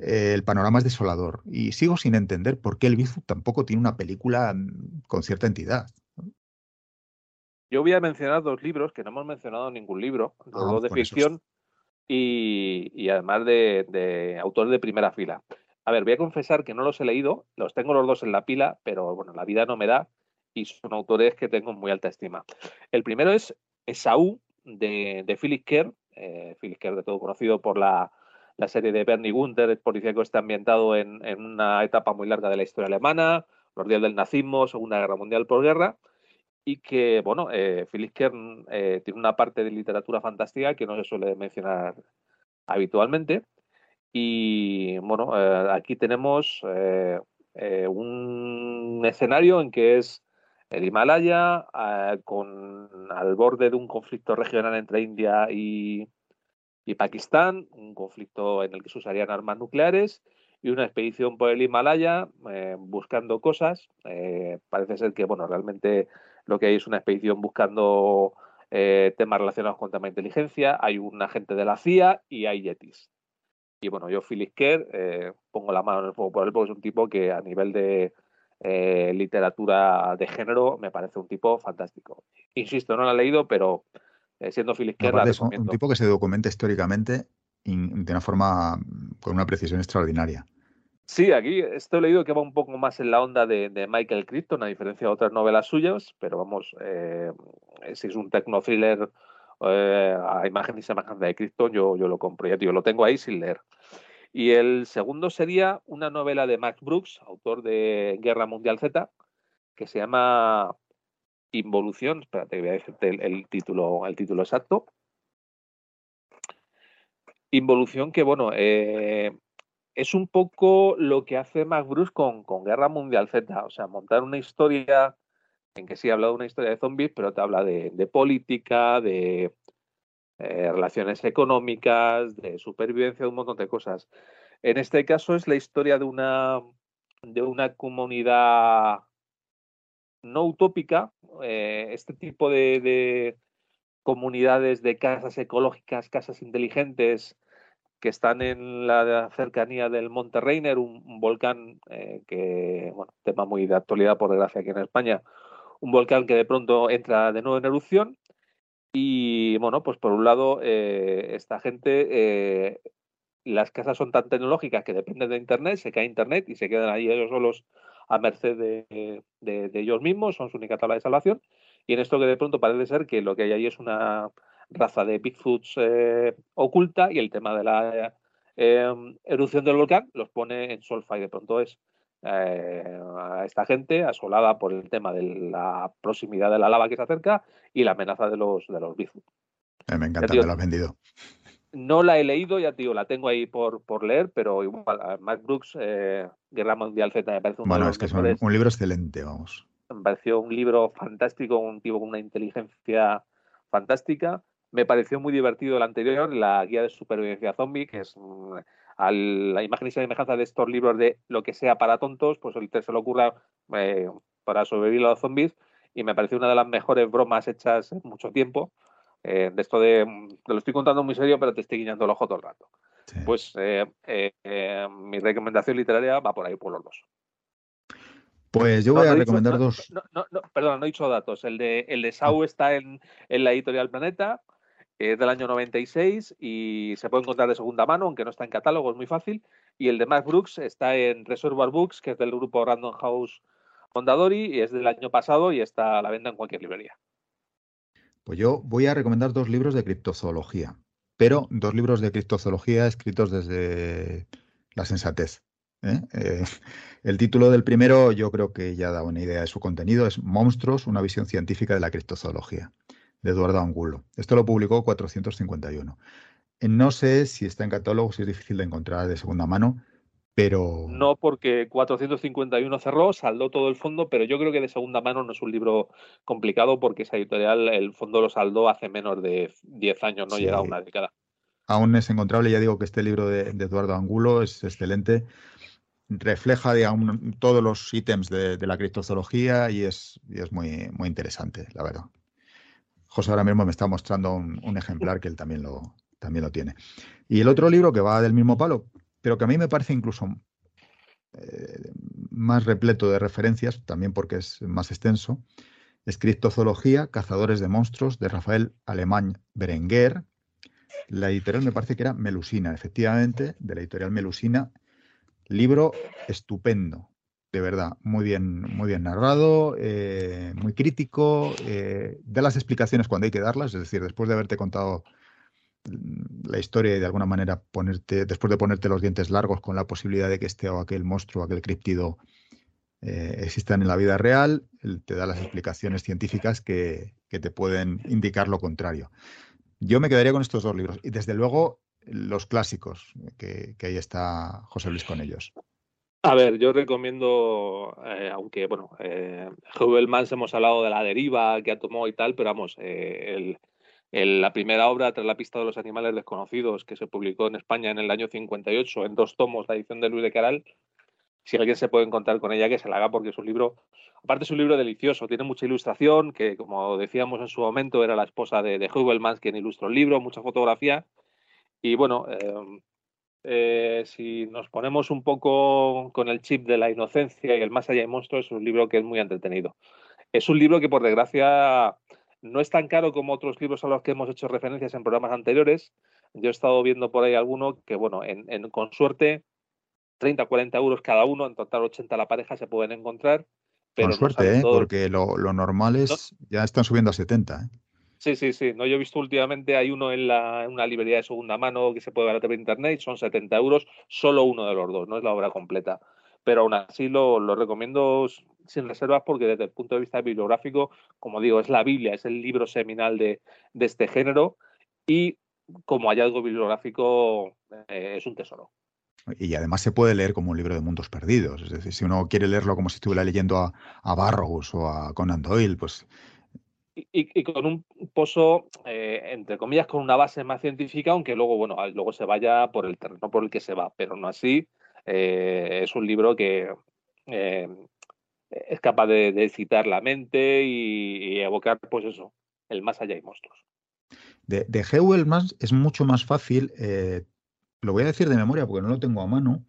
S1: el panorama es desolador y sigo sin entender por qué el Bigfoot tampoco tiene una película mm, con cierta entidad.
S2: Yo voy a mencionar dos libros que no hemos mencionado ningún libro, los ah, dos de ficción y, además de, de autores de primera fila. A ver, voy a confesar que no los he leído, los tengo los dos en la pila, pero bueno, la vida no me da y son autores que tengo muy alta estima. El primero es Esaú de, de Philip Kerr, eh, Philip Kerr de todo conocido por la la serie de Bernie Gunther, el policíaco, está ambientado en, una etapa muy larga de la historia alemana, los días del nazismo, Segunda Guerra Mundial por guerra, y que, bueno, eh, Phyllis Kern eh, tiene una parte de literatura fantástica que no se suele mencionar habitualmente. Y, bueno, eh, aquí tenemos eh, un escenario en que es el Himalaya, con al borde de un conflicto regional entre India y, y Pakistán, un conflicto en el que se usarían armas nucleares y una expedición por el Himalaya eh, buscando cosas. Eh, parece ser que, bueno, realmente lo que hay es una expedición buscando eh, temas relacionados con tema de inteligencia. Hay un agente de la CIA y hay yetis. Y bueno, yo, Phyllis Kerr, pongo la mano en el fuego por él porque es un tipo que a nivel de literatura de género me parece un tipo fantástico. Insisto, no lo he leído, pero eh, siendo Phil
S1: Es un, tipo que se documenta históricamente de una forma con una precisión extraordinaria.
S2: Sí, aquí estoy leído que va un poco más en la onda de, Michael Crichton, a diferencia de otras novelas suyas, pero vamos, eh, si es un techno thriller eh, a imagen y semejanza de Crichton, yo, yo lo compro, ya tío, lo tengo ahí sin leer. Y el segundo sería una novela de Max Brooks, autor de Guerra Mundial Z, que se llama Involución, espérate, voy a decirte el, título, el título exacto. Involución que, bueno, eh, es un poco lo que hace Mac Bruce con, Guerra Mundial Z, o sea, montar una historia en que sí habla de una historia de zombies, pero te habla de, política, de eh, relaciones económicas, de supervivencia, de un montón de cosas. En este caso es la historia de una, de una comunidad no utópica, eh, este tipo de, comunidades de casas ecológicas, casas inteligentes, que están en la cercanía del Monte Reiner, un, volcán eh, que, bueno, tema muy de actualidad por desgracia aquí en España, un volcán que de pronto entra de nuevo en erupción. Y bueno, pues por un lado, eh, esta gente, las casas son tan tecnológicas que dependen de Internet, se cae Internet y se quedan ahí ellos solos a merced de, ellos mismos, son su única tabla de salvación. Y en esto que de pronto parece ser que lo que hay ahí es una raza de Bigfoots eh, oculta y el tema de la erupción del volcán los pone en solfa y de pronto es eh, a esta gente asolada por el tema de la proximidad de la lava que se acerca y la amenaza de los de los
S1: eh, me encanta, me lo has vendido.
S2: No la he leído, ya tío, la tengo ahí por, por leer, pero igual, Mark Brooks, eh, Guerra Mundial Z, me parece un
S1: Bueno, es que es un, libro excelente, vamos.
S2: Me pareció un libro fantástico, un tipo con una inteligencia fantástica. Me pareció muy divertido el anterior, la guía de supervivencia zombie, que es a la imagen y semejanza de estos libros de lo que sea para tontos, pues el se lo ocurra eh, para sobrevivir a los zombies y me pareció una de las mejores bromas hechas en mucho tiempo. Eh, de esto de, te lo estoy contando muy serio, pero te estoy guiñando el ojo todo el rato. Pues eh, mi recomendación literaria va por ahí, por los dos.
S1: Pues yo voy a recomendar dos.
S2: No, perdón, no he dicho datos. El de, el de Sau está en, en, la editorial Planeta es del año 96 y se puede encontrar de segunda mano, aunque no está en catálogo, es muy fácil. Y el de Max Brooks está en Reservoir Books, que es del grupo Random House Mondadori, y es del año pasado y está a la venta en cualquier librería.
S1: Pues yo voy a recomendar dos libros de criptozoología, pero dos libros de criptozoología escritos desde la sensatez. ¿eh? Eh, el título del primero yo creo que ya da una idea de su contenido, es Monstruos, una visión científica de la criptozoología de Eduardo Angulo. Esto lo publicó 451. Eh, no sé si está en catálogo, si es difícil de encontrar de segunda mano, pero...
S2: No, porque 451 cerró, saldó todo el fondo, pero yo creo que de segunda mano no es un libro complicado porque esa editorial, el fondo lo saldó hace menos de 10 años, no llega a una década.
S1: Aún es encontrable, ya digo que este libro de, Eduardo Angulo es excelente refleja todos los ítems de, la criptozoología y es, y es muy, muy interesante, la verdad. José ahora mismo me está mostrando un, ejemplar que él también lo, también lo tiene. Y el otro libro que va del mismo palo, pero que a mí me parece incluso eh, más repleto de referencias, también porque es más extenso, es Criptozoología, Cazadores de Monstruos, de Rafael Alemán Berenguer. La editorial me parece que era Melusina, efectivamente, de la editorial Melusina. Libro estupendo, de verdad, muy bien, muy bien narrado, eh, muy crítico, eh, da las explicaciones cuando hay que darlas, es decir, después de haberte contado la historia y de alguna manera ponerte, después de ponerte los dientes largos con la posibilidad de que este o aquel monstruo, aquel criptido eh, existan en la vida real, te da las explicaciones científicas que, te pueden indicar lo contrario. Yo me quedaría con estos dos libros y desde luego los clásicos, que, que ahí está José Luis con ellos.
S2: A ver, yo recomiendo, eh, aunque bueno, eh, hemos hablado de la deriva que ha tomado y tal, pero vamos, eh, la primera obra, Tras la pista de los animales desconocidos, que se publicó en España en el año 58, en dos tomos, la edición de Luis de Caral, si alguien se puede encontrar con ella, que se la haga porque es un libro, aparte es un libro delicioso, tiene mucha ilustración, que como decíamos en su momento, era la esposa de, de Mans quien ilustró el libro, mucha fotografía, y bueno, eh, eh, si nos ponemos un poco con el chip de la inocencia y el más allá de monstruos, es un libro que es muy entretenido. Es un libro que, por desgracia, no es tan caro como otros libros a los que hemos hecho referencias en programas anteriores. Yo he estado viendo por ahí alguno que, bueno, en, con suerte, 30 40 euros cada uno, en total 80 la pareja se pueden encontrar.
S1: Pero con suerte, ¿eh? porque lo, normal es, ya están subiendo a 70. ¿eh?
S2: Sí, sí, sí. No, yo he visto últimamente, hay uno en, la, una librería de segunda mano que se puede ver a través de internet, son 70 euros, solo uno de los dos, no es la obra completa. Pero aún así lo, recomiendo sin reservas porque desde el punto de vista bibliográfico, como digo, es la Biblia, es el libro seminal de, este género y como hallazgo bibliográfico eh, es un tesoro.
S1: Y además se puede leer como un libro de mundos perdidos. Es decir, si uno quiere leerlo como si estuviera leyendo a, a Barrows o a Conan Doyle, pues
S2: y, con un pozo, eh, entre comillas, con una base más científica, aunque luego, bueno, luego se vaya por el terreno por el que se va, pero no así. Eh, es un libro que eh, es capaz de, citar la mente y, evocar, pues eso, el más allá y monstruos.
S1: De, de más es mucho más fácil, lo voy a decir de memoria porque no lo tengo a mano,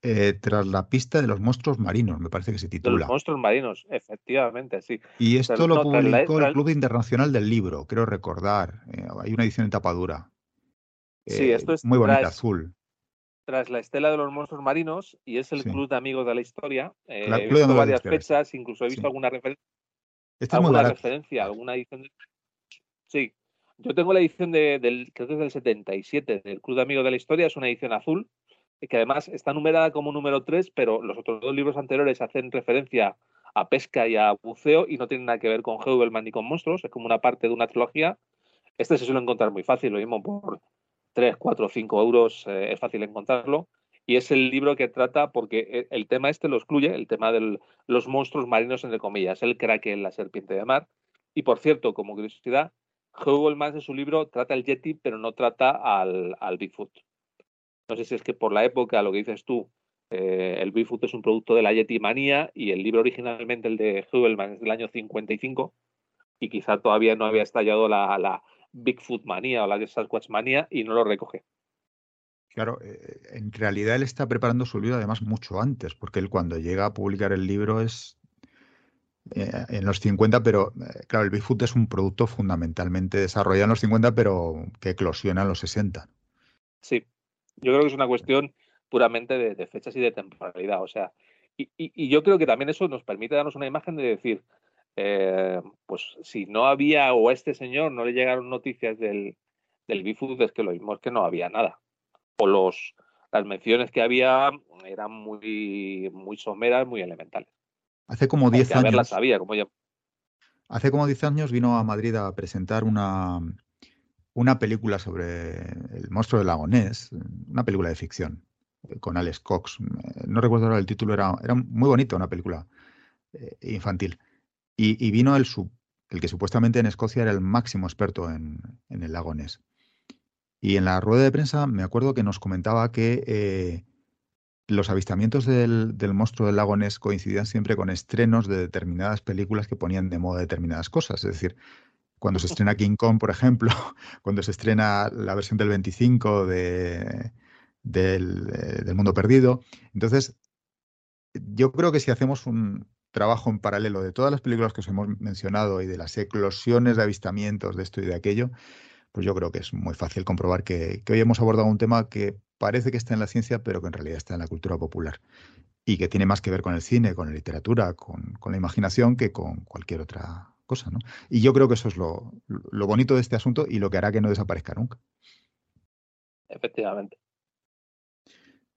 S1: Eh, tras la pista de los monstruos marinos, me parece que se titula.
S2: los monstruos marinos, efectivamente, sí.
S1: Y esto lo publicó el Club Internacional del Libro, creo recordar. Eh, hay una edición en tapadura.
S2: sí, esto es
S1: muy bonita, azul.
S2: Tras la estela de los monstruos marinos, y es el Club de Amigos de la Historia. he visto varias fechas, incluso he visto alguna referencia. alguna referencia, alguna edición. Sí, yo tengo la edición de, del, creo que es del 77, del Club de Amigos de la Historia, es una edición azul, que además está numerada como número 3, pero los otros dos libros anteriores hacen referencia a pesca y a buceo y no tienen nada que ver con Heuvelman ni con monstruos, es como una parte de una trilogía. Este se suele encontrar muy fácil, lo mismo por 3, 4, 5 euros eh, es fácil encontrarlo. Y es el libro que trata, porque e, el tema este lo excluye, el tema de los monstruos marinos, entre comillas, el kraken, la serpiente de mar. Y por cierto, como curiosidad, más en su libro trata el Yeti, pero no trata al, al Bigfoot. No sé si es que por la época, lo que dices tú, eh, el Bigfoot es un producto de la Yeti manía y el libro originalmente, el de Hubelman, es del año 55 y quizá todavía no había estallado la, la Bigfoot manía o la Sasquatch manía y no lo recoge.
S1: Claro, eh, en realidad él está preparando su libro además mucho antes, porque él cuando llega a publicar el libro es eh, en los 50, pero eh, claro, el Bigfoot es un producto fundamentalmente desarrollado en los 50, pero que eclosiona en los 60.
S2: Sí, yo creo que es una cuestión puramente de, fechas y de temporalidad. O sea, y, yo creo que también eso nos permite darnos una imagen de decir, eh, pues si no había o a este señor no le llegaron noticias del, del Bigfoot, es que lo mismo es que no había nada. O los, las menciones que había eran muy, muy someras, muy elementales.
S1: Hace como 10 años.
S2: como
S1: Hace como 10 años vino a Madrid a presentar una, una película sobre el monstruo del lago Ness, una película de ficción con Alex Cox. Eh, no recuerdo ahora el título, era, era muy bonito, una película eh, infantil. Y, vino el, el que supuestamente en Escocia era el máximo experto en, en, el lago Ness. Y en la rueda de prensa me acuerdo que nos comentaba que los avistamientos del, monstruo del lago Ness coincidían siempre con estrenos de determinadas películas que ponían de moda determinadas cosas. Es decir, cuando se estrena King Kong, por ejemplo, cuando se estrena la versión del 25 de, del, eh, del, Mundo Perdido. Entonces, yo creo que si hacemos un trabajo en paralelo de todas las películas que os hemos mencionado y de las eclosiones de avistamientos de esto y de aquello, pues yo creo que es muy fácil comprobar que, hoy hemos abordado un tema que parece que está en la ciencia, pero que en realidad está en la cultura popular y que tiene más que ver con el cine, con la literatura, con, la imaginación que con cualquier otra cosa. ¿no? Y yo creo que eso es lo, bonito de este asunto y lo que hará que no desaparezca nunca.
S2: Efectivamente.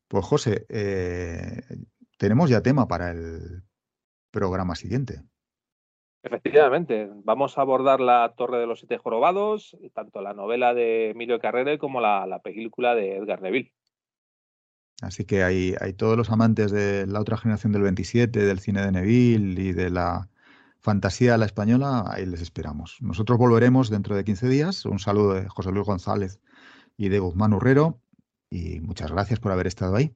S1: Pues José, eh, tenemos ya tema para el programa siguiente.
S2: Efectivamente, vamos a abordar la Torre de los Siete Jorobados, tanto la novela de Emilio Carrere como la, película de Edgar Neville.
S1: Así que hay, hay, todos los amantes de la otra generación del 27, del cine de Neville y de la fantasía la española, ahí les esperamos. Nosotros volveremos dentro de 15 días. Un saludo de José Luis González y de Guzmán Urrero y muchas gracias por haber estado ahí.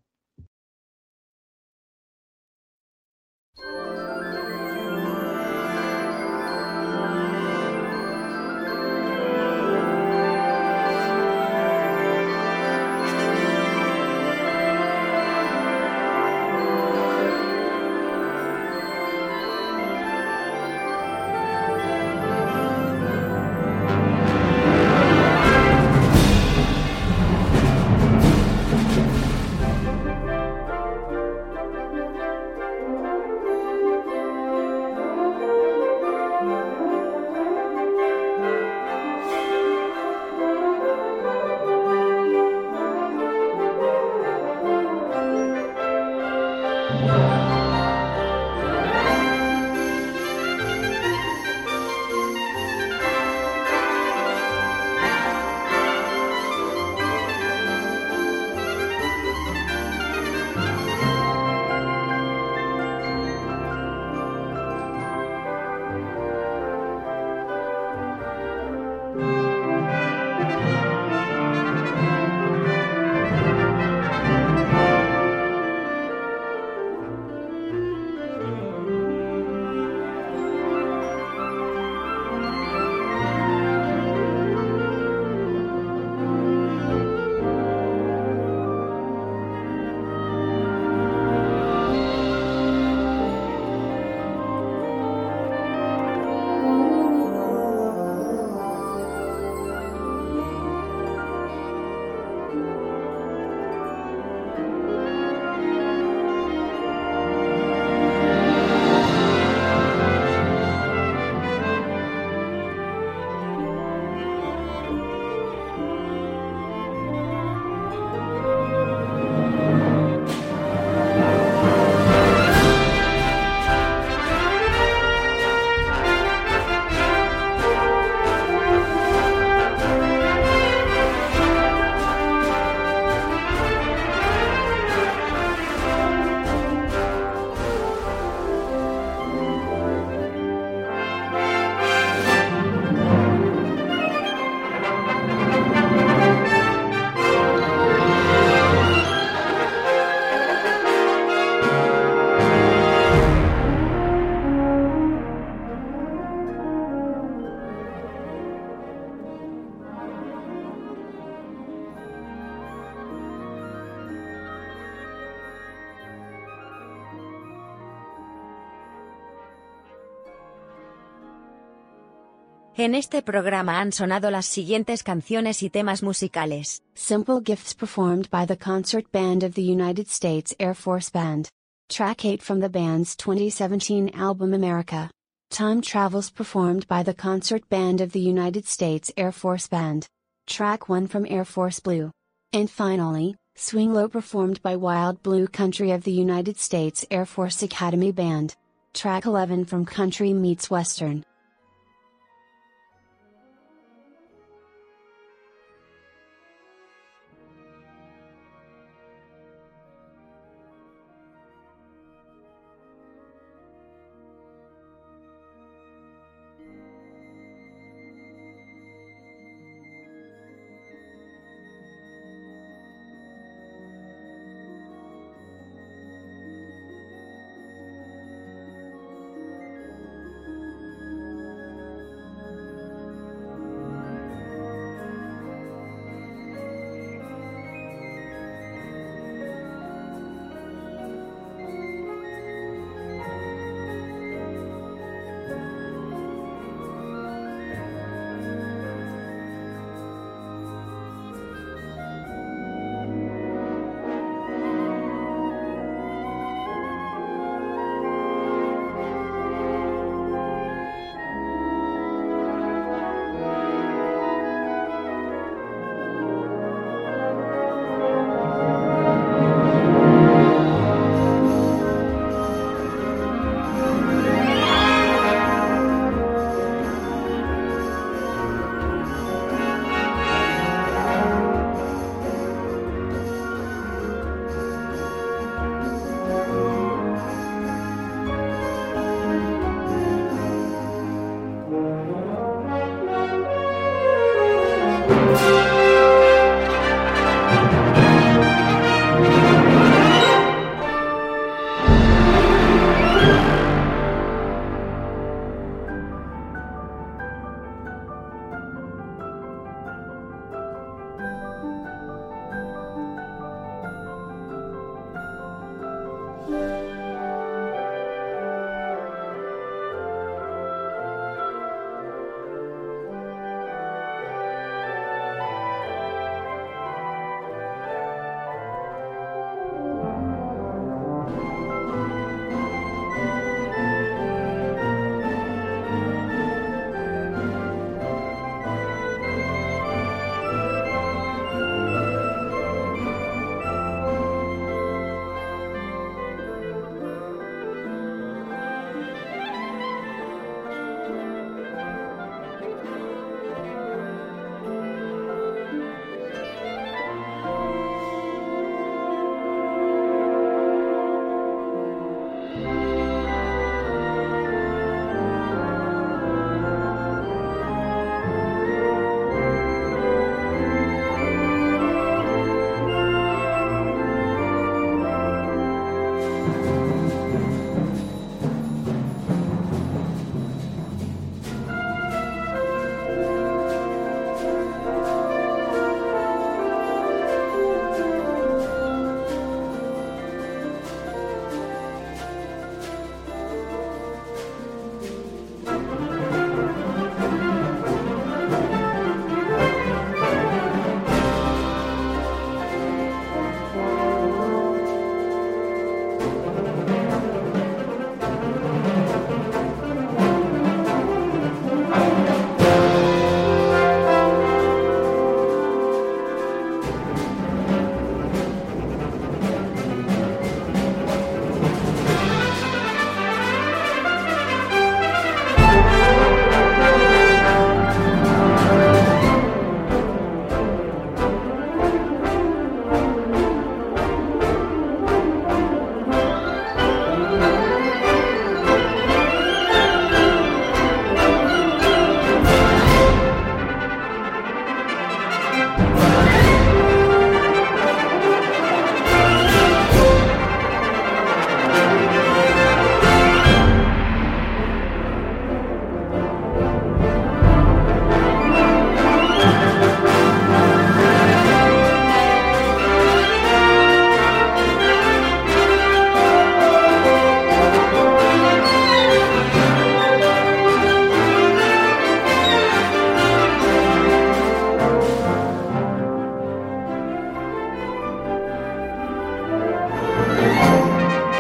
S4: En este programa han sonado las siguientes canciones y temas musicales.
S5: Simple Gifts performed by the Concert Band of the United States Air Force Band. Track 8 from the band's 2017 album America. Time Travels performed by the Concert Band of the United States Air Force Band. Track 1 from Air Force Blue. And finally, Swing Low performed by Wild Blue Country of the United States Air Force Academy Band. Track 11 from Country Meets Western.